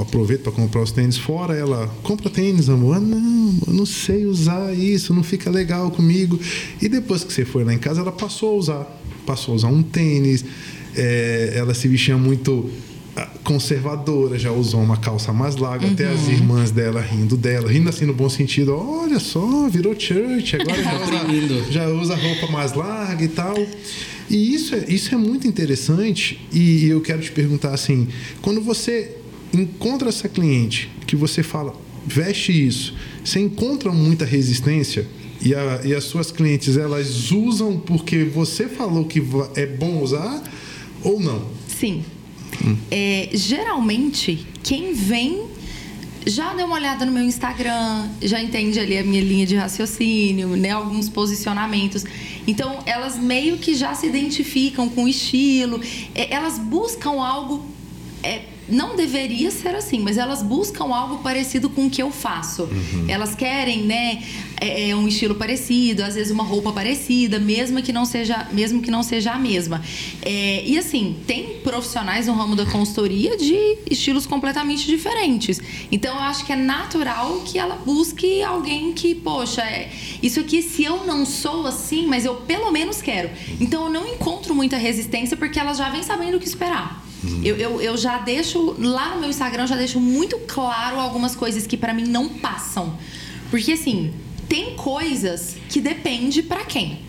aproveito para comprar os tênis fora. Ela, compra tênis, amor. Ah, não, eu não sei usar isso, não fica legal comigo. E depois que você foi lá em casa, ela passou a usar. Passou a usar um tênis. É, ela se vestia muito conservadora, já usou uma calça mais larga, até as irmãs dela rindo dela, rindo assim no bom sentido, olha só, virou church, agora já usa, *laughs* já usa roupa mais larga e tal. E isso é, isso é muito interessante e eu quero te perguntar assim, quando você encontra essa cliente que você fala, veste isso, você encontra muita resistência e, a- e as suas clientes elas usam porque você falou que é bom usar ou não? Sim. É, geralmente, quem vem já deu uma olhada no meu Instagram, já entende ali a minha linha de raciocínio, né, alguns posicionamentos. Então, elas meio que já se identificam com o estilo, é, elas buscam algo. é, não deveria ser assim, mas elas buscam algo parecido com o que eu faço. Elas querem, né, é, é, um estilo parecido, às vezes uma roupa parecida, mesmo que não seja, mesmo que não seja a mesma. É, e assim, tem profissionais no ramo da consultoria de estilos completamente diferentes. Então eu acho que é natural que ela busque alguém que, poxa, é, isso aqui se eu não sou assim, mas eu pelo menos quero. Então eu não encontro muita resistência porque elas já vêm sabendo o que esperar. Eu, eu, eu já deixo, lá no meu Instagram, eu já deixo muito claro algumas coisas que pra mim não passam. Porque assim, tem coisas que depende pra quem.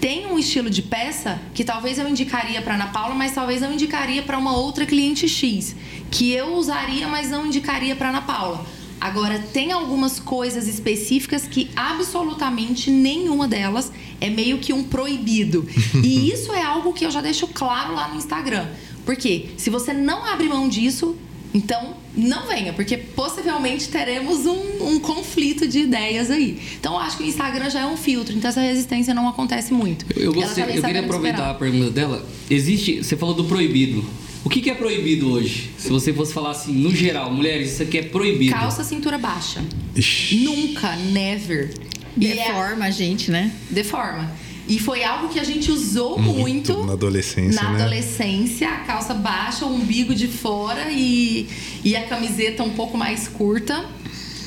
Tem um estilo de peça que talvez eu indicaria pra Ana Paula, mas talvez eu indicaria pra uma outra cliente X, que eu usaria, mas não indicaria pra Ana Paula. Agora, tem algumas coisas específicas que absolutamente nenhuma delas é meio que um proibido. *laughs* E isso é algo que eu já deixo claro lá no Instagram. Porque se você não abre mão disso, então não venha, porque possivelmente teremos um, um conflito de ideias aí. Então eu acho que o Instagram já é um filtro, então essa resistência não acontece muito. Eu, gostei, eu queria aproveitar a esperar. pergunta dela. Existe, você falou do proibido. O que, que é proibido hoje? Se você fosse falar assim, no geral, mulheres, isso aqui é proibido. Calça cintura baixa. Ixi. Nunca, never. E é- Deforma a gente, né? deforma. E foi algo que a gente usou Muito muito, na adolescência, na né? adolescência, a calça baixa, o umbigo de fora e, e a camiseta um pouco mais curta.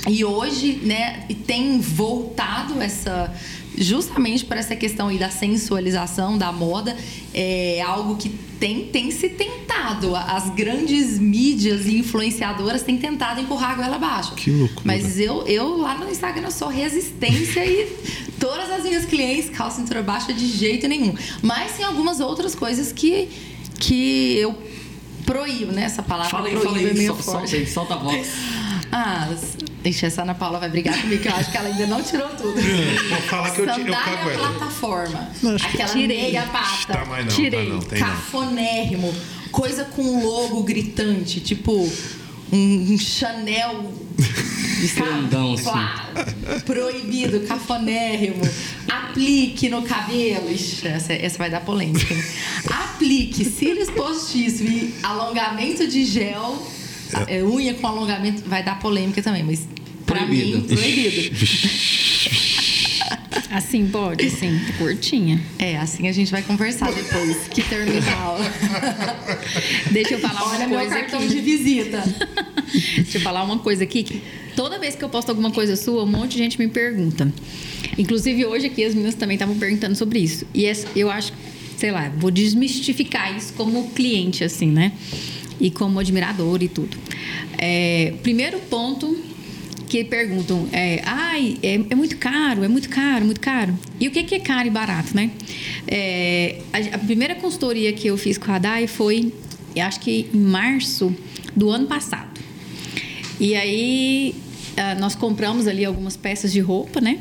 E hoje, né, tem voltado essa justamente por essa questão aí da sensualização da moda, é algo que tem, tem se tentado. As grandes mídias e influenciadoras têm tentado empurrar a goela abaixo. Que loucura. Mas eu, eu lá no Instagram sou resistência e todas as minhas clientes calça cintura baixa de jeito nenhum. Mas tem algumas outras coisas que, que eu proíbo, né? Essa palavra Fala aí, proíbo fala é aí, meio sol- forte. solta aí, solta a voz. *laughs* Ah, deixa essa Ana Paula vai brigar comigo, que eu acho que ela ainda não tirou tudo. Pode falar que eu, ti- eu Sandália ela. plataforma. Não, Aquela Tirei. meia pata. Tá, mas não, Tirei. tá não, tem não. Cafonérrimo. Coisa com logo gritante, tipo um, Chanel. *laughs* Grandão. Claro. Proibido, cafonérrimo. Aplique no cabelo. Ixi, essa, essa vai dar polêmica. hein? Aplique cílios postiço e alongamento de gel. é, unha com alongamento vai dar polêmica também, mas pra Proibido. mim, proibido. Assim pode, assim, curtinha. É, assim a gente vai conversar depois que terminar. *laughs* Deixa eu falar Olha uma meu coisa cartão aqui. de visita. *laughs* Deixa eu falar uma coisa aqui que toda vez que eu posto alguma coisa sua, um monte de gente me pergunta. Inclusive hoje aqui as meninas também estavam perguntando sobre isso. E eu acho, sei lá, vou desmistificar isso como cliente, assim, né? E como admirador e tudo. É, primeiro ponto que perguntam é, ai, é, é muito caro, é muito caro, muito caro. E o que, que é caro e barato, né? É, a, a primeira consultoria que eu fiz com a Dai foi, eu acho que em março do ano passado. E aí ah, nós compramos ali algumas peças de roupa, né?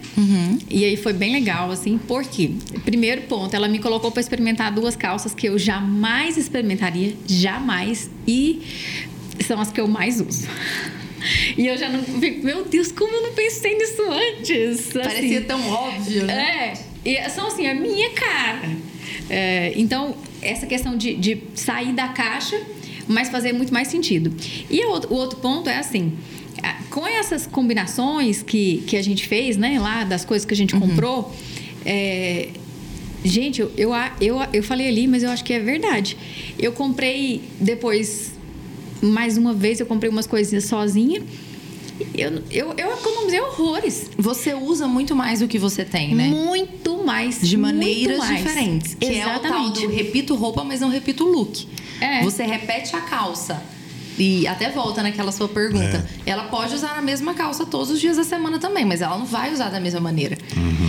E aí foi bem legal, assim, porque primeiro ponto, ela me colocou para experimentar duas calças que eu jamais experimentaria, jamais, e são as que eu mais uso. E eu já não fico, meu Deus, como eu não pensei nisso antes? Parecia Assim, tão óbvio, né? é, e são assim, a minha cara. É, então, essa questão de, de sair da caixa, mas fazer muito mais sentido. E o outro, ponto é assim. Com essas combinações que, que a gente fez, né, lá das coisas que a gente comprou, é, gente, eu, eu, eu, eu falei ali, mas eu acho que é verdade. Eu comprei depois, mais uma vez, eu comprei umas coisinhas sozinha. Eu, eu, eu economizei horrores. Você usa muito mais do que você tem, né? Muito mais. De maneiras mais. diferentes. Que é o tal Exatamente. do repito roupa, mas não repito look. É. Você repete a calça. E até volta naquela sua pergunta. Ela pode usar a mesma calça todos os dias da semana também, mas ela não vai usar da mesma maneira.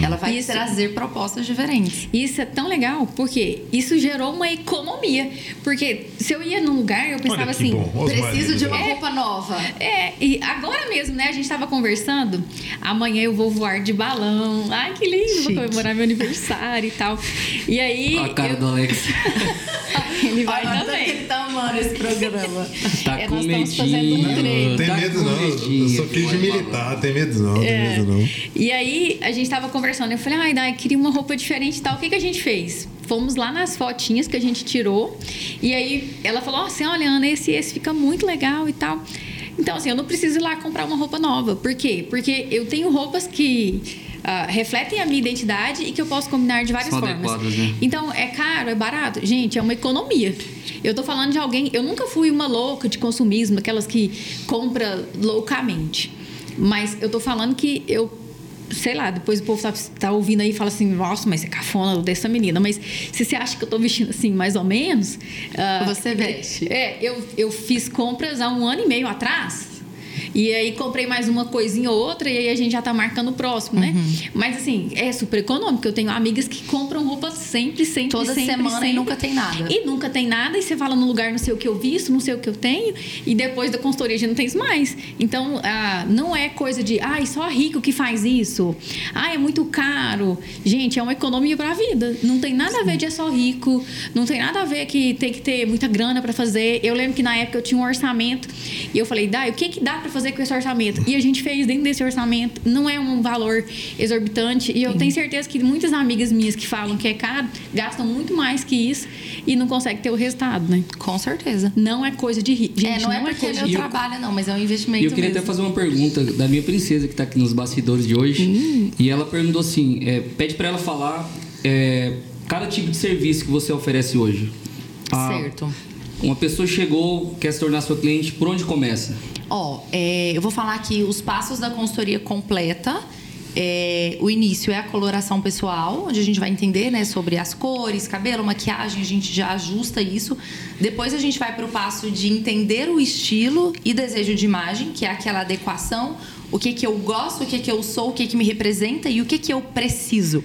Ela vai Isso. trazer propostas diferentes. Isso é tão legal, porque isso gerou uma economia. Porque se eu ia num lugar, eu pensava que assim. Preciso de uma roupa nova. É, e agora mesmo, né? A gente tava conversando. Amanhã eu vou voar de balão. Ai, que lindo! Vou Chique. comemorar meu aniversário e tal. E aí. Olha a cara eu- do Alex. *laughs* Ele vai Olha, que também. ele tá amando esse programa. Tá É, com nós estamos fazendo medinho. um treino. Tem Tá medo não, eu sou filho de militar, tem medo não, tem É. medo não. E aí a gente tava conversando, eu falei, ai, Dai, queria uma roupa diferente e tal. O que, que a gente fez? Fomos lá nas fotinhas que a gente tirou. E aí ela falou, assim, olha, Ana, esse, esse fica muito legal e tal. Então, assim, eu não preciso ir lá comprar uma roupa nova. Por quê? Porque eu tenho roupas que ah, refletem a minha identidade e que eu posso combinar de várias São formas. adequadas, né? Então, é caro, é barato? Gente, é uma economia. Eu tô falando de alguém. Eu nunca fui uma louca de consumismo, aquelas que compra loucamente. Mas eu tô falando que eu. Sei lá, depois o povo tá, tá ouvindo aí e fala assim: nossa, mas você é cafona dessa menina. Mas se você acha que eu tô vestindo assim, mais ou menos. ah, Você veste. É, eu, eu fiz compras há um ano e meio atrás. E aí comprei mais uma coisinha ou outra e aí a gente já tá marcando o próximo, né? Uhum. Mas assim, é super econômico. Eu tenho amigas que compram roupa sempre, sempre, Toda sempre, semana e sempre. nunca tem nada. E nunca tem nada, e você fala no lugar, não sei o que eu visto, não sei o que eu tenho, e depois da consultoria já não tem isso mais. Então, ah, não é coisa de, ai, só rico que faz isso. Ah, é muito caro. Gente, é uma economia para a vida. Não tem nada a ver de é só rico, não tem nada a ver que tem que ter muita grana para fazer. Eu lembro que na época eu tinha um orçamento, e eu falei, Dai, o que, que dá para fazer com esse orçamento? E a gente fez dentro desse orçamento. Não é um valor exorbitante, e eu tenho certeza que muitas amigas minhas que falam que é caro gastam muito mais que isso e não conseguem ter o resultado, né? Com certeza. Não é coisa de rico. Gente, é, não, é porque é coisa meu E eu- trabalho, não, mas é um investimento E eu queria mesmo. até fazer uma pergunta da minha princesa que tá aqui nos bastidores de hoje. Hum. E ela perguntou assim: é, pede pra ela falar é, cada tipo de serviço que você oferece hoje. Ah, Certo. Uma pessoa chegou, quer se tornar sua cliente, por onde começa? Ó, é, eu vou falar aqui os passos da consultoria completa. É, o início é a coloração pessoal, onde a gente vai entender né, sobre as cores, cabelo, maquiagem, a gente já ajusta isso. Depois a gente vai para o passo de entender o estilo e desejo de imagem, que é aquela adequação, o que, que eu gosto, o que, que eu sou, o que, que me representa e o que, que eu preciso.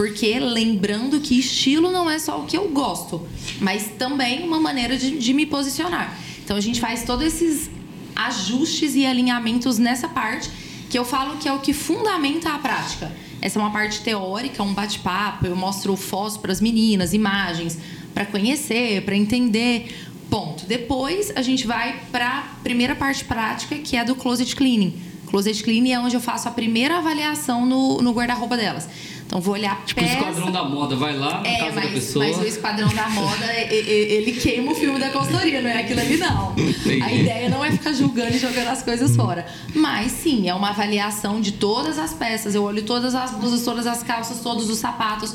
Porque lembrando que estilo não é só o que eu gosto, mas também uma maneira de, de me posicionar. Então a gente faz todos esses ajustes e alinhamentos nessa parte que eu falo que é o que fundamenta a prática. Essa é uma parte teórica, um bate-papo, eu mostro fotos para as meninas, imagens, para conhecer, para entender. Ponto. Depois a gente vai para a primeira parte prática, que é do closet cleaning. Closet cleaning é onde eu faço a primeira avaliação no, no guarda-roupa delas. Então vou olhar Tipo peça. o esquadrão da moda, vai lá na É, casa mas, da pessoa. mas o Esquadrão da Moda, ele queima o filme da consultoria, não é aquilo ali, não. Entendi. A ideia não é ficar julgando e jogando as coisas fora. Mas sim, é uma avaliação de todas as peças. Eu olho todas as blusas, todas as calças, todos os sapatos.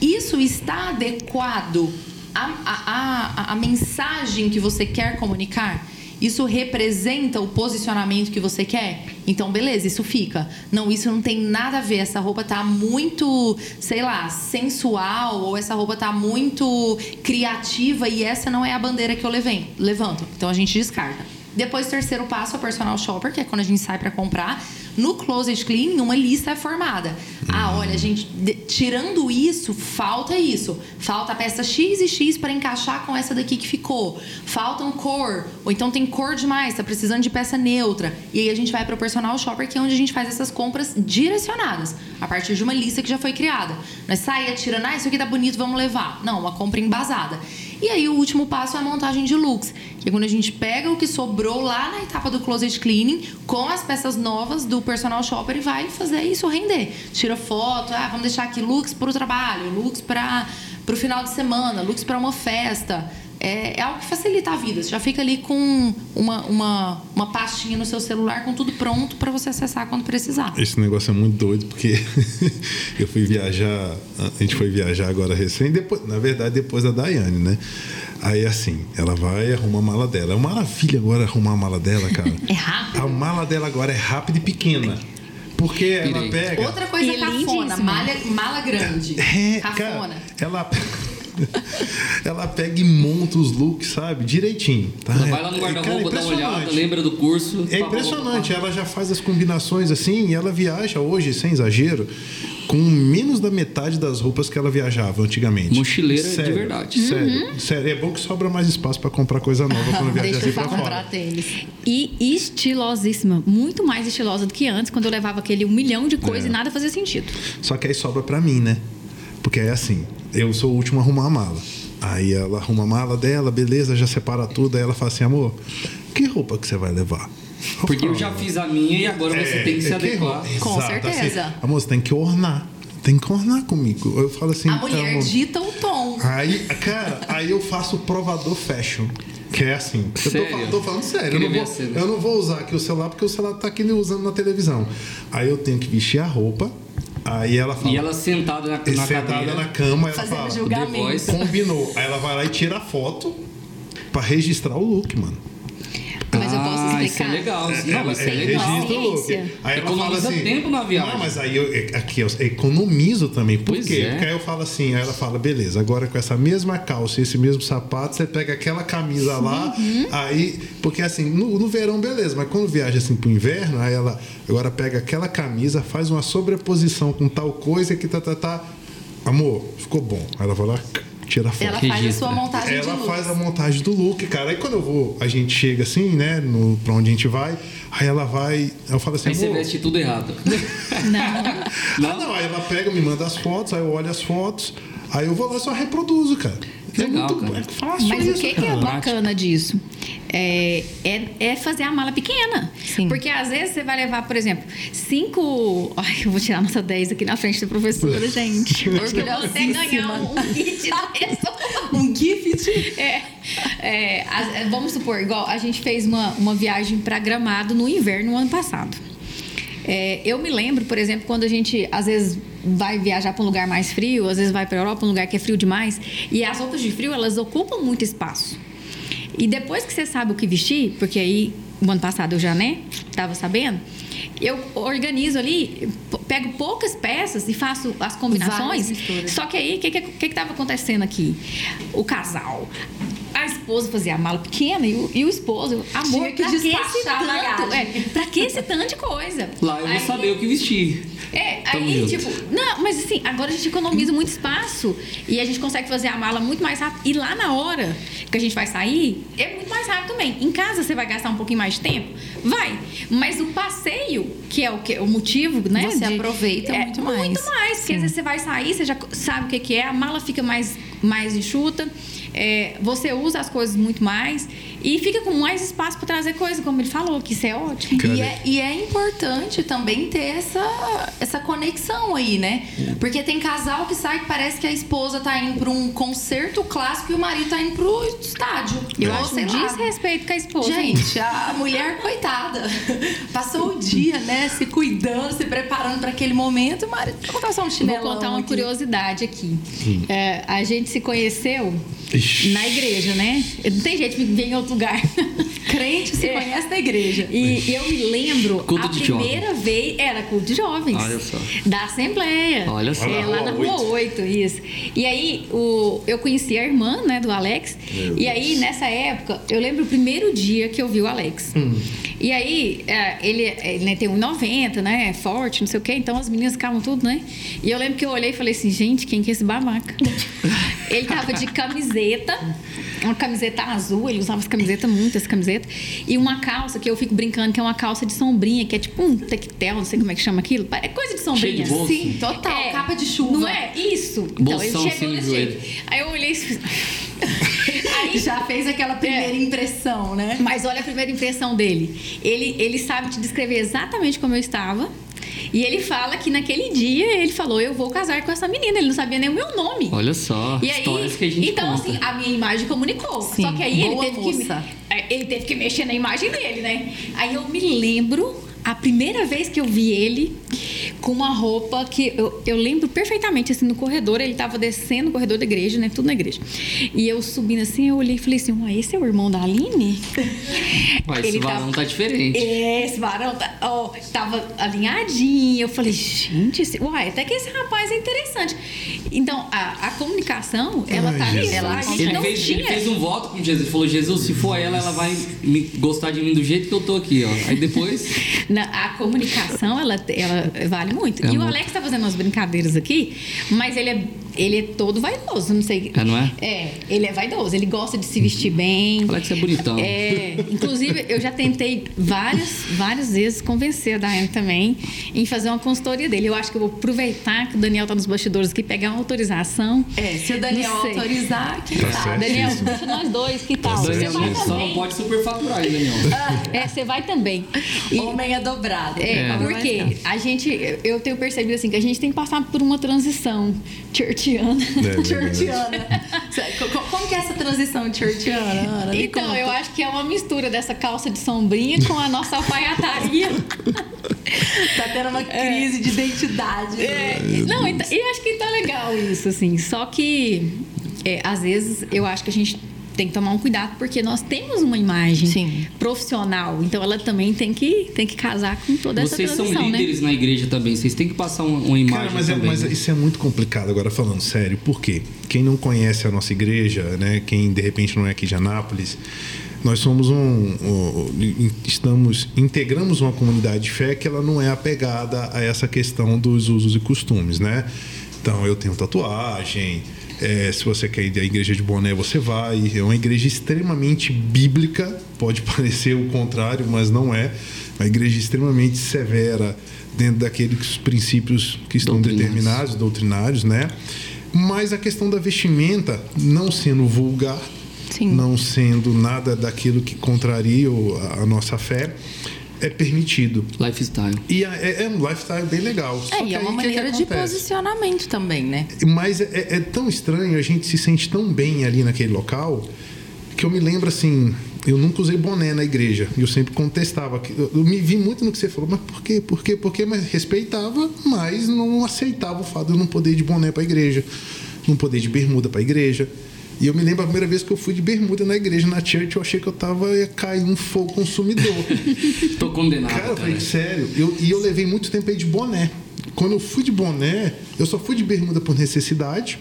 Isso está adequado à, à, à, à mensagem que você quer comunicar? Isso representa o posicionamento que você quer? Então, beleza, isso fica. Não, isso não tem nada a ver. Essa roupa tá muito, sei lá, sensual, ou essa roupa tá muito criativa e essa não é a bandeira que eu levanto. Então a gente descarta. Depois, terceiro passo, a personal shopper, que é quando a gente sai para comprar. No closet cleaning, uma lista é formada. Ah, olha, gente, de- tirando isso, falta isso. Falta a peça X e X para encaixar com essa daqui que ficou. Faltam cor, ou então tem cor demais, tá precisando de peça neutra. E aí a gente vai para o personal shopper, que é onde a gente faz essas compras direcionadas, a partir de uma lista que já foi criada. Não é sair atirando, ah, isso aqui tá bonito, vamos levar. Não, uma compra embasada. E aí o último passo é a montagem de looks, que é quando a gente pega o que sobrou lá na etapa do closet cleaning com as peças novas do personal shopper e vai fazer isso render. Tira foto, ah, vamos deixar aqui looks para o trabalho, looks para o final de semana, looks para uma festa. É, é algo que facilita a vida. Você já fica ali com uma, uma, uma pastinha no seu celular com tudo pronto para você acessar quando precisar. Esse negócio é muito doido, porque *laughs* eu fui viajar, a gente foi viajar agora recém, depois, na verdade, depois da Daiane, né? Aí assim, ela vai arruma a mala dela. É uma maravilha agora arrumar a mala dela, cara. *laughs* É rápido. A mala dela agora é rápida e pequena. Porque ela pega. Outra coisa E cafona, lindíssima. malha, mala grande. É, cafona. cara, ela. *laughs* ela pega e monta os looks, sabe? Direitinho. Tá? Ela vai lá no É, guarda-roupa, dá uma olhada, impressionante. lembra do curso. É pá, impressionante, ela já faz as combinações assim e ela viaja hoje, sem exagero, com menos da metade das roupas que ela viajava antigamente. Mochileira de verdade. Sério, sério. É bom que sobra mais espaço para comprar coisa nova quando *laughs* viaja Deixa assim eu pra comprar fora. tênis. E estilosíssima, muito mais estilosa do que antes, quando eu levava aquele um milhão de coisas É. e nada fazia sentido. Só que aí sobra pra mim, né? Porque é assim, eu sou o último a arrumar a mala. Aí ela arruma a mala dela, beleza, já separa tudo. Aí ela fala assim, amor, que roupa que você vai levar? Porque eu já fiz a minha e agora você É, tem que se é adequar. Com Exato, certeza. Assim, amor, você tem que ornar. Tem que ornar comigo. Eu falo assim, A mulher amor, dita o tom. Aí, cara, aí eu faço o provador fashion. Que é assim. Eu tô, Sério? falando, tô falando sério. Eu não, vou, eu não vou usar aqui o celular porque o celular tá aqui usando na televisão. Aí eu tenho que vestir a roupa. Aí ela fala. E ela sentada na, e na sentada cadeira. na cama, ela Fazendo fala. Julgamento. Combinou. Aí ela vai lá e tira a foto pra registrar o look, mano. Mas Ah, isso é legal. Não, ela isso é é, legal. look. Aí ela fala Economiza assim. tempo na viagem. Não, mas aí eu, é- aqui eu economizo também. Por Pois quê? é. Porque aí eu falo assim, aí ela fala, beleza, agora com essa mesma calça e esse mesmo sapato, você pega aquela camisa lá, Uhum. aí. Porque assim, no, no verão, beleza, mas quando viaja assim pro inverno, aí ela agora pega aquela camisa, faz uma sobreposição com tal coisa que tá, tá, tá. Amor, ficou bom. Aí ela vai lá, tira a foto. Ela faz a sua montagem de Ela faz a montagem do look, cara. Aí quando eu vou, a gente chega assim, né, no, pra onde a gente vai, aí ela vai, eu falo assim, Aí você veste tudo errado. *laughs* Não. ah, não, aí ela pega, me manda as fotos, aí eu olho as fotos, aí eu vou lá e só reproduzo, cara. É Legal, muito cara. é fácil Mas o isso, que, que é bacana disso? É, é, é fazer a mala pequena. Sim. Porque às vezes você vai levar, por exemplo, cinco. Ai, eu vou tirar nota 10 aqui na frente da professora, gente. *laughs* Porque até ganhar um, um kit da pessoa. Um gift. É, é, é, vamos supor, igual a gente fez uma, uma viagem para Gramado no inverno no ano passado. É, eu me lembro, por exemplo, quando a gente às vezes vai viajar para um lugar mais frio, às vezes vai para Europa, um lugar que é frio demais, e as roupas de frio elas ocupam muito espaço. E depois que você sabe o que vestir, porque aí o ano passado eu já né, tava sabendo, eu organizo ali, pego poucas peças e faço as combinações. Só que aí, o que que, que que tava acontecendo aqui? O casal. A esposa fazia a mala pequena e o, e o esposo, amor, Tinha que pra que esse a tanto? É, pra que esse tanto de coisa? Lá eu vou Aí- saber o que vestir. É, Tamo aí, junto. tipo, não, mas assim, agora a gente economiza muito espaço e a gente consegue fazer a mala muito mais rápido. E lá na hora que a gente vai sair, é muito mais rápido também. Em casa você vai gastar um pouquinho mais de tempo? Vai. Mas o passeio, que é o, que, o motivo, né? Você aproveita é, muito mais. Muito mais, porque às vezes você vai sair, você já sabe o que, que é, a mala fica mais, mais enxuta, é, você usa as coisas muito mais e fica com mais espaço para trazer coisa, como ele falou, que isso é ótimo. E é, e é importante também ter essa, essa conexão aí, né? Porque tem casal que sai que parece que a esposa tá indo pra um concerto clássico e o marido tá indo pro estádio. Eu Ou, acho sei um lá. desrespeito com a esposa. Gente, a mulher, coitada, *laughs* passou o dia, né, se cuidando, se preparando para aquele momento. O marido, vou contar só um Vou chinelão contar uma aqui. curiosidade aqui. É, a gente se conheceu Ixi. na igreja, né? Não tem jeito de viver em outro lugar. *laughs* Crente se É. conhece na igreja. E eu me lembro Culto a de primeira vez. Era culto de jovens. Olha só. Da Assembleia. Olha só. É, lá na rua 8, isso. E aí, o, eu conheci a irmã, né, do Alex. e aí, nessa época, eu lembro o primeiro dia que eu vi o Alex. E aí, é, ele, ele né, tem 1,90, né? é Forte, não sei o quê. Então as meninas ficavam tudo, né? E eu lembro que eu olhei e falei assim, gente, quem que é esse babaca? *laughs* ele tava de camiseta, uma camiseta azul, ele usava essa camiseta, muito essa camiseta, e uma calça que eu fico brincando que é uma calça de sombrinha, que é tipo um tectel, não sei como é que chama aquilo. É coisa de sombrinha. Cheio de bolso. Sim, total. Capa de chuva. Não é? Isso. Bolsão ele assim chegou jeito. Aí eu olhei e. *laughs* Aí, Já fez aquela primeira impressão, né? mas olha a primeira impressão dele. Ele, ele sabe te descrever exatamente como eu estava. E ele fala que naquele dia ele falou: Eu vou casar com essa menina. Ele não sabia nem o meu nome. Olha só, E aí, histórias que a gente então, conta. assim, a minha imagem comunicou. Sim, Só que aí ele boa teve, moça. que, é, ele teve que mexer na imagem dele, né? Aí eu me lembro a primeira vez que eu vi ele com uma roupa que eu, eu lembro perfeitamente, assim, no corredor. Ele tava descendo o corredor da igreja, né? Tudo na igreja. E eu subindo assim, eu olhei e falei assim: Uai, esse é o irmão da Aline? *laughs* Ué, esse varão tava- tá diferente. É, esse varão tá, ó, tava alinhadinho. Eu falei, gente, esse, uai, até que esse rapaz é interessante. Então, a, a comunicação, ela Ai, tá ali. Ela, a gente Ele não fez, tinha. ele fez um voto com Jesus. Ele falou: Jesus, se for ela, ela vai me gostar de mim do jeito que eu tô aqui, ó. Aí depois. *laughs* Na- a comunicação, ela, ela vale muito. É e o muito. Alex tá fazendo umas brincadeiras aqui, mas ele é, ele é todo vaidoso, não sei. É, não é? É, ele é vaidoso, ele gosta de se vestir bem. Alex é bonitão. É, inclusive eu já tentei várias, várias vezes convencer a Daiane também em fazer uma consultoria dele. Eu acho que eu vou aproveitar que o Daniel tá nos bastidores aqui, pegar uma autorização. É, se o Daniel autorizar, quem Tá sabe? certo. Daniel, deixa nós dois, que tal? Tá Você certo. vai Só não também. pode superfaturar, hein, Daniel. É, você vai também. E- Homem é dobrado. É, vai porque a gente, eu tenho percebido assim que a gente tem que passar por uma transição churchiana. É. Churchiana. Co- co- Como que é essa transição churchiana, Ana? Então, conta. eu acho que é uma mistura dessa calça de sombrinha com a nossa alfaiataria. *laughs* Tá tendo uma crise de identidade. É, não, e, tá- e acho que tá legal isso, assim. Só que, é, às vezes, eu acho que a gente tem que tomar um cuidado, porque nós temos uma imagem Sim. profissional. Então, ela também tem que, tem que casar com toda essa Vocês são né? líderes na igreja também. Vocês têm que passar uma, uma imagem Cara, mas, é, também. mas né? isso é muito complicado agora falando sério. Por quê? Quem não conhece a nossa igreja, né? Quem de repente não é aqui de Anápolis, nós somos um, um- estamos integramos uma comunidade de fé que ela não é apegada a essa questão dos usos e costumes, né? Então eu tenho tatuagem. É, se você quer ir à igreja de boné, você vai. É uma igreja extremamente bíblica. Pode *laughs* parecer o contrário, mas não é. Uma igreja extremamente severa dentro daqueles princípios que estão Doutrinários. determinados, doutrinários, né? Mas a questão da vestimenta não sendo vulgar, Sim. não sendo nada daquilo que contraria a nossa fé, é permitido. Lifestyle. E é, é um lifestyle bem legal. Só É, que e é uma o que que maneira de posicionamento também, né? Mas é, é tão estranho, a gente se sente tão bem ali naquele local, que eu me lembro assim, eu nunca usei boné na igreja. E eu sempre contestava. eu me vi muito no que você falou, mas por quê? Por quê? Por quê? Mas respeitava, mas não aceitava o fato de eu não poder ir de boné para a igreja, não poder ir de bermuda para a igreja. E eu me lembro a primeira vez que eu fui de bermuda na igreja, na church, eu achei que eu tava ia cair um fogo consumidor. *laughs* Tô condenado. Cara, eu falei, sério. Eu, e eu levei muito tempo aí de boné. Quando eu fui de boné, eu só fui de bermuda por necessidade,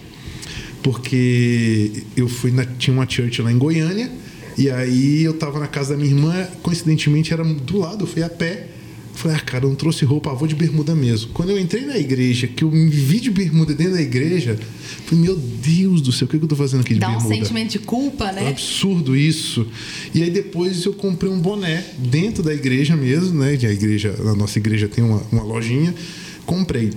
porque eu fui na, tinha uma church lá em Goiânia, e aí eu tava na casa da minha irmã, coincidentemente era do lado, eu fui a pé. Falei, ah, cara, eu não trouxe roupa, vou de bermuda mesmo. Quando eu entrei na igreja, que eu me vi de bermuda dentro da igreja, falei, meu Deus do céu, o que, que eu tô fazendo aqui de Dá um bermuda? sentimento de culpa, É um né? absurdo isso. E aí depois eu comprei um boné dentro da igreja mesmo, né? Que a igreja, a nossa igreja tem uma, uma lojinha. Comprei.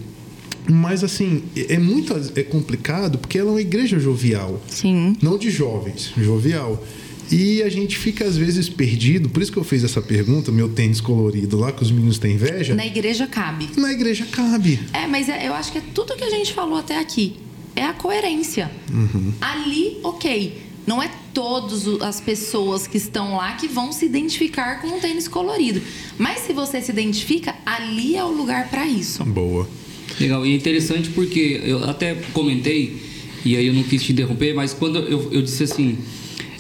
Mas assim, é é muito é complicado porque ela é uma igreja jovial. Sim. Não de jovens, jovial. E a gente fica às vezes perdido, por isso que eu fiz essa pergunta, meu tênis colorido lá, que os meninos têm inveja. Na igreja cabe. Na igreja cabe. É, mas é- eu acho que é tudo que a gente falou até aqui. É a coerência. Ali, ok. Não é todas as pessoas que estão lá que vão se identificar com um tênis colorido. Mas se você se identifica, ali é o lugar para isso. Boa. Legal, e é interessante porque eu até comentei, e aí eu não quis te interromper, mas quando eu, eu disse assim,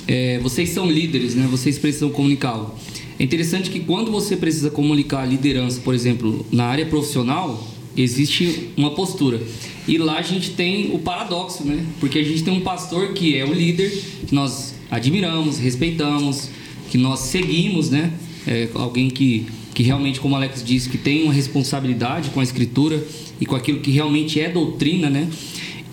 é, vocês são líderes, né? Vocês precisam comunicar algo. É interessante que quando você precisa comunicar a liderança, por exemplo, na área profissional, existe uma postura. E lá a gente tem o paradoxo, né? Porque a gente tem um pastor que é o líder, que nós admiramos, respeitamos, que nós seguimos, né? É alguém que, que realmente, como Alex disse, que tem uma responsabilidade com a escritura e com aquilo que realmente é doutrina, né?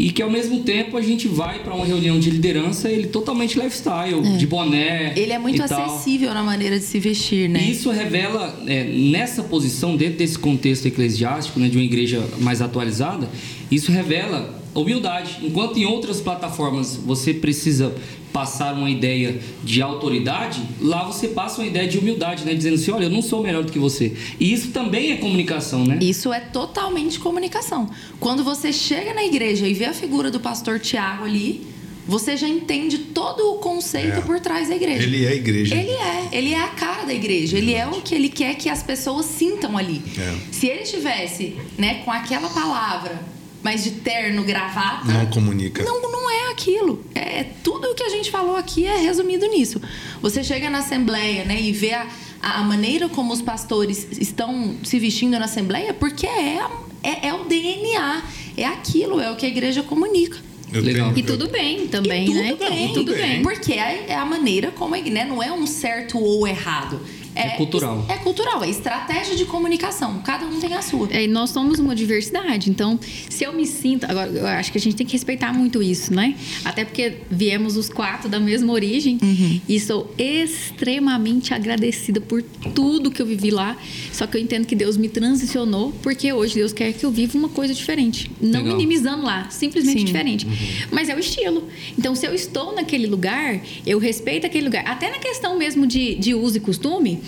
E que ao mesmo tempo a gente vai para uma reunião de liderança, ele totalmente lifestyle, de boné. Ele é muito e tal. acessível na maneira de se vestir, né? E isso revela, é, nessa posição, dentro desse contexto eclesiástico, né, de uma igreja mais atualizada, isso revela humildade. Enquanto em outras plataformas você precisa passar uma ideia de autoridade, lá você passa uma ideia de humildade, né, dizendo assim, olha, eu não sou melhor do que você. E isso também é comunicação, né? Isso é totalmente comunicação. Quando você chega na igreja e vê a figura do pastor Tiago ali, você já entende todo o conceito É. por trás da igreja. Ele é a igreja. Ele é, ele é a cara da igreja. Ele é o que ele quer que as pessoas sintam ali. É. Se ele tivesse, né, com aquela palavra, mas de terno, gravata, Não comunica. não, não é aquilo. É tudo o que a gente falou aqui é resumido nisso. Você chega na assembleia, né, e vê a, a maneira como os pastores estão se vestindo na assembleia, porque é, é, é o DNA, é aquilo, é o que a igreja comunica. Eu Legal. tenho- E tudo bem também, e tudo né? bem, E tudo bem. Porque é, é a maneira como, a- né, não é um certo ou errado. É cultural. É cultural, é estratégia de comunicação. Cada um tem a sua. É, e nós somos uma diversidade. Então, se eu me sinto. Agora, eu acho que a gente tem que respeitar muito isso, né? Até porque viemos os quatro da mesma origem. E sou extremamente agradecida por tudo que eu vivi lá. Só que eu entendo que Deus me transicionou, porque hoje Deus quer que eu viva uma coisa diferente. Não Legal. minimizando lá, simplesmente Sim. diferente. Mas é o estilo. Então, se eu estou naquele lugar, eu respeito aquele lugar. Até na questão mesmo de, de uso e costume,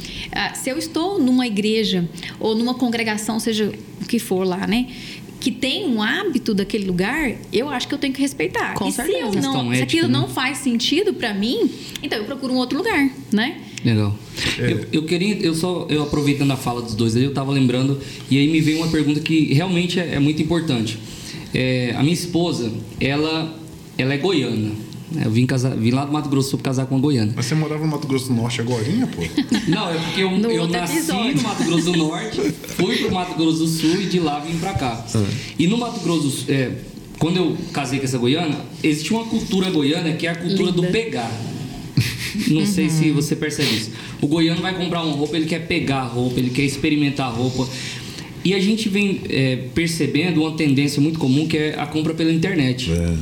se eu estou numa igreja ou numa congregação, seja o que for lá, né? Que tem um hábito daquele lugar, eu acho que eu tenho que respeitar. Com e se, certeza. eu Questão não, se aquilo né? não faz sentido pra mim, então eu procuro um outro lugar, né? Legal. Eu, eu queria, eu só, eu aproveitando a fala dos dois, aí eu tava lembrando e aí me veio uma pergunta que realmente é, é muito importante. É, a minha esposa, ela, ela é goiana. Eu vim, casar, vim lá do Mato Grosso do Sul pra casar com uma goiana. Mas você morava no Mato Grosso do Norte agora, pô? *laughs* Não, é porque eu, No eu nasci episódio. no Mato Grosso do Norte, fui pro Mato Grosso do Sul e de lá vim pra cá. E no Mato Grosso do Sul, é, quando eu casei com essa goiana, existe uma cultura goiana que é a cultura do Linda. pegar. Não sei se você percebe isso. O goiano vai comprar uma roupa, ele quer pegar a roupa, ele quer experimentar a roupa. E a gente vem é, percebendo uma tendência muito comum que é a compra pela internet. É.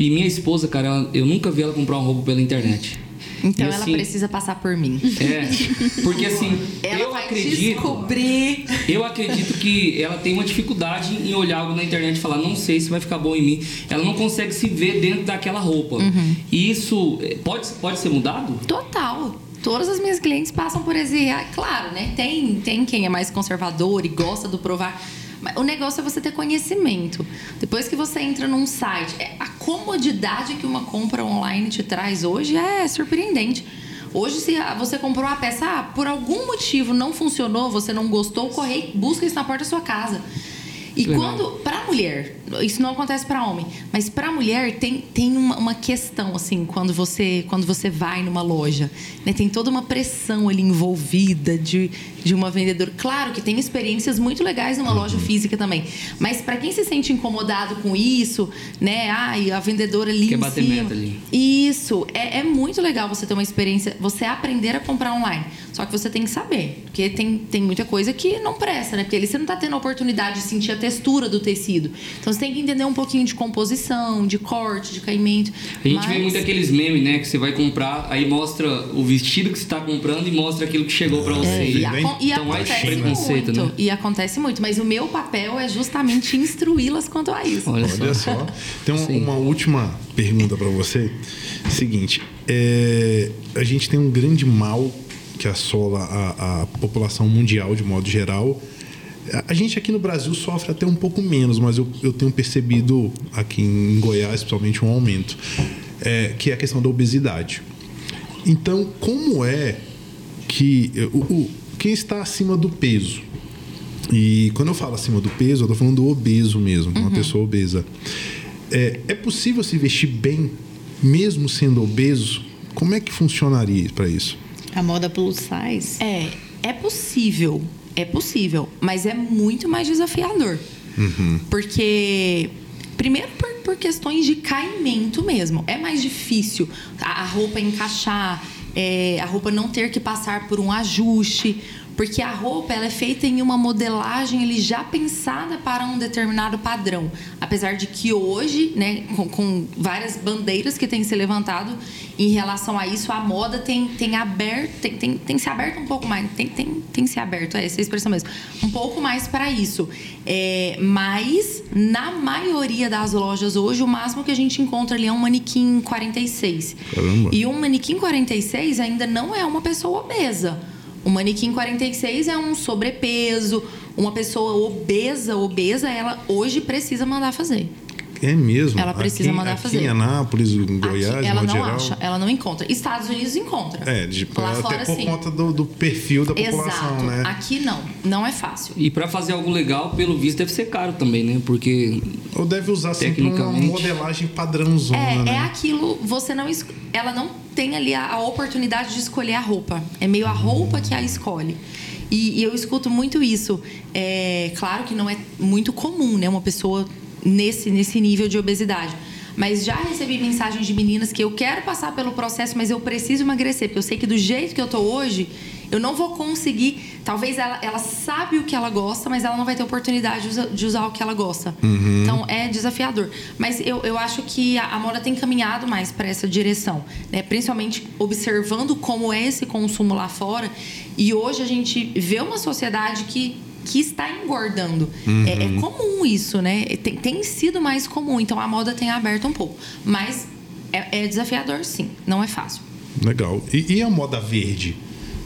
E minha esposa, cara, ela- eu nunca vi ela comprar uma roupa pela internet. Então E ela assim, precisa passar por mim. É, porque assim, Ela eu acredito. descobrir. Eu acredito que ela tem uma dificuldade em olhar algo na internet e falar, não sei se vai ficar bom em mim. Ela não consegue se ver dentro daquela roupa. Uhum. E isso eh, pode, pode ser mudado? Total. Todas as minhas clientes passam por esse. Claro, né? Tem, tem quem é mais conservador e gosta do provar. O negócio é você ter conhecimento. Depois que você entra num site, é- a comodidade que uma compra online te traz hoje é surpreendente. Hoje, se você comprou a peça, ah, por algum motivo não funcionou, você não gostou, o correio busca isso na porta da sua casa. E Legal. quando, pra mulher, isso não acontece pra homem, mas pra mulher tem, tem uma, uma questão, assim, quando você, quando você vai numa loja, né? Tem toda uma pressão ali envolvida de, de uma vendedora. Claro que tem experiências muito legais numa loja física também, mas pra quem se sente incomodado com isso, né? Ai, a vendedora ali Quer em bater cima. meta ali. Isso, é, é muito legal você ter uma experiência, você aprender a comprar online. Só que você tem que saber, porque tem, tem muita coisa que não presta, né? Porque ali você não tá tendo a oportunidade de sentir a textura do tecido. Então você tem que entender um pouquinho de composição, de corte, de caimento. A gente vê Mas- muito aqueles memes, né? Que você vai comprar, aí mostra o vestido que você tá comprando e mostra aquilo que chegou pra você. É, e, Sim, acon- e Então, acontece muito. né? E acontece muito. Mas o meu papel é justamente instruí-las quanto a isso. Olha, Olha só. só. Tem uma, Sim. uma última pergunta para você. Seguinte, é, a gente tem um grande mal que assola a, a população mundial de modo geral. A- A gente aqui no Brasil sofre até um pouco menos, mas eu, eu tenho percebido aqui em Goiás, principalmente, um aumento, é, que é a questão da obesidade. Então, como é que o, o- quem está acima do peso e quando eu falo acima do peso, eu estou falando do obeso mesmo, uma pessoa obesa. É, é possível se vestir bem, mesmo sendo obeso? Como é que funcionaria para isso? A moda plus size. É, é possível. É possível. Mas é muito mais desafiador. Porque. Primeiro por, por questões de caimento mesmo. É mais difícil a, a roupa encaixar, é, a roupa não ter que passar por um ajuste. Porque a roupa ela é feita em uma modelagem ele já pensada para um determinado padrão. Apesar de que hoje, né, com, com várias bandeiras que têm se levantado em relação a isso, a moda tem, tem aberto, tem, tem, tem se aberto um pouco mais, tem, tem, tem se aberto, é essa a expressão mesmo, um pouco mais para isso. É, mas, na maioria das lojas hoje, o máximo que a gente encontra ali é um manequim 46. Caramba. E um manequim 46 ainda não é uma pessoa obesa. O manequim 46 é um sobrepeso, uma pessoa obesa, obesa, ela hoje precisa mandar fazer. É mesmo? Ela precisa aqui, mandar aqui fazer. em Anápolis, em Goiás, Aqui, ela não geral. acha, ela não encontra. Estados Unidos encontra. É, de, Lá até fora por sim. conta do, do perfil da população, Exato. né? Aqui não, não é fácil. E pra fazer algo legal, pelo visto, deve ser caro também, né? Porque Ou deve usar sempre uma Tecnicamente. modelagem padrãozona, É, né? é aquilo, você não es- ela não tem ali a, a oportunidade de escolher a roupa. É meio a roupa que a escolhe. E, e eu escuto muito isso. É claro que não é muito comum, né, uma pessoa nesse nesse nível de obesidade. Mas já recebi mensagens de meninas que eu quero passar pelo processo, mas eu preciso emagrecer, porque eu sei que do jeito que eu tô hoje, eu não vou conseguir. Talvez ela, ela sabe o que ela gosta, mas ela não vai ter oportunidade de usar, de usar o que ela gosta. Então é desafiador. Mas eu, eu acho que a, a moda tem caminhado mais para essa direção, né? Principalmente observando como é esse consumo lá fora. E hoje a gente vê uma sociedade que que está engordando. É, é comum isso, né? Tem, tem sido mais comum. Então a moda tem aberto um pouco. Mas é, é desafiador, sim. Não é fácil. Legal. E, e a moda verde?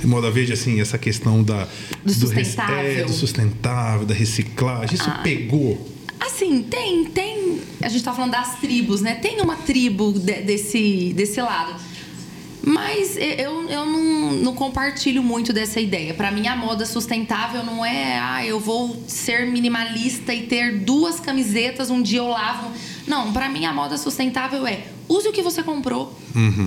A moda verde, assim, essa questão da... Do res- sustentável. Ah. é, do sustentável, da reciclagem. Isso pegou? Assim, tem, tem. A gente tá falando das tribos, né? Tem uma tribo de- desse, desse lado. Mas eu, eu não, não compartilho muito dessa ideia. Para mim, a moda sustentável não é, ah, eu vou ser minimalista e ter duas camisetas, um dia eu lavo. Não, para mim, a moda sustentável é use o que você comprou.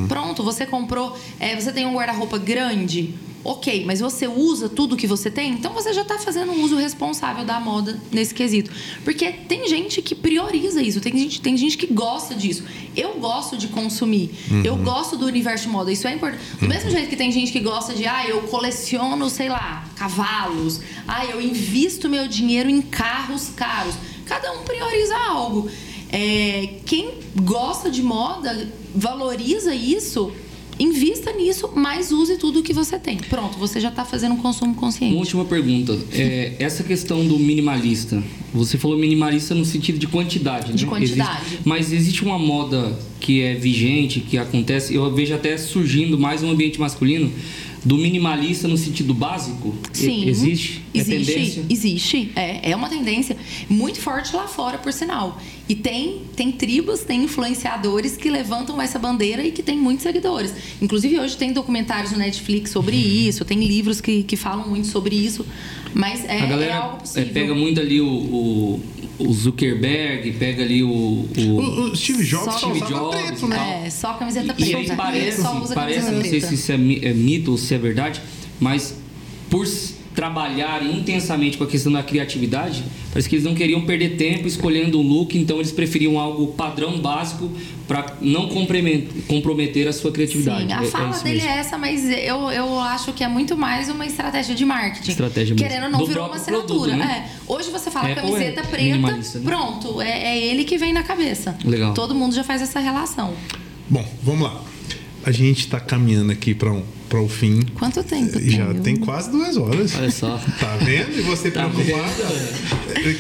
Pronto, você comprou, é, você tem um guarda-roupa grande. Ok, mas você usa tudo que você tem? Então você já está fazendo um uso responsável da moda nesse quesito. Porque tem gente que prioriza isso, tem gente, tem gente que gosta disso. Eu gosto de consumir, eu gosto do universo de moda, isso é importante. Do mesmo jeito que tem gente que gosta de, ah, eu coleciono, sei lá, cavalos, ah, eu invisto meu dinheiro em carros caros. Cada um prioriza algo. É, quem gosta de moda, valoriza isso, invista nisso, mas use tudo o que você tem. Pronto, você já está fazendo um consumo Uma consciente. última pergunta. É, essa questão do minimalista. Você falou minimalista no sentido de quantidade, De né? quantidade. Existe- mas existe uma moda que é vigente, que acontece. Eu vejo até surgindo mais um ambiente masculino do minimalista no sentido básico? Sim. Existe? É Existe. tendência? Existe. É, é uma tendência muito forte lá fora, por sinal. E tem, tem tribos, tem influenciadores que levantam essa bandeira e que tem muitos seguidores. Inclusive, hoje tem documentários no Netflix sobre isso, tem livros que, que falam muito sobre isso. Mas é, A é galera algo é, possível. pega muito ali o, o, o Zuckerberg, pega ali o. o- O, Steve Jobs Só só Steve Jobs preto, e né? tal. É, só camiseta E preta. só usa parece, camiseta não sei se isso é, é mito ou se é verdade, mas por trabalharem intensamente com a questão da criatividade, parece que eles não queriam perder tempo escolhendo um look, então eles preferiam algo padrão básico para não compromet- comprometer a sua criatividade. Sim, a É- é fala isso dele mesmo. é essa, mas eu, eu acho que é muito mais uma estratégia de marketing. Estratégia mesmo. Querendo ou não, Do virou uma assinatura. produto, né? É. Hoje você fala Apple camiseta é preta, minimalista, né? pronto, é, é ele que vem na cabeça. Legal. Todo mundo já faz essa relação. Bom, vamos lá. A gente está caminhando aqui para um, para o fim. Quanto tempo Já tem? tem quase duas horas. Olha só. Tá vendo? E você Tá preocupada?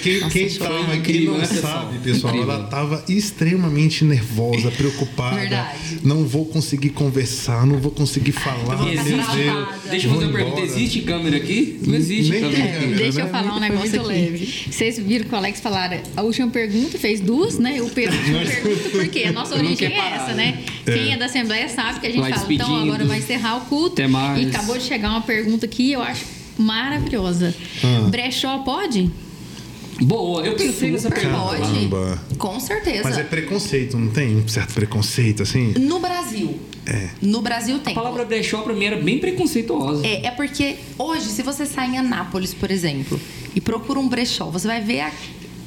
Quem, Nossa, quem não né, sabe, pessoal. Incrível. Ela tava extremamente nervosa, preocupada. Verdade. Não vou conseguir conversar, não vou conseguir falar. vou meu ficar Deus. travada. Deixa eu fazer uma pergunta: existe câmera aqui? Não existe Nem câmera câmera. Deixa eu né? falar um negócio muito aqui. leve. Vocês viram que o Alex falaram a última pergunta, fez duas, né? O Pedro pergunta, porque a nossa origem é essa, né? né? Quem é da Assembleia sabe que a gente Vai fala, então agora vai encerrar o culto. Até mais. E acabou de chegar uma pergunta aqui, eu acho maravilhosa. Ah. Brechó pode? Boa, eu pensei nessa pergunta. Caramba. Com certeza. Mas é preconceito, não tem um certo preconceito assim? No Brasil. É. No Brasil tem. A palavra brechó pra mim era bem preconceituosa. É, é porque hoje, se você sai em Anápolis, por exemplo, e procura um brechó, você vai ver a-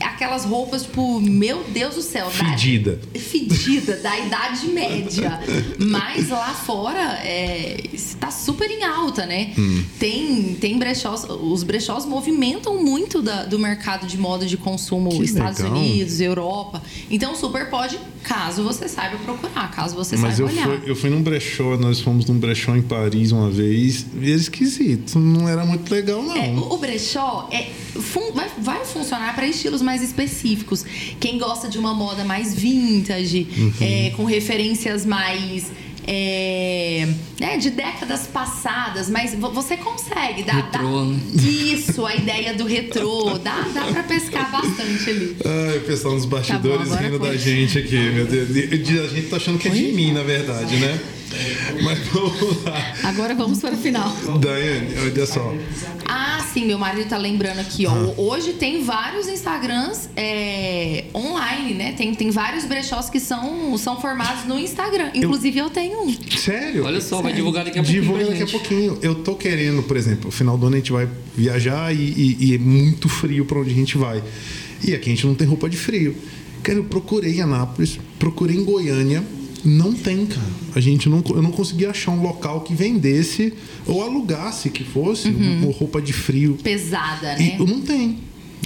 aquelas roupas, tipo, meu Deus do céu. da- Fedida. fedida, da Idade Média. Mas lá fora, é, está super em alta, né? Hum. Tem, tem brechós, os brechós movimentam muito da- do mercado de moda de consumo Que Estados legal. Unidos, Europa. Então, super pode, caso você saiba procurar, caso você Mas eu saiba olhar. fui, eu fui num brechó, nós fomos num brechó em Paris uma vez, e era esquisito, não era muito legal não. É, o o brechó é, fun- vai, vai funcionar para estilos mais específicos. Quem gosta de uma moda mais vintage, Uhum. é, com referências mais. é, né, de décadas passadas, mas vo- você consegue dar, Retrô, né? isso, a ideia do retrô, dá, dá para pescar bastante ali. Ai, o pessoal nos bastidores Tá bom, rindo da gente aqui, meu Deus. De- de- A gente tá achando que é de mim, na verdade, né? Mas vamos lá. Agora vamos para o final. Daiane, olha só. Ah, sim, meu marido tá lembrando aqui, ó. Hoje tem vários Instagrams é, online, né? Tem, tem vários brechós que são, são formados no Instagram. Inclusive, eu, tenho um. Sério? Olha só, vai divulgar daqui a pouquinho. Divulga daqui a pouquinho. Eu tô querendo, por exemplo, no final do ano a gente vai viajar e, e- e é muito frio pra onde a gente vai. E aqui a gente não tem roupa de frio. Cara, eu procurei em Anápolis, procurei em Goiânia. Não tem, cara. A gente não, eu não consegui achar um local que vendesse ou alugasse que fosse uma roupa de frio. Pesada, E né? não tem.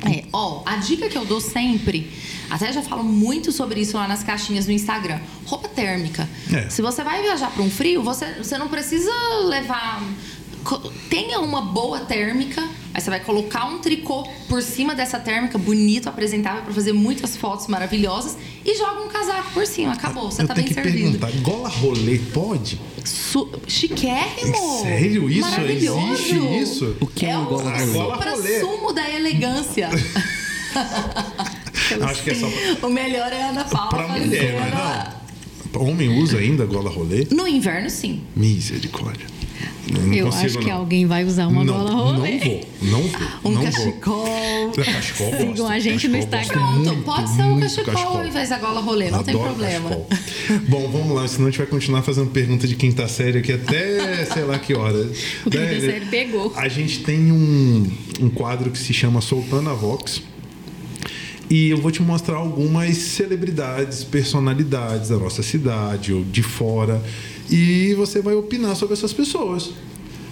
É, ó, a dica que eu dou sempre, até já falo muito sobre isso lá nas caixinhas do Instagram, roupa térmica. É. Se você vai viajar para um frio, você, você não precisa levar. Tenha uma boa térmica, aí você vai colocar um tricô por cima dessa térmica, bonito, apresentável, para fazer muitas fotos maravilhosas, e joga um casaco por cima. Acabou, você eu tá tenho bem que servido. perguntar, gola rolê pode? Su chiquérrimo! Sério? Isso? Maravilhoso! Existe isso? O que é um gola rolê? Gola rolê. supra-sumo da elegância. *laughs* Acho que é só O melhor é a Ana Paula pra mulher, mas não. Homem usa ainda gola rolê? No inverno, sim. Misericórdia. Eu, Eu consigo, acho que não. alguém vai usar uma não, bola rolê. Não vou, não vou. *laughs* Um não cachecol. Vou. Cachecol Sigam gosto, a gente no cachecol Instagram. Pronto, pode ser um muito cachecol, ao invés da gola rolê, não tem Adoro problema. cachecol. Bom, vamos lá, senão a gente vai continuar fazendo pergunta de quinta série aqui até *laughs* sei lá que hora. O quinta Né? série pegou. A gente tem um, um quadro que se chama Soltando a Vox. E eu vou te mostrar algumas celebridades, personalidades da nossa cidade ou de fora. E você vai opinar sobre essas pessoas.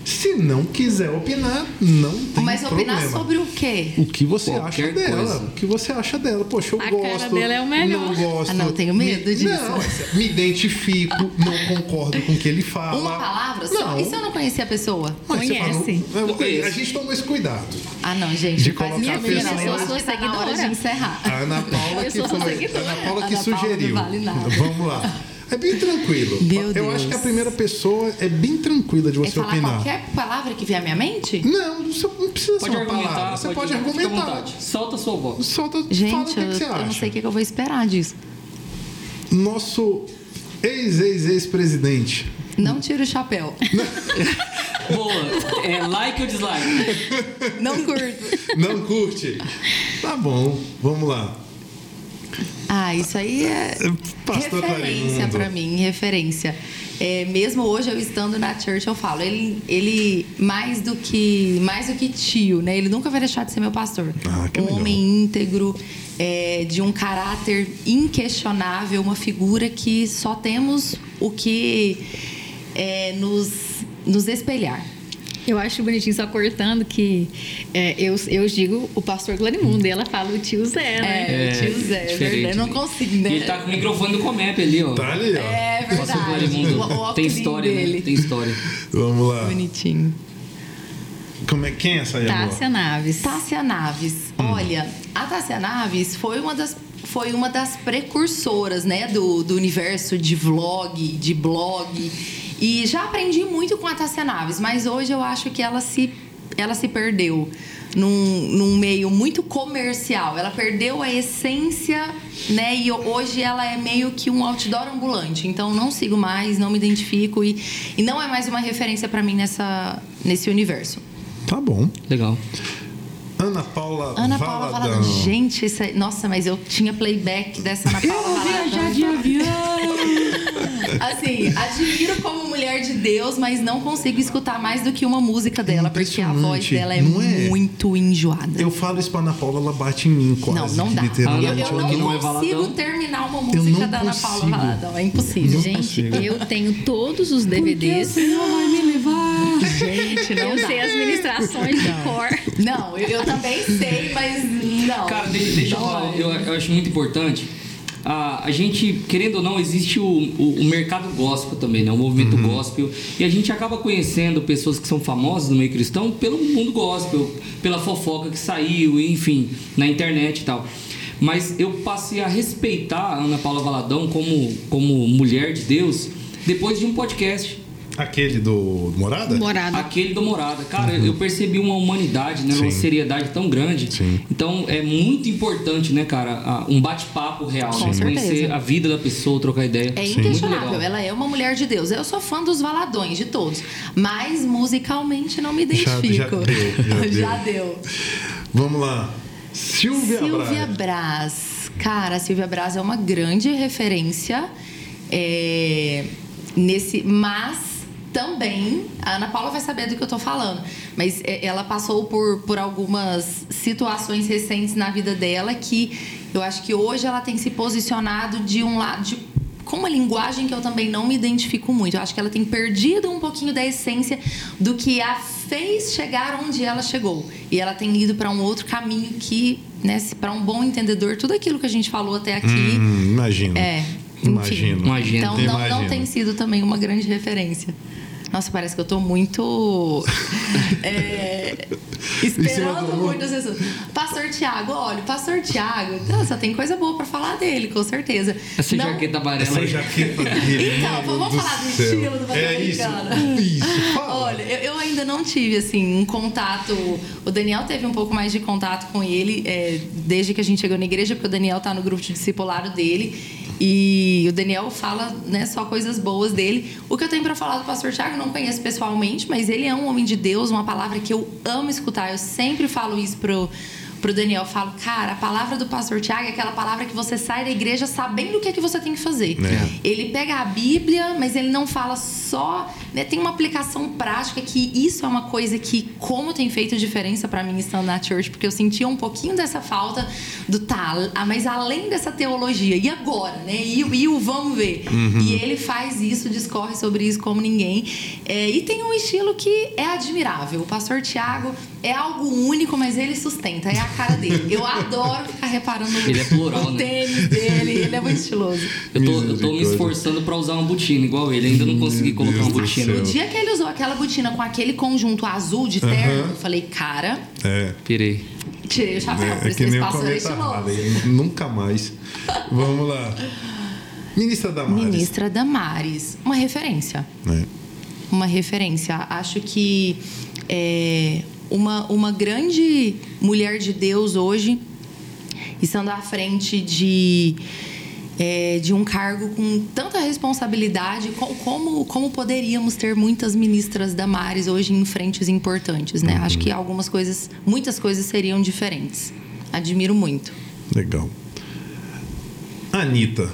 Se não quiser opinar, não tem Mas problema. opinar sobre o quê? O que você Qualquer acha dela? coisa. O que você acha dela? Poxa, eu A cara gosto. dela é o melhor. Não gosto. Ah, não, eu tenho medo me, disso. Não, me identifico, não concordo com o que ele fala. Uma palavra só? Não. E se eu não conhecer a pessoa? Mas Conhece. não- Não conheço. a gente toma esse cuidado. Ah, não, gente. De colocar isso a pessoa-. Eu acho que tá na hora de seguidora. encerrar. A Ana Paula Eu que sou foi. seguidora. Ana Paula que Ana Paula sugeriu. não vale nada. Vamos lá. É bem tranquilo. Meu Eu Deus. acho que a primeira pessoa é bem tranquila de É você falar opinar. qualquer palavra que vier à minha mente? Não, você não precisa Pode ser uma argumentar, palavra. Você pode, à argumentar. Solta a sua voz. Solta, Gente, fala o que, que eu, você eu acha. não sei o que que eu vou esperar disso. Nosso ex-ex-ex-presidente. Não tira o chapéu. *laughs* Boa. É like ou dislike? Não curto. Não curte? Tá bom, vamos lá. Ah, isso aí é Pastor referência Clarimundo. pra mim, referência. É, mesmo hoje eu estando na church, eu falo, ele, ele mais do que mais do que tio, né? Ele nunca vai deixar de ser meu pastor. Ah, um legal. homem íntegro, é, de um caráter inquestionável, uma figura que só temos o que é, nos, nos espelhar. Eu acho bonitinho só cortando que é, eu, eu digo o pastor Glorimundo e ela fala o tio Zé, né? É, tio Zé, é verdade. Não né? consigo, né? E ele tá com o microfone do Comep ali, ó. Tá ali, ó. É Pastor verdade. Clarimundo. O- o óculos Tem história, dele. né? Tem história. Vamos lá. Bonitinho. Como é quem é essa aí? Tássia Naves. Tássia Naves. Olha, a Tássia Naves foi uma das foi uma das precursoras, né, do, do universo de vlog, de blog. E já aprendi muito com a Tássia Naves, mas hoje eu acho que ela se ela se perdeu num, num meio muito comercial. Ela perdeu a essência, né? E hoje ela é meio que um outdoor ambulante. Então não sigo mais, não me identifico e, e não é mais uma referência para mim nessa, nesse universo. Tá bom. Legal. Ana Paula Ana Paula Valadão. Valadão. Gente, isso é... nossa, mas eu tinha playback dessa Ana Paula Valadão. de avião. *laughs* Assim, admiro como mulher de Deus, mas não consigo escutar mais do que uma música dela, porque a voz dela é, é? muito enjoada. Eu falo isso pra Ana Paula, ela bate em mim quase. não, não dá. Eu, Literalmente. Eu que não, não é consigo terminar uma Eu música da Ana Paula. Valadão. É impossível. Não Gente, consigo. eu tenho todos os DVDs. *laughs* Gente, não eu dá. sei as ministrações de cor. Não, eu, eu também sei, mas não. Cara, deixa, deixa eu falar, eu, eu acho muito importante. A, a gente, querendo ou não, existe o, o, o mercado gospel também, né? O movimento Uhum. gospel. E a gente acaba conhecendo pessoas que são famosas no meio cristão pelo mundo gospel, pela fofoca que saiu, enfim, na internet e tal. Mas eu passei a respeitar a Ana Paula Valadão como, como mulher de Deus depois de um podcast. Aquele do Morada? Morada. Aquele do Morada. Cara, eu percebi uma humanidade, né? Uma Uhum. Sim. seriedade tão grande. Sim. Então é muito importante, né, cara? Um bate-papo real. Com né? Conhecer a vida da pessoa, trocar ideia. É inquestionável, ela é uma mulher de Deus. Eu sou fã dos Valadões, de todos. Mas musicalmente não me Já- identifico. já deu, já deu. *laughs* deu. Vamos lá. Silvia, Silvia. Braz. Cara, a Silvia Braz é uma grande referência é, nesse. Mas também, a Ana Paula vai saber do que eu tô falando. Mas é, ela passou por, por algumas situações recentes na vida dela que eu acho que hoje ela tem se posicionado de um lado. De, com uma linguagem que eu também não me identifico muito. Eu acho que ela tem perdido um pouquinho da essência do que a fez chegar onde ela chegou. E ela tem ido para um outro caminho que, né, para um bom entendedor, tudo aquilo que a gente falou até aqui Hum, imagino. é. Enfim. Imagino. Imagino. Então não, não Imagino. tem sido também uma grande referência. Nossa, parece que eu tô muito. *laughs* é, *laughs* esperando muito as pessoas. Pastor Tiago, olha, Pastor Tiago, então, só tem coisa boa pra falar dele, com certeza. Essa Não- jaqueta amarela Essa jaqueta *laughs* dele. Então, vamos falar do céu. estilo do É isso. americano. Isso. Fala. Olha, eu, eu ainda não tive, assim, um contato. O Daniel teve um pouco mais de contato com ele é, desde que a gente chegou na igreja, porque o Daniel tá no grupo de discipulado dele. E o Daniel fala né, só coisas boas dele. O que eu tenho para falar do pastor Tiago, não conheço pessoalmente, mas ele é um homem de Deus, uma palavra que eu amo escutar. Eu sempre falo isso pro, pro Daniel. Eu falo, cara, a palavra do pastor Tiago é aquela palavra que você sai da igreja sabendo o que é que você tem que fazer. É. Ele pega a Bíblia, mas ele não fala só. Né, tem uma aplicação prática que isso é uma coisa que, como tem feito diferença para mim estando na church, porque eu sentia um pouquinho dessa falta do tá, mas além dessa teologia, e agora, né? E, o- e o vamos ver. E ele faz isso, discorre sobre isso como ninguém. É, e tem um estilo que é admirável. O pastor Tiago é algo único, mas ele sustenta, é a cara dele. Eu adoro ficar reparando no, Ele é plural, no né? tênis dele, ele é muito estiloso. Eu tô, eu tô me esforçando pra usar uma botina igual ele. Ainda não consegui Meu colocar Deus uma botina. céu. O dia que ele usou aquela botina com aquele conjunto azul de terno, eu falei, cara, É. Pirei. tirei o chapéu. por É, é que nem o é cometa. Halley. Nunca mais. Vamos lá. Ministra Damares. Ministra Damares, uma referência. Né? Uma referência. Acho que é, uma, uma grande mulher de Deus hoje, estando à frente de, é, de um cargo com tanta responsabilidade, co- como, como poderíamos ter muitas ministras Damares hoje em frentes importantes, né? Acho que algumas coisas, muitas coisas seriam diferentes. Admiro muito. Legal. Anitta.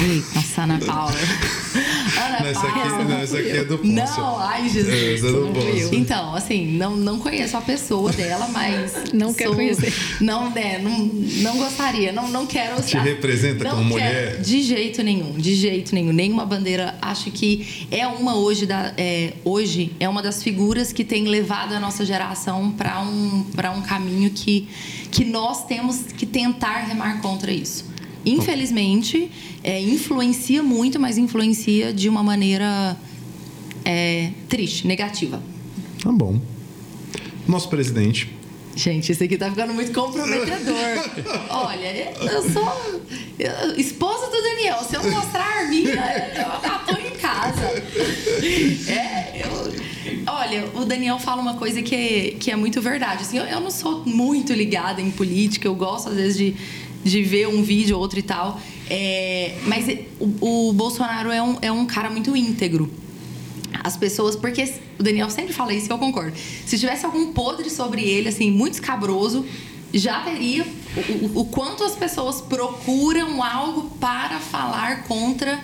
Eita, nossa, Ana Paula. Ana Não, essa aqui, Paula. não, essa aqui é do Pôncio. Não, ai, Jesus. É, essa é do Pôncio. Então, assim, não, não conheço a pessoa dela, mas. *laughs* Não quero conhecer. Não, né, não, não gostaria, não, não quero. Te representa não como quero, mulher? De jeito nenhum, de jeito nenhum. Nenhuma bandeira. Acho que é uma hoje, da, é, hoje é uma das figuras que tem levado a nossa geração para um, pra um caminho que, que nós temos que tentar remar contra isso. Infelizmente, é, influencia muito, mas influencia de uma maneira é, triste, negativa. Tá bom. Nosso presidente. Gente, isso aqui tá ficando muito comprometedor. *laughs* Olha, eu sou esposa do Daniel. Se eu mostrar a arminha, eu apanho em casa. É, eu- olha, o Daniel fala uma coisa que é, que é muito verdade. Assim, eu, eu não sou muito ligada em política, eu gosto às vezes de, de ver um vídeo ou outro e tal. É, mas o, o Bolsonaro é um, é um cara muito íntegro as pessoas, porque o Daniel sempre fala isso e eu concordo. Se tivesse algum podre sobre ele, assim, muito escabroso, já teria o, o- o quanto as pessoas procuram algo para falar contra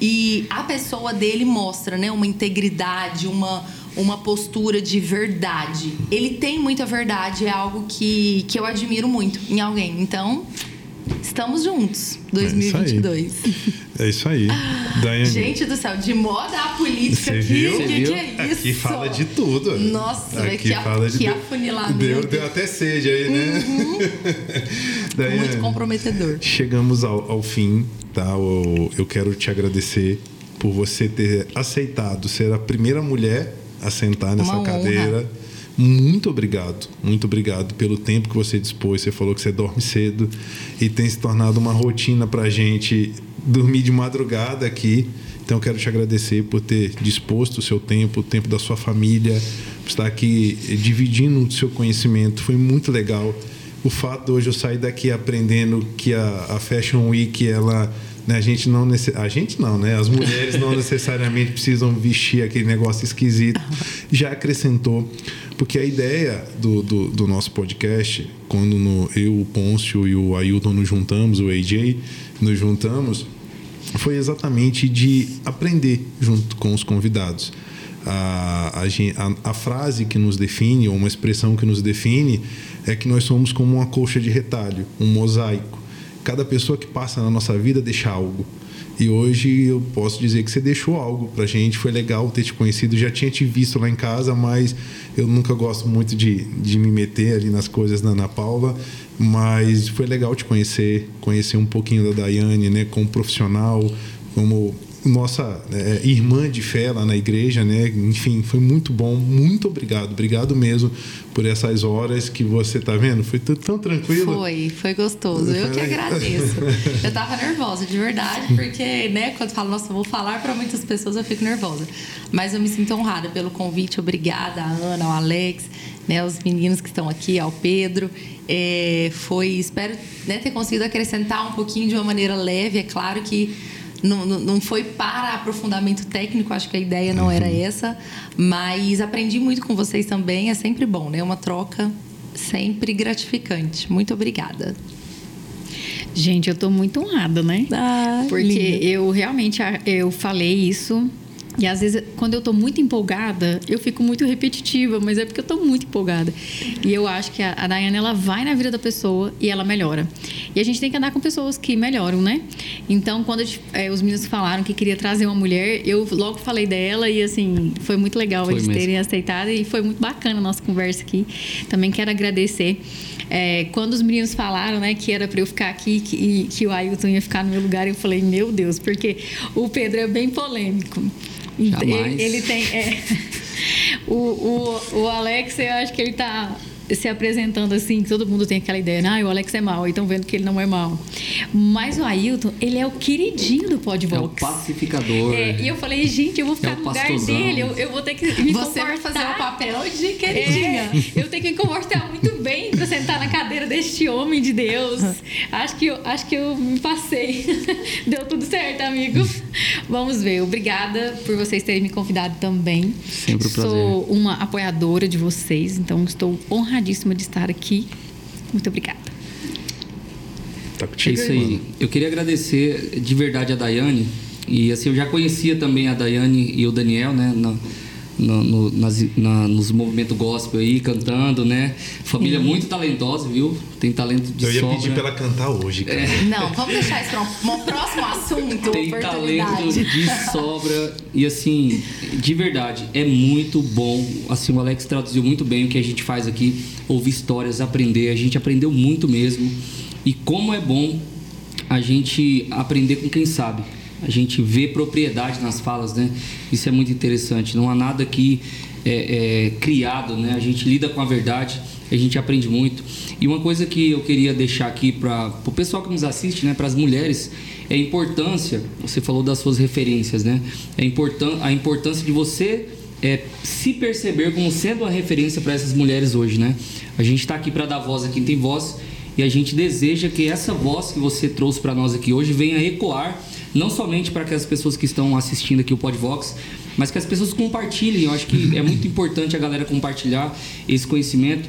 e a pessoa dele mostra, né, uma integridade, uma uma postura de verdade. Ele tem muita verdade, é algo que, que eu admiro muito em alguém. Então, estamos juntos, 2022. É isso aí. Daiane. Gente do céu, de moda a política Você aqui, o que, que é isso? Aqui fala de tudo. Nossa, Aqui que, a- fala de que. Deu, deu até sede aí, né? *laughs* Daiane, Muito comprometedor. Chegamos ao, ao fim, tá? Eu, eu quero te agradecer por você ter aceitado ser a primeira mulher a sentar nessa Uma honra. cadeira. Muito obrigado, muito obrigado pelo tempo que você dispôs. Você falou que você dorme cedo e tem se tornado uma rotina para gente dormir de madrugada aqui. Então, quero te agradecer por ter disposto o seu tempo, o tempo da sua família, por estar aqui dividindo o seu conhecimento. Foi muito legal. O fato de hoje eu sair daqui aprendendo que a, a Fashion Week, ela né, a gente não nece- a gente não, né? As mulheres não *laughs* necessariamente precisam vestir aquele negócio esquisito. Já acrescentou, porque a ideia do, do, do nosso podcast, quando no- eu, o Pôncio e o Ailton nos juntamos, o AJ, nos juntamos, foi exatamente de aprender junto com os convidados. A, a, a frase que nos define, ou uma expressão que nos define, é que nós somos como uma colcha de retalho, um mosaico. Cada pessoa que passa na nossa vida deixa algo. E hoje eu posso dizer que você deixou algo pra gente. Foi legal ter te conhecido. Já tinha te visto lá em casa, mas eu nunca gosto muito de, de me meter ali nas coisas da Ana Paula. Mas foi legal te conhecer, conhecer um pouquinho da Daiane, né, como profissional, como nossa é, irmã de fé lá na igreja, né? Enfim, foi muito bom. Muito obrigado. Obrigado mesmo por essas horas que você tá vendo. Foi tudo tão tranquilo. Foi, foi gostoso. Eu que agradeço. *laughs* Eu tava nervosa, de verdade, porque, né, quando falo, nossa, vou falar para muitas pessoas, eu fico nervosa. Mas eu me sinto honrada pelo convite. Obrigada, a Ana, ao Alex, né, os meninos que estão aqui, ao Pedro. É, foi, espero né, ter conseguido acrescentar um pouquinho de uma maneira leve. É claro que não, não, foi para aprofundamento técnico, acho que a ideia não era essa, mas aprendi muito com vocês também, é sempre bom, né? Uma troca sempre gratificante. Muito obrigada. Gente, eu tô muito honrada, né? Ah, Porque linda. eu realmente eu falei isso e às vezes quando eu tô muito empolgada, eu fico muito repetitiva, mas é porque eu tô muito empolgada. E eu acho que a, a Dayane ela vai na vida da pessoa e ela melhora. E a gente tem que andar com pessoas que melhoram, né? Então, quando gente- eh, os meninos falaram que queria trazer uma mulher, eu logo falei dela e assim, foi muito legal Foi eles mesmo. terem aceitado e foi muito bacana a nossa conversa aqui. Também quero agradecer. É, quando os meninos falaram, né, que era para eu ficar aqui que, e que o Ailton ia ficar no meu lugar, eu falei, meu Deus, porque o Pedro é bem polêmico. Jamais. Ele, tem. é, *laughs* o, o, o Alex, eu acho que ele tá. Se apresentando assim, que todo mundo tem aquela ideia, ah, o Alex é mal, e estão vendo que ele não é mal. Mas o Ailton, ele é o queridinho do Podvox. É o pacificador. É, e eu falei, gente, eu vou ficar É o no lugar dele, eu, eu vou ter que me Você vai comportar. fazer o papel de queridinha. É, eu tenho que me comportar muito bem para sentar na cadeira deste homem de Deus. Acho que eu, acho que eu me passei. *laughs* Deu tudo certo, amigo. Vamos ver. Obrigada por vocês terem me convidado também. Sempre um prazer. Sou uma apoiadora de vocês, então estou honradíssima de estar aqui. Muito obrigada. Tá É contigo isso aí. mano. Eu queria agradecer de verdade a Daiane. E assim, eu já conhecia também a Daiane e o Daniel, né? Na, no, no- nas- na- nos movimentos gospel aí, cantando, né? Família muito talentosa, viu? Tem talento de Eu ia sobra. pedir pra ela cantar hoje, cara. Não, vamos deixar isso para um, um próximo assunto, Tem talento de sobra. E assim, de verdade, é muito bom. Assim, o Alex traduziu muito bem o que a gente faz aqui. Ouvir histórias, aprender. A gente aprendeu muito mesmo. E como é bom a gente aprender com quem sabe. A gente vê propriedade nas falas, né? Isso é muito interessante. Não há nada aqui é, é, criado, né? A gente lida com a verdade, a gente aprende muito. E uma coisa que eu queria deixar aqui para o pessoal que nos assiste, né? Para as mulheres, é a importância. Você falou das suas referências, né? É importan a importância de você é, se perceber como sendo uma referência para essas mulheres hoje, né? A gente está aqui para dar voz a quem tem voz e a gente deseja que essa voz que você trouxe para nós aqui hoje venha ecoar não somente para aquelas pessoas que estão assistindo aqui o Podvox, mas que as pessoas compartilhem. Eu acho que é muito importante a galera compartilhar esse conhecimento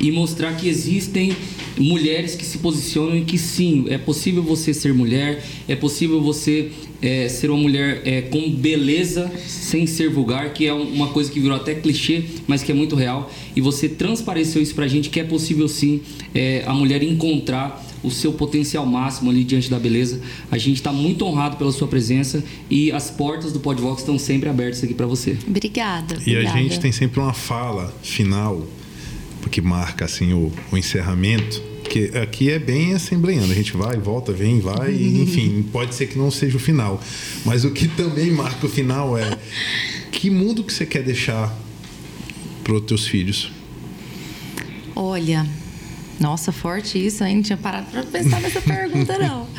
e mostrar que existem mulheres que se posicionam e que sim, é possível você ser mulher, é possível você é, ser uma mulher é, com beleza sem ser vulgar, que é um- uma coisa que virou até clichê, mas que é muito real. E você transpareceu isso pra gente que é possível sim é, a mulher encontrar o seu potencial máximo ali diante da beleza. A gente está muito honrado pela sua presença e as portas do Podvox estão sempre abertas aqui para você. Obrigada. E a obrigada. gente tem sempre uma fala final que marca assim o, o encerramento. Que aqui é bem assembleando, a gente vai, volta, vem, vai, e, enfim, pode ser que não seja o final. Mas o que também marca o final é que mundo que você quer deixar para os teus filhos? Olha, nossa, forte isso, hein? Não tinha parado para pensar nessa pergunta, não. *laughs*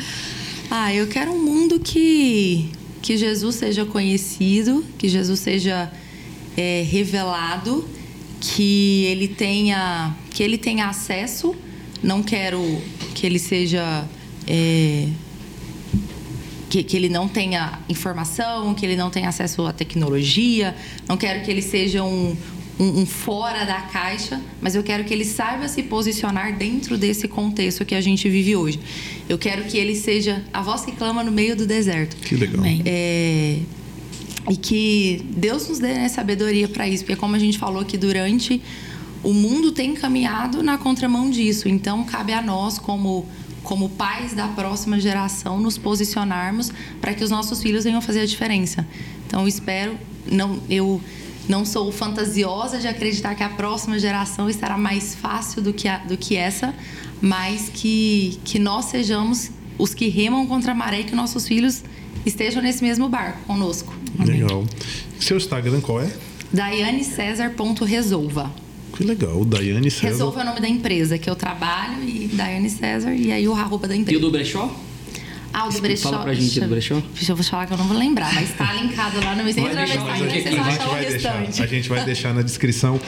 Ah, eu quero um mundo que, que Jesus seja conhecido, que Jesus seja é, revelado, que ele tenha que ele tenha acesso. Não quero que ele seja é, que, que ele não tenha informação, que ele não tenha acesso à tecnologia. Não quero que ele seja um, um, um fora da caixa, mas eu quero que ele saiba se posicionar dentro desse contexto que a gente vive hoje. Eu quero que ele seja a voz que clama no meio do deserto. Que legal. É, e que Deus nos dê né, sabedoria para isso, porque como a gente falou aqui durante, o mundo tem caminhado na contramão disso. Então cabe a nós como como pais da próxima geração nos posicionarmos para que os nossos filhos venham fazer a diferença. Então eu espero não eu não sou fantasiosa de acreditar que a próxima geração estará mais fácil do que a, do que essa, mas que que nós sejamos os que remam contra a maré e que nossos filhos estejam nesse mesmo barco conosco. Legal. Seu Instagram qual é? DaianeCesar.resolva. Que legal, Daiane César. Resolva é o nome da empresa que eu trabalho e Daiane César e aí o arroba da E o empresa. do Brechó? Ah, o do Fala Brechó. pra gente deixa- do Brechó. Deixa eu vou falar que eu não vou lembrar, mas tá linkado lá no Entra no deixar, Instagram, aqui vocês a vão gente achar o vai deixar, restante. a gente vai deixar na descrição.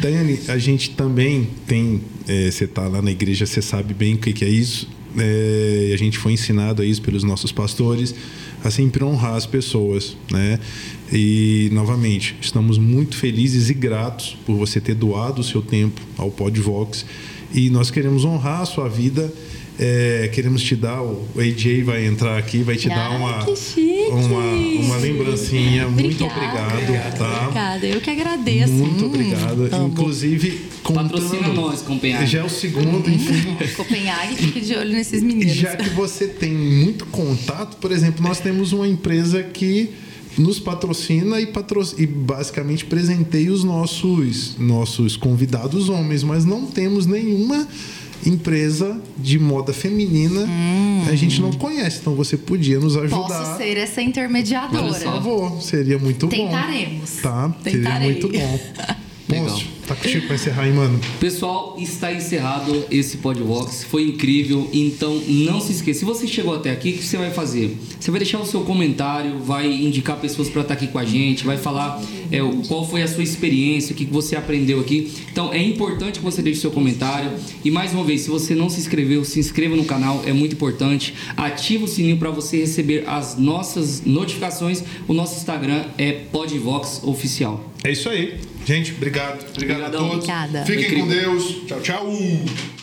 Daiane, a gente também tem, é, você está lá na igreja, você sabe bem o que, que é isso. É, a gente foi ensinado a isso pelos nossos pastores, a sempre honrar as pessoas, né? E novamente, estamos muito felizes e gratos por você ter doado o seu tempo ao Podvox e nós queremos honrar a sua vida. É, queremos te dar, o AJ vai entrar aqui, vai te dar uma, uma, uma lembrancinha. Muito Obrigada. obrigado, tá? Obrigada, eu que agradeço. Muito Hum, obrigado. amo. Inclusive, contando, Patrocina nós, Copenhague. Já é o segundo, enfim. *laughs* Copenhague, fique de olho nesses meninos. Já que você tem muito contato, por exemplo, nós temos uma empresa que nos patrocina e, patro... e basicamente presenteia os nossos, nossos convidados homens, mas não temos nenhuma empresa de moda feminina a gente não conhece, então você podia nos ajudar. Posso ser essa intermediadora. Por favor, seria muito bom. Tentaremos. Tá? Seria Tentarei. muito bom. *laughs* Legal. Tá contigo pra encerrar, hein, mano? Pessoal, está encerrado esse Podvox. Foi incrível. Então, não se esqueça. Se você chegou até aqui, o que você vai fazer? Você vai deixar o seu comentário, vai indicar pessoas para estar aqui com a gente, vai falar é, qual foi a sua experiência, o que você aprendeu aqui. Então, é importante que você deixe o seu comentário. E mais uma vez, se você não se inscreveu, se inscreva no canal, é muito importante. Ativa o sininho para você receber as nossas notificações. O nosso Instagram é Podvox Oficial. É isso aí. Gente, obrigado. Obrigado Obrigadão. a todos. Obrigada. Fiquem Incrível. com Deus. Tchau, tchau.